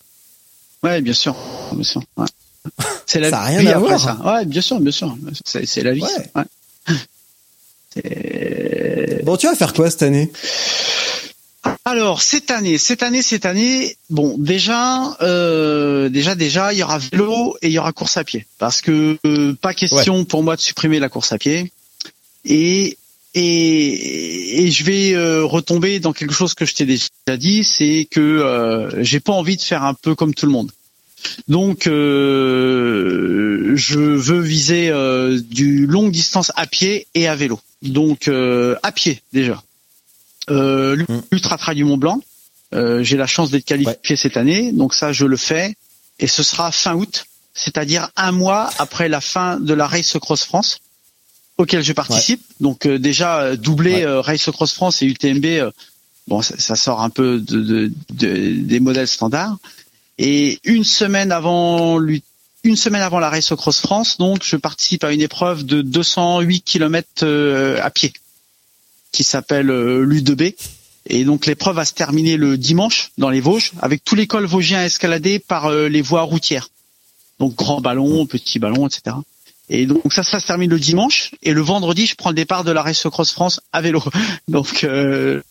Ouais, bien sûr, bien sûr. Ouais. C'est la Ça a rien vie à après voir. ça. Ouais, bien sûr, bien sûr. C'est la vie. Ça. Bon, tu vas faire quoi cette année? Alors cette année, cette année, cette année, bon déjà, euh, déjà, déjà, il y aura vélo et il y aura course à pied, parce que euh, pas question pour moi de supprimer la course à pied, et et, et je vais euh, retomber dans quelque chose que je t'ai déjà dit, c'est que euh, j'ai pas envie de faire un peu comme tout le monde. Donc, euh, je veux viser euh, du longue distance à pied et à vélo. Donc, euh, à pied déjà. Euh, l'Ultra Trail du Mont Blanc. Euh, J'ai la chance d'être qualifié cette année, donc ça je le fais et ce sera fin août, c'est-à-dire un mois après la fin de la Race Cross France auquel je participe. Donc euh, déjà euh, doublé Ouais. euh, Race Cross France et UTMB, euh, bon ça, ça sort un peu de, de- de- des modèles standards. Et une semaine avant lui, une semaine avant la Race Cross France, donc je participe à une épreuve de 208 km à pied qui s'appelle euh, l'U2B. Et donc l'épreuve va se terminer le dimanche dans les Vosges avec tous les cols vosgiens escaladés par euh, les voies routières. Donc grand ballon, petit ballon, etc. Et donc ça, ça se termine le dimanche et le vendredi, je prends le départ de la Race Cross France à vélo. Donc euh,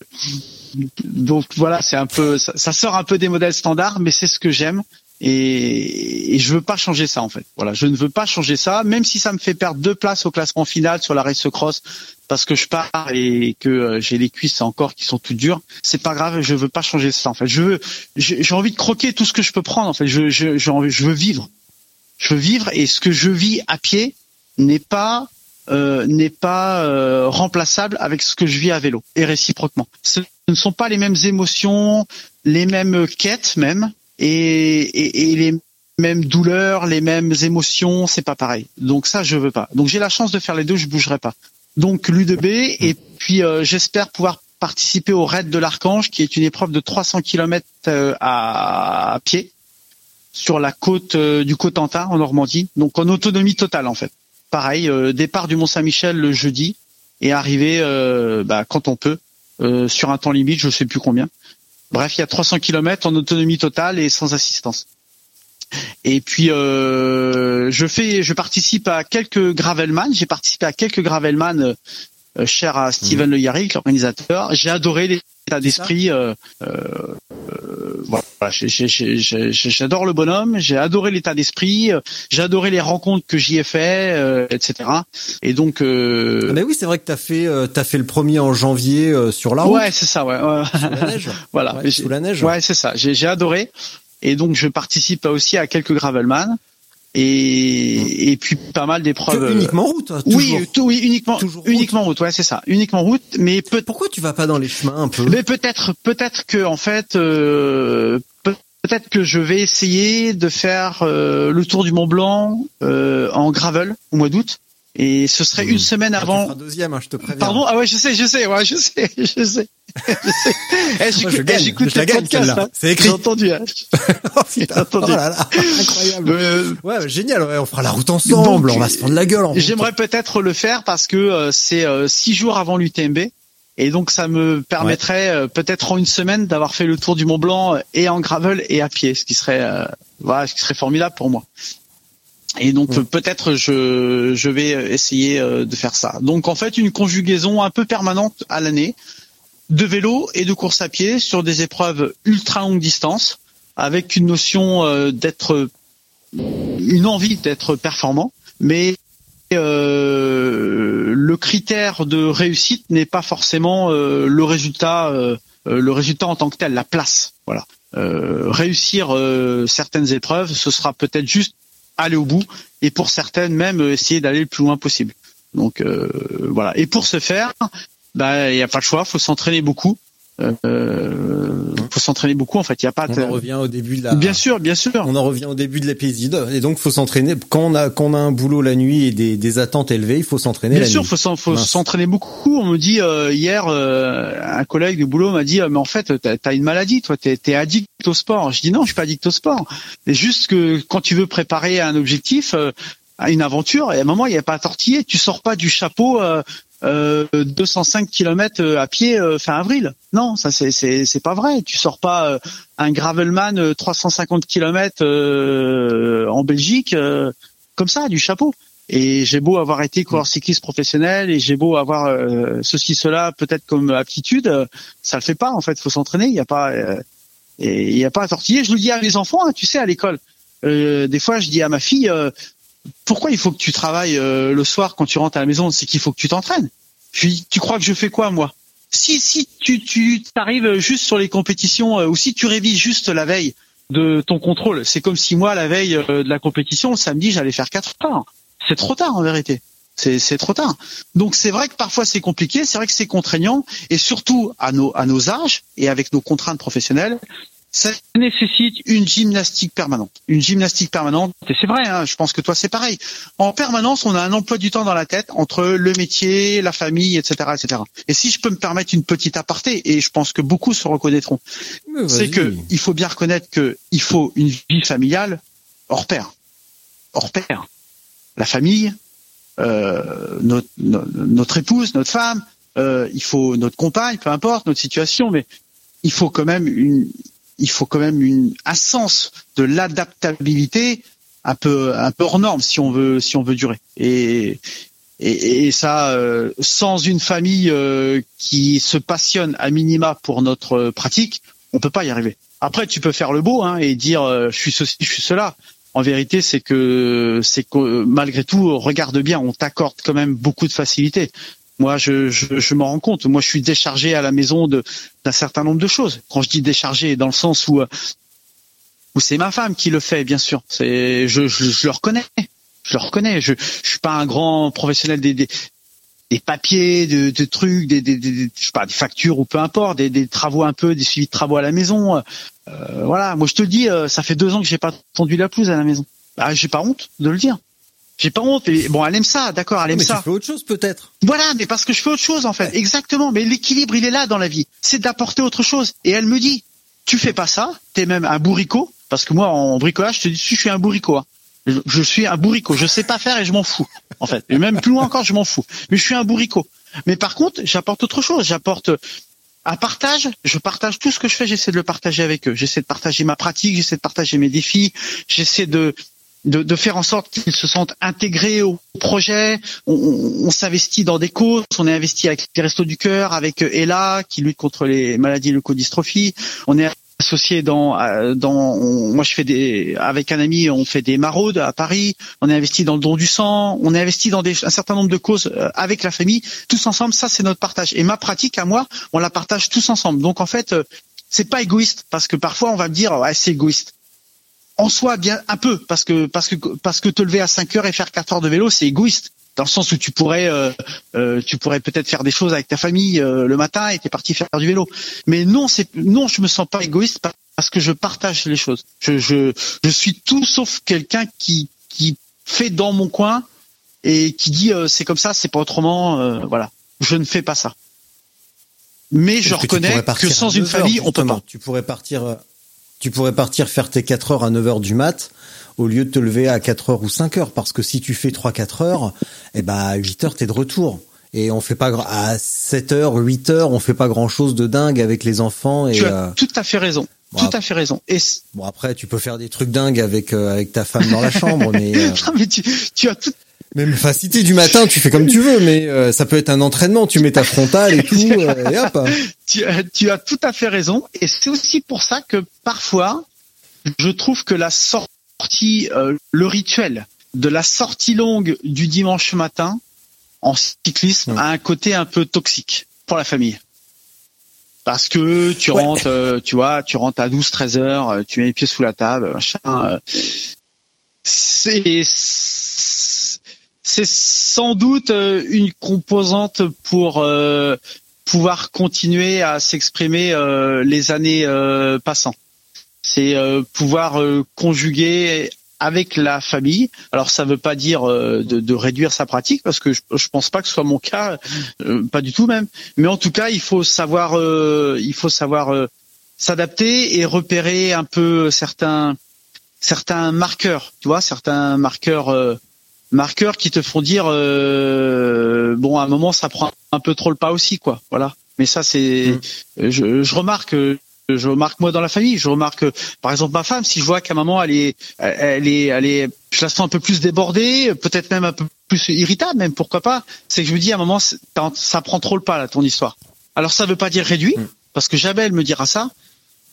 donc voilà, c'est un peu ça, ça sort un peu des modèles standards, mais c'est ce que j'aime et, et je veux pas changer ça en fait. Voilà, je ne veux pas changer ça, même si ça me fait perdre deux places au classement final sur la Race Cross parce que je pars et que euh, j'ai les cuisses encore qui sont toutes dures. C'est pas grave, je veux pas changer ça en fait. Je veux, j'ai envie de croquer tout ce que je peux prendre en fait. Je je je veux vivre, je veux vivre et ce que je vis à pied n'est pas euh, n'est pas euh, remplaçable avec ce que je vis à vélo et réciproquement. Ce ne sont pas les mêmes émotions, les mêmes quêtes même et, et, et les mêmes douleurs, les mêmes émotions, c'est pas pareil. Donc ça, je veux pas. Donc j'ai la chance de faire les deux, je bougerai pas. Donc l'U2B et puis euh, j'espère pouvoir participer au raid de l'Archange, qui est une épreuve de 300 km à, à pied sur la côte euh, du Cotentin en Normandie, donc en autonomie totale en fait. Pareil, euh, départ du Mont Saint-Michel le jeudi et arriver euh, bah, quand on peut sur un temps limite, je sais plus combien. Bref, il y a 300 km en autonomie totale et sans assistance. Et puis je fais, je participe à quelques gravelman. J'ai participé à quelques gravelman chers à Steven mmh. Le Yarrick, l'organisateur. J'ai adoré l'état d'esprit. Euh, voilà, j'adore le bonhomme, j'ai adoré l'état d'esprit, j'ai adoré les rencontres que j'y ai fait, euh, etc. Et donc. Euh... Ah, mais oui, c'est vrai que t'as fait, euh, t'as fait le premier en janvier euh, sur la route. Ouais, c'est ça, ouais. ouais. Sous la neige. voilà. Ouais, sous la neige. Ouais, c'est ça. J'ai adoré. Et donc je participe aussi à quelques gravelman et, et puis pas mal d'épreuves. Uniquement route. Hein, oui, oui, uniquement, uniquement route. Ouais, c'est ça, uniquement route. Mais peut pourquoi tu vas pas dans les chemins un peu? Mais peut-être, peut-être que en fait, euh, peut-être que je vais essayer de faire euh, le tour du Mont Blanc euh, en gravel au mois d'août. Et ce serait une mmh. semaine ah, avant. deuxième, hein, je te préviens. Pardon? Ah ouais, je sais, je sais, ouais, je sais, je sais. Eh, j'écoute le podcast. Hein. C'est écrit. J'ai entendu. Hein. oh, putain, entendu. Oh là là, incroyable. Euh, ouais, génial. Ouais, on fera la route ensemble. on va se prendre la gueule. J'aimerais peut-être le faire parce que euh, c'est euh, six jours avant l'UTMB. Et donc ça me permettrait ouais. peut-être en une semaine d'avoir fait le tour du Mont Blanc et en gravel et à pied, ce qui serait voilà, ce qui serait formidable pour moi. Et donc peut-être je je vais essayer de faire ça. Donc en fait une conjugaison un peu permanente à l'année de vélo et de course à pied sur des épreuves ultra longue distance avec une notion euh, d'être une envie d'être performant. Mais euh, le critère de réussite n'est pas forcément euh, le résultat euh, le résultat en tant que tel la place. Voilà. Réussir certaines épreuves ce sera peut-être juste aller au bout et pour certaines même essayer d'aller le plus loin possible. Donc voilà. Et pour ce faire bah il y a pas le choix, faut s'entraîner beaucoup. Euh, faut s'entraîner beaucoup en fait. Il y a pas. On en revient au début de la. Bien sûr, bien sûr. On en revient au début de l'épisode et donc faut s'entraîner. Quand on a quand on a un boulot la nuit et des, des attentes élevées, il faut s'entraîner. Bien sûr, nuit. faut faut s'entraîner beaucoup. On me dit euh, hier, euh, un collègue du boulot m'a dit, euh, mais en fait, t'as as une maladie, toi, t'es es addict au sport. Je dis non, je suis pas addict au sport. C'est juste que quand tu veux préparer un objectif. Euh, à une aventure et à un moment il n'y a pas à tortiller tu sors pas du chapeau euh, euh, 205 km euh, à pied euh, fin avril. Non, ça c'est c'est c'est pas vrai. Tu sors pas euh, un gravelman 350 km en Belgique comme ça du chapeau. Et j'ai beau avoir été coureur cycliste professionnel et j'ai beau avoir ceci cela peut-être comme aptitude, ça le fait pas en fait. Faut s'entraîner. Il y a pas il y a pas à tortiller. Je le dis à mes enfants, hein, tu sais, à l'école. des fois, je dis à ma fille, pourquoi il faut que tu travailles euh, le soir quand tu rentres à la maison? C'est qu'il faut que tu t'entraînes. Puis tu crois que je fais quoi moi? Si si tu tu t'arrives juste sur les compétitions euh, ou si tu révises juste la veille de ton contrôle, c'est comme si moi la veille euh, de la compétition le samedi j'allais faire 4 heures. C'est trop tard en vérité. C'est c'est trop tard. Donc c'est vrai que parfois c'est compliqué, c'est vrai que c'est contraignant et surtout à nos à nos âges et avec nos contraintes professionnelles, ça nécessite une gymnastique permanente. Une gymnastique permanente, et c'est vrai, hein, je pense que toi c'est pareil. En permanence, on a un emploi du temps dans la tête entre le métier, la famille, etc., etc. Et si je peux me permettre une petite aparté, et je pense que beaucoup se reconnaîtront, c'est que il faut bien reconnaître que il faut une vie familiale hors pair, hors pair. La famille, euh, notre, notre, épouse, notre femme, euh, il faut notre compagne, peu importe notre situation, mais il faut quand même une, il faut quand même une, un sens de l'adaptabilité un peu un peu hors norme si on veut si on veut durer. Et et, et ça euh, sans une famille euh, qui se passionne à minima pour notre pratique on peut pas y arriver. Après tu peux faire le beau hein, et dire euh, je suis ceci je suis cela. En vérité c'est que c'est que malgré tout regarde bien on t'accorde quand même beaucoup de facilité moi, je, je, je m'en rends compte. Moi, je suis déchargé à la maison de d'un certain nombre de choses. Quand je dis déchargé, dans le sens où où c'est ma femme qui le fait, bien sûr. C'est je, je, je le reconnais. Je le reconnais. Je, je suis pas un grand professionnel des, des des papiers, de, de trucs, des, des, des, je sais pas, des factures ou peu importe, des, des travaux un peu, des suivis de travaux à la maison. Euh, voilà, moi je te dis, euh, ça fait deux ans que j'ai pas tendu la pelouse à la maison. Ah, j'ai pas honte de le dire. J'ai pas honte. Et bon, elle aime ça, d'accord, elle aime mais ça. tu fais autre chose peut-être. Voilà, mais parce que je fais autre chose en fait. Exactement. Mais l'équilibre, il est là dans la vie. C'est d'apporter autre chose. Et elle me dit, tu fais pas ça. T'es même un bourricot. Parce que moi, en bricolage, je te dis, je suis un bourricot. hein. Je, je suis un bourricot. Je sais pas faire et je m'en fous. En fait. Et même plus loin encore, je m'en fous. Mais je suis un bourricot. Mais par contre, j'apporte autre chose. J'apporte un partage. Je partage tout ce que je fais. J'essaie de le partager avec eux. J'essaie de partager ma pratique. J'essaie de partager mes défis. J'essaie de de, faire en sorte qu'ils se sentent intégrés au projet. On, s'investit dans des causes. On est investi avec les Restos du Cœur, avec euh, Ella qui lutte contre les maladies leucodystrophies. On est associé dans euh, dans moi je fais des avec un ami on fait des maraudes à Paris on est investi dans le don du sang on est investi dans des, un certain nombre de causes euh, avec la famille tous ensemble ça c'est notre partage et ma pratique à moi on la partage tous ensemble donc en fait euh, c'est pas égoïste parce que parfois on va me dire ouais c'est égoïste en soi bien un peu parce que parce que parce que te lever à 5 heures et faire 4 heures de vélo c'est égoïste. Dans le sens où tu pourrais euh, euh, tu pourrais peut-être faire des choses avec ta famille euh, le matin et t'es parti faire du vélo. Mais non c'est non je me sens pas égoïste pa- parce que je partage les choses. Je je je suis tout sauf quelqu'un qui qui fait dans mon coin et qui dit euh, c'est comme ça c'est pas autrement euh, voilà. Je ne fais pas ça. Mais je reconnais que sans une 9 heures, famille on peut pas. Tu pourrais partir, euh, tu pourrais partir faire tes 4 heures à 9 heures du mat au lieu de te lever à 4 heures ou 5 heures parce que si tu fais 3 4 heures, eh ben à 8 heures t'es de retour. Et on fait pas à 7 heures, 8 heures, on fait pas grand chose de dingue avec les enfants et tu euh, as tout à fait raison bon, tout à fait raison et bon après tu peux faire des trucs dingues avec euh, avec ta femme dans la chambre mais euh, non, mais tu, tu as tout même enfin si t'es du matin, tu fais comme tu veux mais euh, ça peut être un entraînement, tu mets ta frontale et tout euh, et hop. tu, as- tu as tout à fait raison. Et c'est aussi pour ça que parfois, je trouve que la sortie, euh, le rituel de la sortie longue du dimanche matin en cyclisme Ouais. a un côté un peu toxique pour la famille. Parce que tu Ouais. rentres, euh, tu vois, tu rentres à 12, 13 heures, euh, tu mets les pieds sous la table, machin. euh, c'est c'est sans doute euh, une composante pour euh, pouvoir continuer à s'exprimer euh, les années euh, passant. C'est pouvoir conjuguer avec la famille. Alors ça veut pas dire de, réduire sa pratique parce que je, je pense pas que ce soit mon cas, pas du tout même. Mais en tout cas, il faut savoir, il faut savoir s'adapter et repérer un peu certains certains marqueurs, tu vois, certains marqueurs marqueurs qui te font dire euh, bon à un moment ça prend un peu trop le pas aussi quoi. Voilà. Mais ça c'est je, je remarque je remarque moi dans la famille. Je remarque par exemple ma femme si je vois qu'à un moment elle est elle est elle est je la sens un peu plus débordée peut-être même un peu plus irritable même pourquoi pas c'est que je me dis à un moment ça prend trop le pas là ton histoire. Alors ça veut pas dire réduit parce que jamais elle me dira ça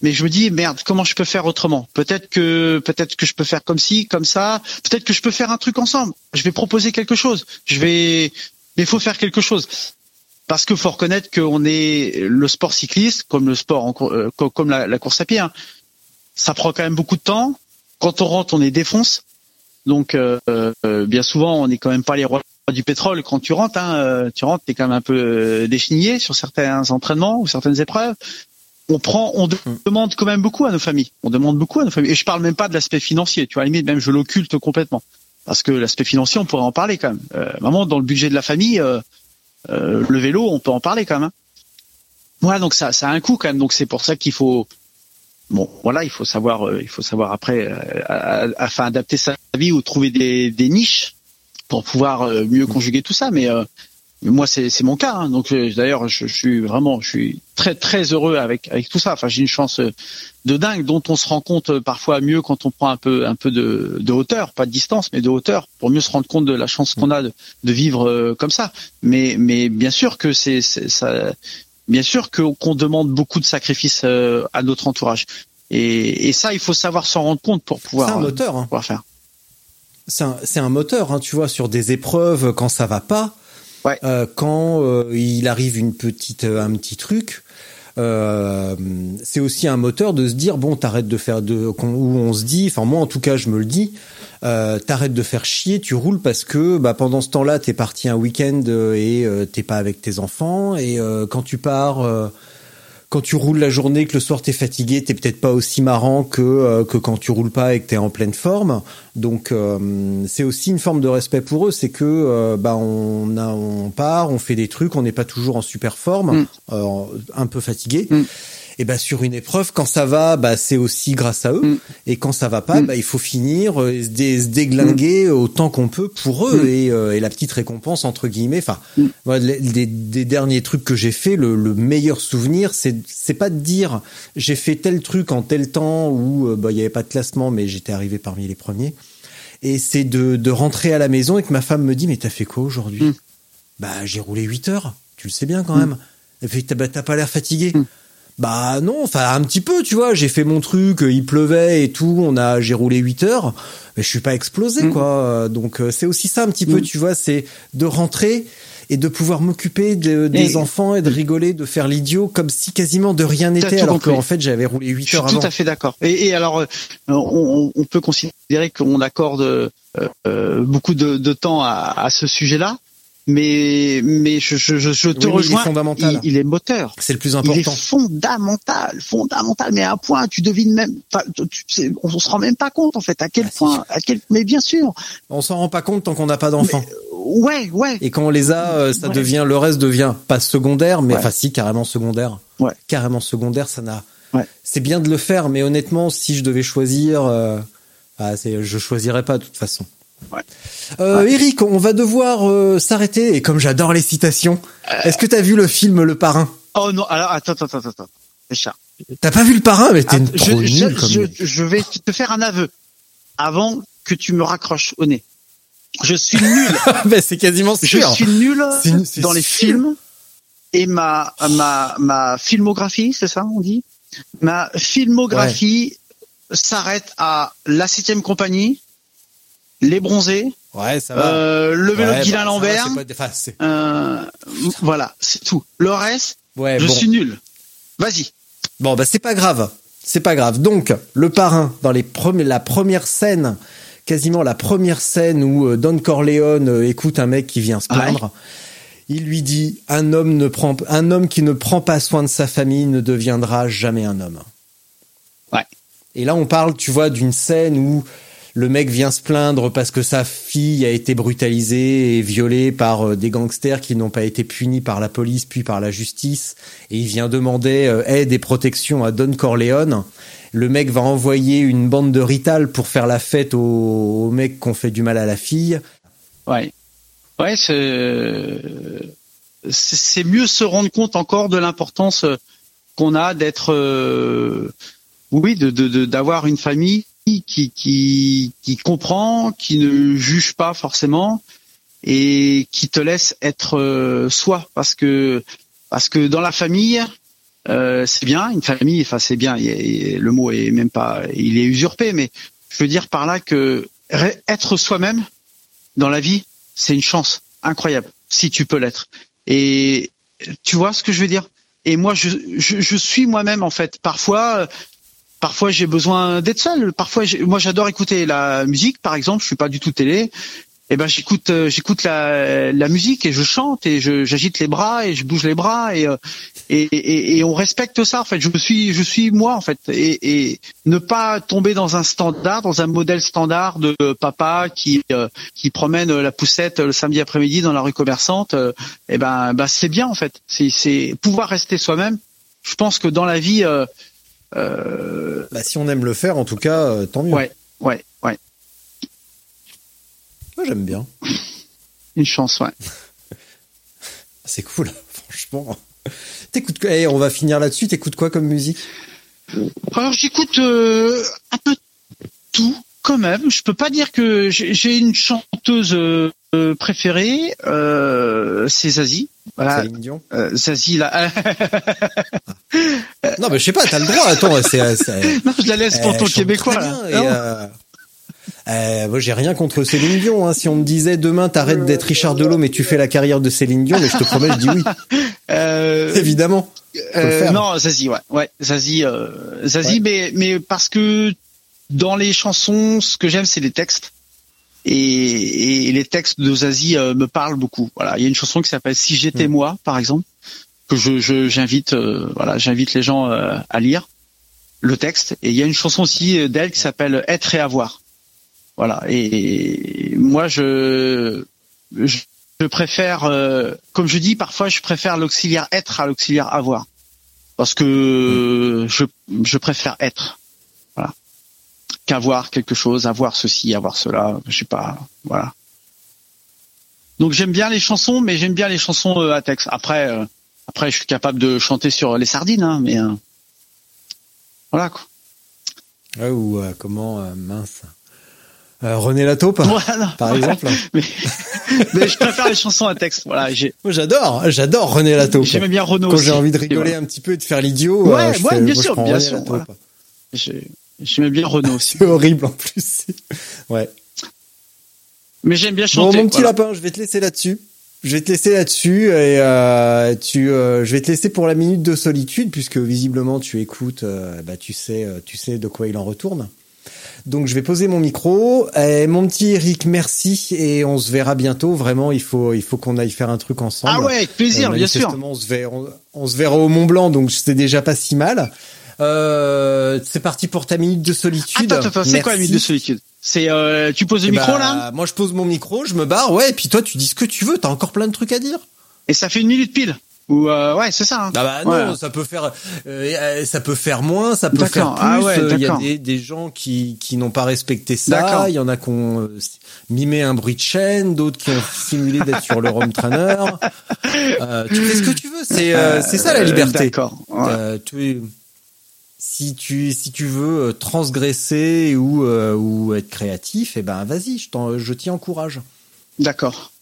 mais je me dis merde comment je peux faire autrement? Peut-être que peut-être que je peux faire comme ci comme ça. Peut-être que je peux faire un truc ensemble. Je vais proposer quelque chose. Je vais mais faut faire quelque chose. Parce qu'il faut reconnaître qu'on est le sport cycliste comme le sport en euh, co- comme la, course à pied hein. ça prend quand même beaucoup de temps. Quand on rentre on est défonce. Donc euh, euh, bien souvent on n'est quand même pas les rois du pétrole quand tu rentres hein, tu rentres t'es quand même un peu déchenillé sur certains entraînements ou certaines épreuves on prend, on de- demande quand même beaucoup à nos familles. On demande beaucoup à nos familles. Et je parle même pas de l'aspect financier. Tu vois, à la limite, même je l'occulte complètement. Parce que l'aspect financier, on pourrait en parler quand même. Euh, vraiment, dans le budget de la famille, euh, euh, le vélo, on peut en parler quand même. hein. Voilà, donc ça, ça a un coût quand même. Donc c'est pour ça qu'il faut, bon, voilà, il faut savoir, euh, il faut savoir après, euh, afin d'adapter sa vie ou trouver des, des niches pour pouvoir mieux conjuguer tout ça. Mais euh, mais moi, c'est c'est mon cas. hein. Donc euh, d'ailleurs, je, je suis vraiment, je suis très très heureux avec avec tout ça. Enfin, j'ai une chance euh, de dingue dont on se rend compte euh, parfois mieux quand on prend un peu un peu de, de hauteur, pas de distance, mais de hauteur, pour mieux se rendre compte de la chance qu'on a de, de vivre comme ça. Mais mais bien sûr que c'est ça, bien sûr qu'on demande beaucoup de sacrifices à notre entourage. Et, et ça, il faut savoir s'en rendre compte pour pouvoir, C'est un moteur. Hein. pouvoir faire. c'est un, c'est un moteur, hein, tu vois, sur des épreuves quand ça va pas, Euh, quand euh, il arrive une petite, euh, un petit truc, euh, c'est aussi un moteur de se dire bon t'arrêtes de faire de où on se dit enfin moi en tout cas je me le dis euh, t'arrêtes de faire chier tu roules parce que bah pendant ce temps-là t'es parti un week-end euh, et euh, t'es pas avec tes enfants et quand tu pars quand tu roules la journée que le soir t'es fatigué t'es peut-être pas aussi marrant que euh, que quand tu roules pas et que t'es en pleine forme donc euh, c'est aussi une forme de respect pour eux c'est que euh, bah on a on part on fait des trucs on n'est pas toujours en super forme Mm. euh, un peu fatigué Mm. Et bah sur une épreuve quand ça va bah c'est aussi grâce à eux Mm. et quand ça va pas Mm. bah il faut finir euh, et se, dé- se déglinguer autant qu'on peut pour eux Mm. et, euh, et la petite récompense entre guillemets enfin Mm. les- des, des derniers trucs que j'ai fait le, le meilleur souvenir c'est c'est pas de dire j'ai fait tel truc en tel temps où euh, bah il y avait pas de classement mais j'étais arrivé parmi les premiers et c'est de, de rentrer à la maison et que ma femme me dit mais t'as fait quoi aujourd'hui? Mm. bah j'ai roulé 8 heures tu le sais bien quand même elle fait t'as bah, t'as pas l'air fatigué Mm. Bah non, enfin un petit peu, tu vois. J'ai fait mon truc, euh, il pleuvait et tout. On a, j'ai roulé 8 heures, mais je suis pas explosé Mm. quoi. Donc euh, c'est aussi ça un petit peu, Mm. tu vois, c'est de rentrer et de pouvoir m'occuper de- des Et- enfants et de rigoler, de faire l'idiot comme si quasiment de rien n'était, tout alors qu'en fait j'avais roulé 8 Je suis heures tout avant. à fait d'accord. Et, et alors, euh, on, on peut considérer qu'on accorde euh, euh, beaucoup de, de temps à, à ce sujet-là, mais mais je, je, je, je te Oui, mais il est rejoins. fondamental. il, il est moteur. C'est le plus Il est important. fondamental, fondamental, mais à un point, tu devines même, tu- on, on se rend même pas compte en fait à quel Ah, si. point, à quel, mais bien sûr, On s'en rend pas compte tant qu'on n'a pas d'enfants. ouais, ouais, Et quand on les a, euh, ça Ouais. devient, le reste devient pas secondaire, mais Ouais. enfin si, carrément secondaire. Ouais. Carrément secondaire, ça n'a. Ouais. C'est bien de le faire, mais honnêtement, si je devais choisir, euh, ah, c'est, je choisirais pas de toute façon. Ouais. Euh, Eric, on va devoir euh, s'arrêter. Et comme j'adore les citations, est-ce que t'as vu le film Le Parrain? Oh non, alors attends, attends, attends, attends, Richard. T'as pas vu Le Parrain? Mais t'es Ah, une je, trop je, nulle comme. je, je vais te faire un aveu avant que tu me raccroches au nez. Je suis nul. Ben, c'est quasiment je sûr. suis nul C'est- c'est dans les sûr. films et ma ma ma filmographie, c'est ça on dit? Ma filmographie s'arrête à La Septième Compagnie, Les Bronzés, Ouais, ça va. euh, Le vélo Ouais, de bah, va, pas- enfin, euh, voilà, c'est tout. Le reste, Ouais, je bon. suis nul. Vas-y. Bon, bah c'est pas grave. C'est pas grave. Donc, le parrain, dans les la première scène, quasiment la première scène où euh, Don Corleone écoute un mec qui vient se plaindre, il lui dit un homme ne prend, un homme qui ne prend pas soin de sa famille ne deviendra jamais un homme. Ouais. Et là, on parle, tu vois, d'une scène où le mec vient se plaindre parce que sa fille a été brutalisée et violée par euh, des gangsters qui n'ont pas été punis par la police puis par la justice. Et il vient demander euh, aide et protection à Don Corleone. Le mec va envoyer une bande de Rital pour faire la fête aux, aux mecs fait du mal à la fille. Ouais. Ouais, c'est mieux se rendre compte encore de l'importance euh, qu'on a d'être oui, de- d'avoir une famille qui qui qui comprend, qui ne juge pas forcément et qui te laisse être euh, soi parce que parce que dans la famille euh, c'est bien une famille enfin c'est bien le mot est même pas il est usurpé mais je veux dire par là que re- être soi-même dans la vie, c'est une chance incroyable si tu peux l'être. Et tu vois ce que je veux dire? Et moi, je, je, je suis moi-même en fait. Parfois, parfois j'ai besoin d'être seul. Parfois, moi, j'adore écouter la musique, par exemple. Je suis pas du tout télé. Et ben, j'écoute, euh, j'écoute la, la musique et je chante et j'agite les bras et je bouge les bras et, euh, et, et, et on respecte ça. En fait, je suis, je suis moi en fait. Et, et ne pas tomber dans un standard, dans un modèle standard de papa qui euh, qui promène la poussette le samedi après-midi dans la rue commerçante. euh, et ben, ben c'est bien en fait. C'est, c'est pouvoir rester soi-même. Je pense que dans la vie, euh, Bah, si on aime le faire, en tout cas, euh, tant mieux. ouais, ouais, ouais, Moi, j'aime bien. une chance, ouais. C'est cool, franchement. T'écoutes quoi? Eh, on va finir là-dessus. T'écoutes quoi comme musique? Alors j'écoute euh, un peu tout quand même. Je peux pas dire que j'ai une chanteuse euh, euh, préférée, euh, c'est Zazie. Voilà, Céline Dion euh, Zazie là. Non, mais je sais pas. T'as le droit. Attends, c'est. c'est- non, je la laisse pour ton québécois là. et, Non. euh, Euh, moi, j'ai rien contre Céline Dion. Hein. Si on me disait demain, t'arrêtes d'être Richard Delhomme mais tu fais la carrière de Céline Dion, mais je te promets, je dis oui. Euh, Évidemment. Euh, non, Zazie, ouais, ouais, Zazie, euh, Zazie, mais mais parce que dans les chansons, ce que j'aime, c'est les textes. Et, et les textes de Zazie euh, me parlent beaucoup. Voilà, il y a une chanson qui s'appelle Si j'étais Mm. moi, par exemple, que je j'invite, euh, voilà, j'invite les gens euh, à lire le texte. Et il y a une chanson aussi euh, d'elle qui s'appelle Être et avoir. Voilà. Et moi, je je, je préfère, euh, comme je dis parfois, je préfère l'auxiliaire être à l'auxiliaire avoir, parce que je je préfère être, qu'avoir quelque chose, avoir ceci, avoir cela. Je sais pas, voilà. Donc j'aime bien les chansons, mais j'aime bien les chansons euh, à texte. Après, euh, après, je suis capable de chanter sur les sardines, hein, mais euh, voilà quoi. Ouais, ou euh, comment mince. René Lataupe, Voilà. par exemple. Mais, mais je préfère les chansons à texte. Voilà, Moi, j'adore, j'adore René Lataupe. j'aimais bien Renaud Quand j'ai envie de rigoler voilà. un petit peu et de faire l'idiot, Ouais, ouais, fais- bien moi, sûr, bien René sûr. J'aimais bien Renaud aussi. C'est horrible en plus. Ouais. Mais j'aime bien Bon, chanter. mon petit voilà. lapin, je vais te laisser là-dessus. Je vais te laisser là-dessus et euh, tu, euh, je vais te laisser pour la minute de solitude puisque visiblement tu écoutes, euh, bah tu sais, tu sais de quoi il en retourne. Donc je vais poser mon micro. Et mon petit Eric, merci et on se verra bientôt. Vraiment, il faut, il faut qu'on aille faire un truc ensemble. Ah ouais, avec plaisir, bien sûr. manifestement, On se verra, on, on se verra au Mont Blanc, donc c'est déjà pas si mal. Euh, c'est parti pour ta minute de solitude. Attends, attends, c'est quoi la minute de solitude C'est euh, tu poses le Eh micro bah, là Moi, je pose mon micro, je me barre, ouais, et puis toi, tu dis ce que tu veux. T'as encore plein de trucs à dire. et ça fait une minute pile. Ou euh, ouais, c'est ça. hein. Ah bah non, ça peut faire, euh, ça peut faire moins, ça peut faire plus. Ah ouais, Euh, Il y a des, des gens qui qui n'ont pas respecté ça. Il y en a qui ont euh, mimé un bruit de chaîne, d'autres qui ont simulé d'être sur le home trainer. Tu fais ce que tu veux. C'est c'est ça la liberté. D'accord. ouais. Tu es- si tu si tu veux euh, transgresser ou euh, ou être créatif, eh ben vas-y, je je t'y encourage. D'accord.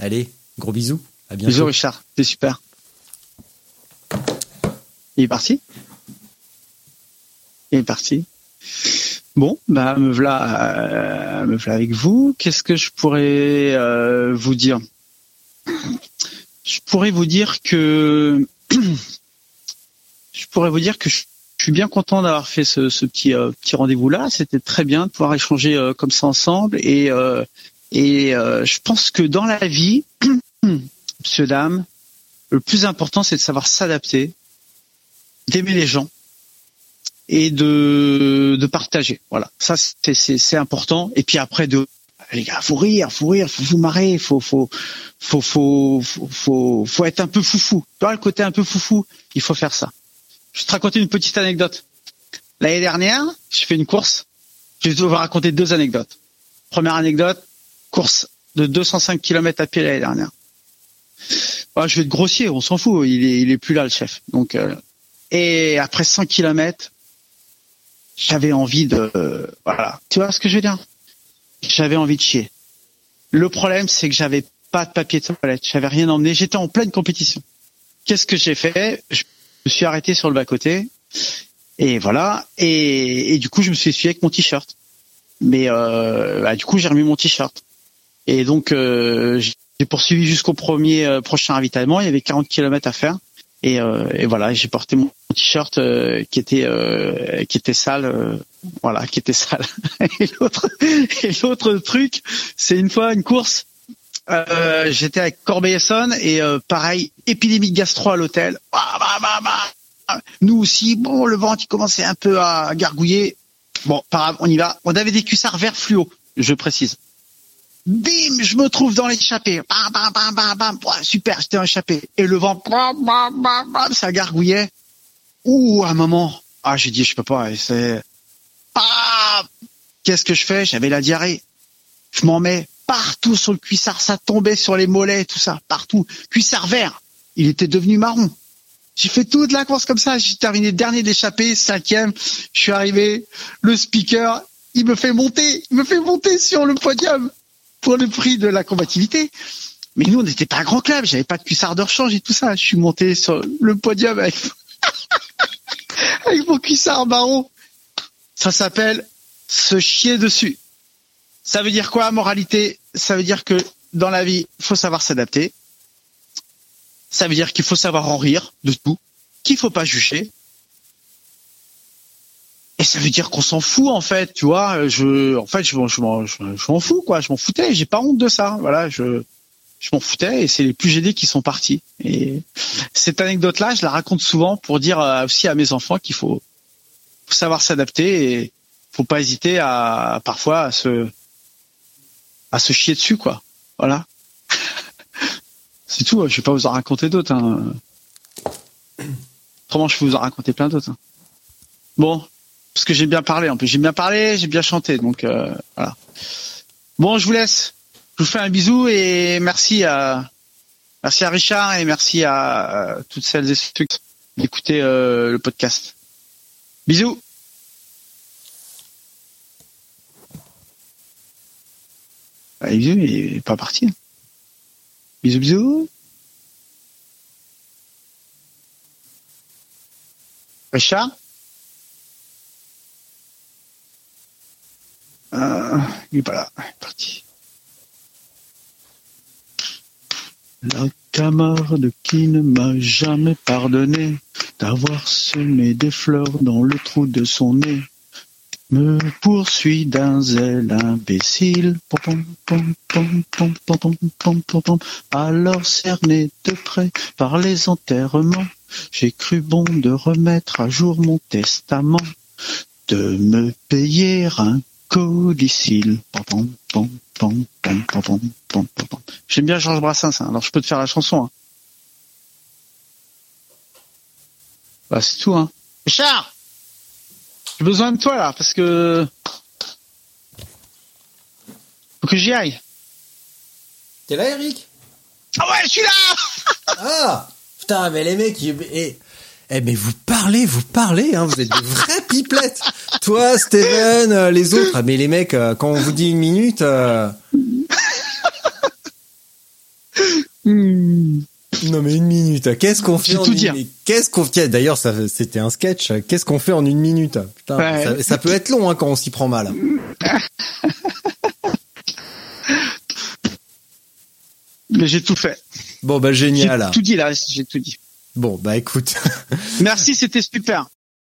Allez, gros bisous. À bientôt. Bisous Richard, t'es super. Il est parti? Il est parti. Bon, bah me voilà, euh, me voilà avec vous. Qu'est-ce que je pourrais euh, vous dire? Je pourrais vous dire que pourrais vous dire que je je suis bien content d'avoir fait ce, petit euh, petit rendez-vous là. C'était très bien de pouvoir échanger euh, comme ça ensemble et euh, et euh, je pense que dans la vie, monsieur dame, le plus important c'est de savoir s'adapter, d'aimer les gens et de de partager. Voilà, ça c'est important. Et puis après de les gars, faut rire, faut rire, faut vous marrer, faut faut faut faut faut faut, faut être un peu foufou. Tu vois le côté un peu foufou, il faut faire ça. Je vais te raconter une petite anecdote. L'année dernière, je fais une course. Je vais vous raconter deux anecdotes. Première anecdote, course de 205 km à pied l'année dernière. Voilà, je vais être grossier, on s'en fout, il est, il est plus là le chef. Donc, euh, et après 100 km, j'avais envie de, voilà, tu vois ce que je veux dire? J'avais envie de chier. Le problème, c'est que j'avais pas de papier de toilette, j'avais rien emmené, j'étais en pleine compétition. Qu'est-ce que j'ai fait? Me suis arrêté sur le bas côté et voilà, et, du coup, je me suis essuyé avec mon t-shirt. Mais euh, bah, du coup, j'ai remis mon t-shirt. Et donc, euh, j'ai poursuivi jusqu'au premier euh, prochain ravitaillement. Il y avait 40 km à faire. Et, et voilà, j'ai porté mon t-shirt qui était qui était sale, voilà, qui était sale. et l'autre et l'autre truc, c'est une fois une course. Euh, J'étais avec Corbeil-Essonne et euh, pareil, épidémie de gastro à l'hôtel. Bah, bah, bah. Nous aussi, bon, le ventre il commençait un peu à gargouiller. Bon, pas grave, on y va. On avait des cuissards verts fluo, je précise. Bim, je me trouve dans l'échappée. Bam, bam, bam, bam, bam. Super, j'étais dans l'échappée. Et le vent, bam, bam, bam, bam, ça gargouillait. Ouh, à un moment, ah, j'ai dit, je peux pas, c'est, ah, qu'est-ce que je fais? J'avais la diarrhée. Je m'en mets partout sur le cuissard, ça tombait sur les mollets, tout ça, partout. Cuissard vert. Il était devenu marron. J'ai fait toute la course comme ça. J'ai terminé dernier d'échappée, cinquième. Je suis arrivé. Le speaker, il me fait monter, il me fait monter sur le podium pour le prix de la combativité. Mais nous, on n'était pas un grand club. J'avais pas de cuissard de rechange et tout ça. Je suis monté sur le podium avec, avec mon cuissard marron. Ça s'appelle se chier dessus. Ça veut dire quoi, moralité? Ça veut dire que dans la vie, faut savoir s'adapter. Ça veut dire qu'il faut savoir en rire de tout, qu'il faut pas juger. Et ça veut dire qu'on s'en fout en fait, tu vois. Je, en fait, je, m'en- je, je, m'en fous quoi. Je m'en foutais. J'ai pas honte de ça. Voilà, je, je m'en foutais. Et c'est les plus gênés qui sont partis. Et cette anecdote-là, je la raconte souvent pour dire euh, aussi à mes enfants qu'il faut, faut savoir s'adapter et faut pas hésiter à parfois à se, à se chier dessus quoi. Voilà. c'est tout. Je vais pas vous en raconter d'autres. Hein. Autrement, je peux vous en raconter plein d'autres. hein. Bon, parce que j'ai bien parlé. En plus, j'ai bien parlé, j'ai bien chanté. Donc euh, voilà. Bon, je vous laisse. Je vous fais un bisou et merci à merci à Richard et merci à, euh, toutes celles et ceux qui d'écouter euh, le podcast. Bisous. Ah, bisous, il est pas parti. hein. Bisous, bisous. Richard euh, Il est pas là, il est parti. La camarade qui ne m'a jamais pardonné d'avoir semé des fleurs dans le trou de son nez me poursuit d'un zèle imbécile. Alors cerné de près par les enterrements, j'ai cru bon de remettre à jour mon testament, de me payer un codicile. J'aime bien Georges Brassens, alors je peux te faire la chanson. Hein. Bah, c'est tout, hein. Richard j'ai besoin de toi là, parce que... Faut que j'y aille. T'es là, Eric? Ah ouais, je suis là Ah Putain, mais les mecs, ils- eh, eh, mais vous parlez, vous parlez, hein, vous êtes des vrais pipelettes. Toi, Steven, euh, les autres, ah, mais les mecs, euh, quand on vous dit une minute, euh, Hmm. Non mais une minute, qu'est-ce qu'on fait J'ai en tout une dire. minute? Qu'est-ce qu'on fait? D'ailleurs, ça, c'était un sketch. Qu'est-ce qu'on fait en une minute? Putain, Ouais. ça, ça peut être long hein, quand on s'y prend mal. Mais j'ai tout fait. Bon bah J'ai génial. tout dit là, j'ai tout dit. Bon bah écoute, Merci, c'était super.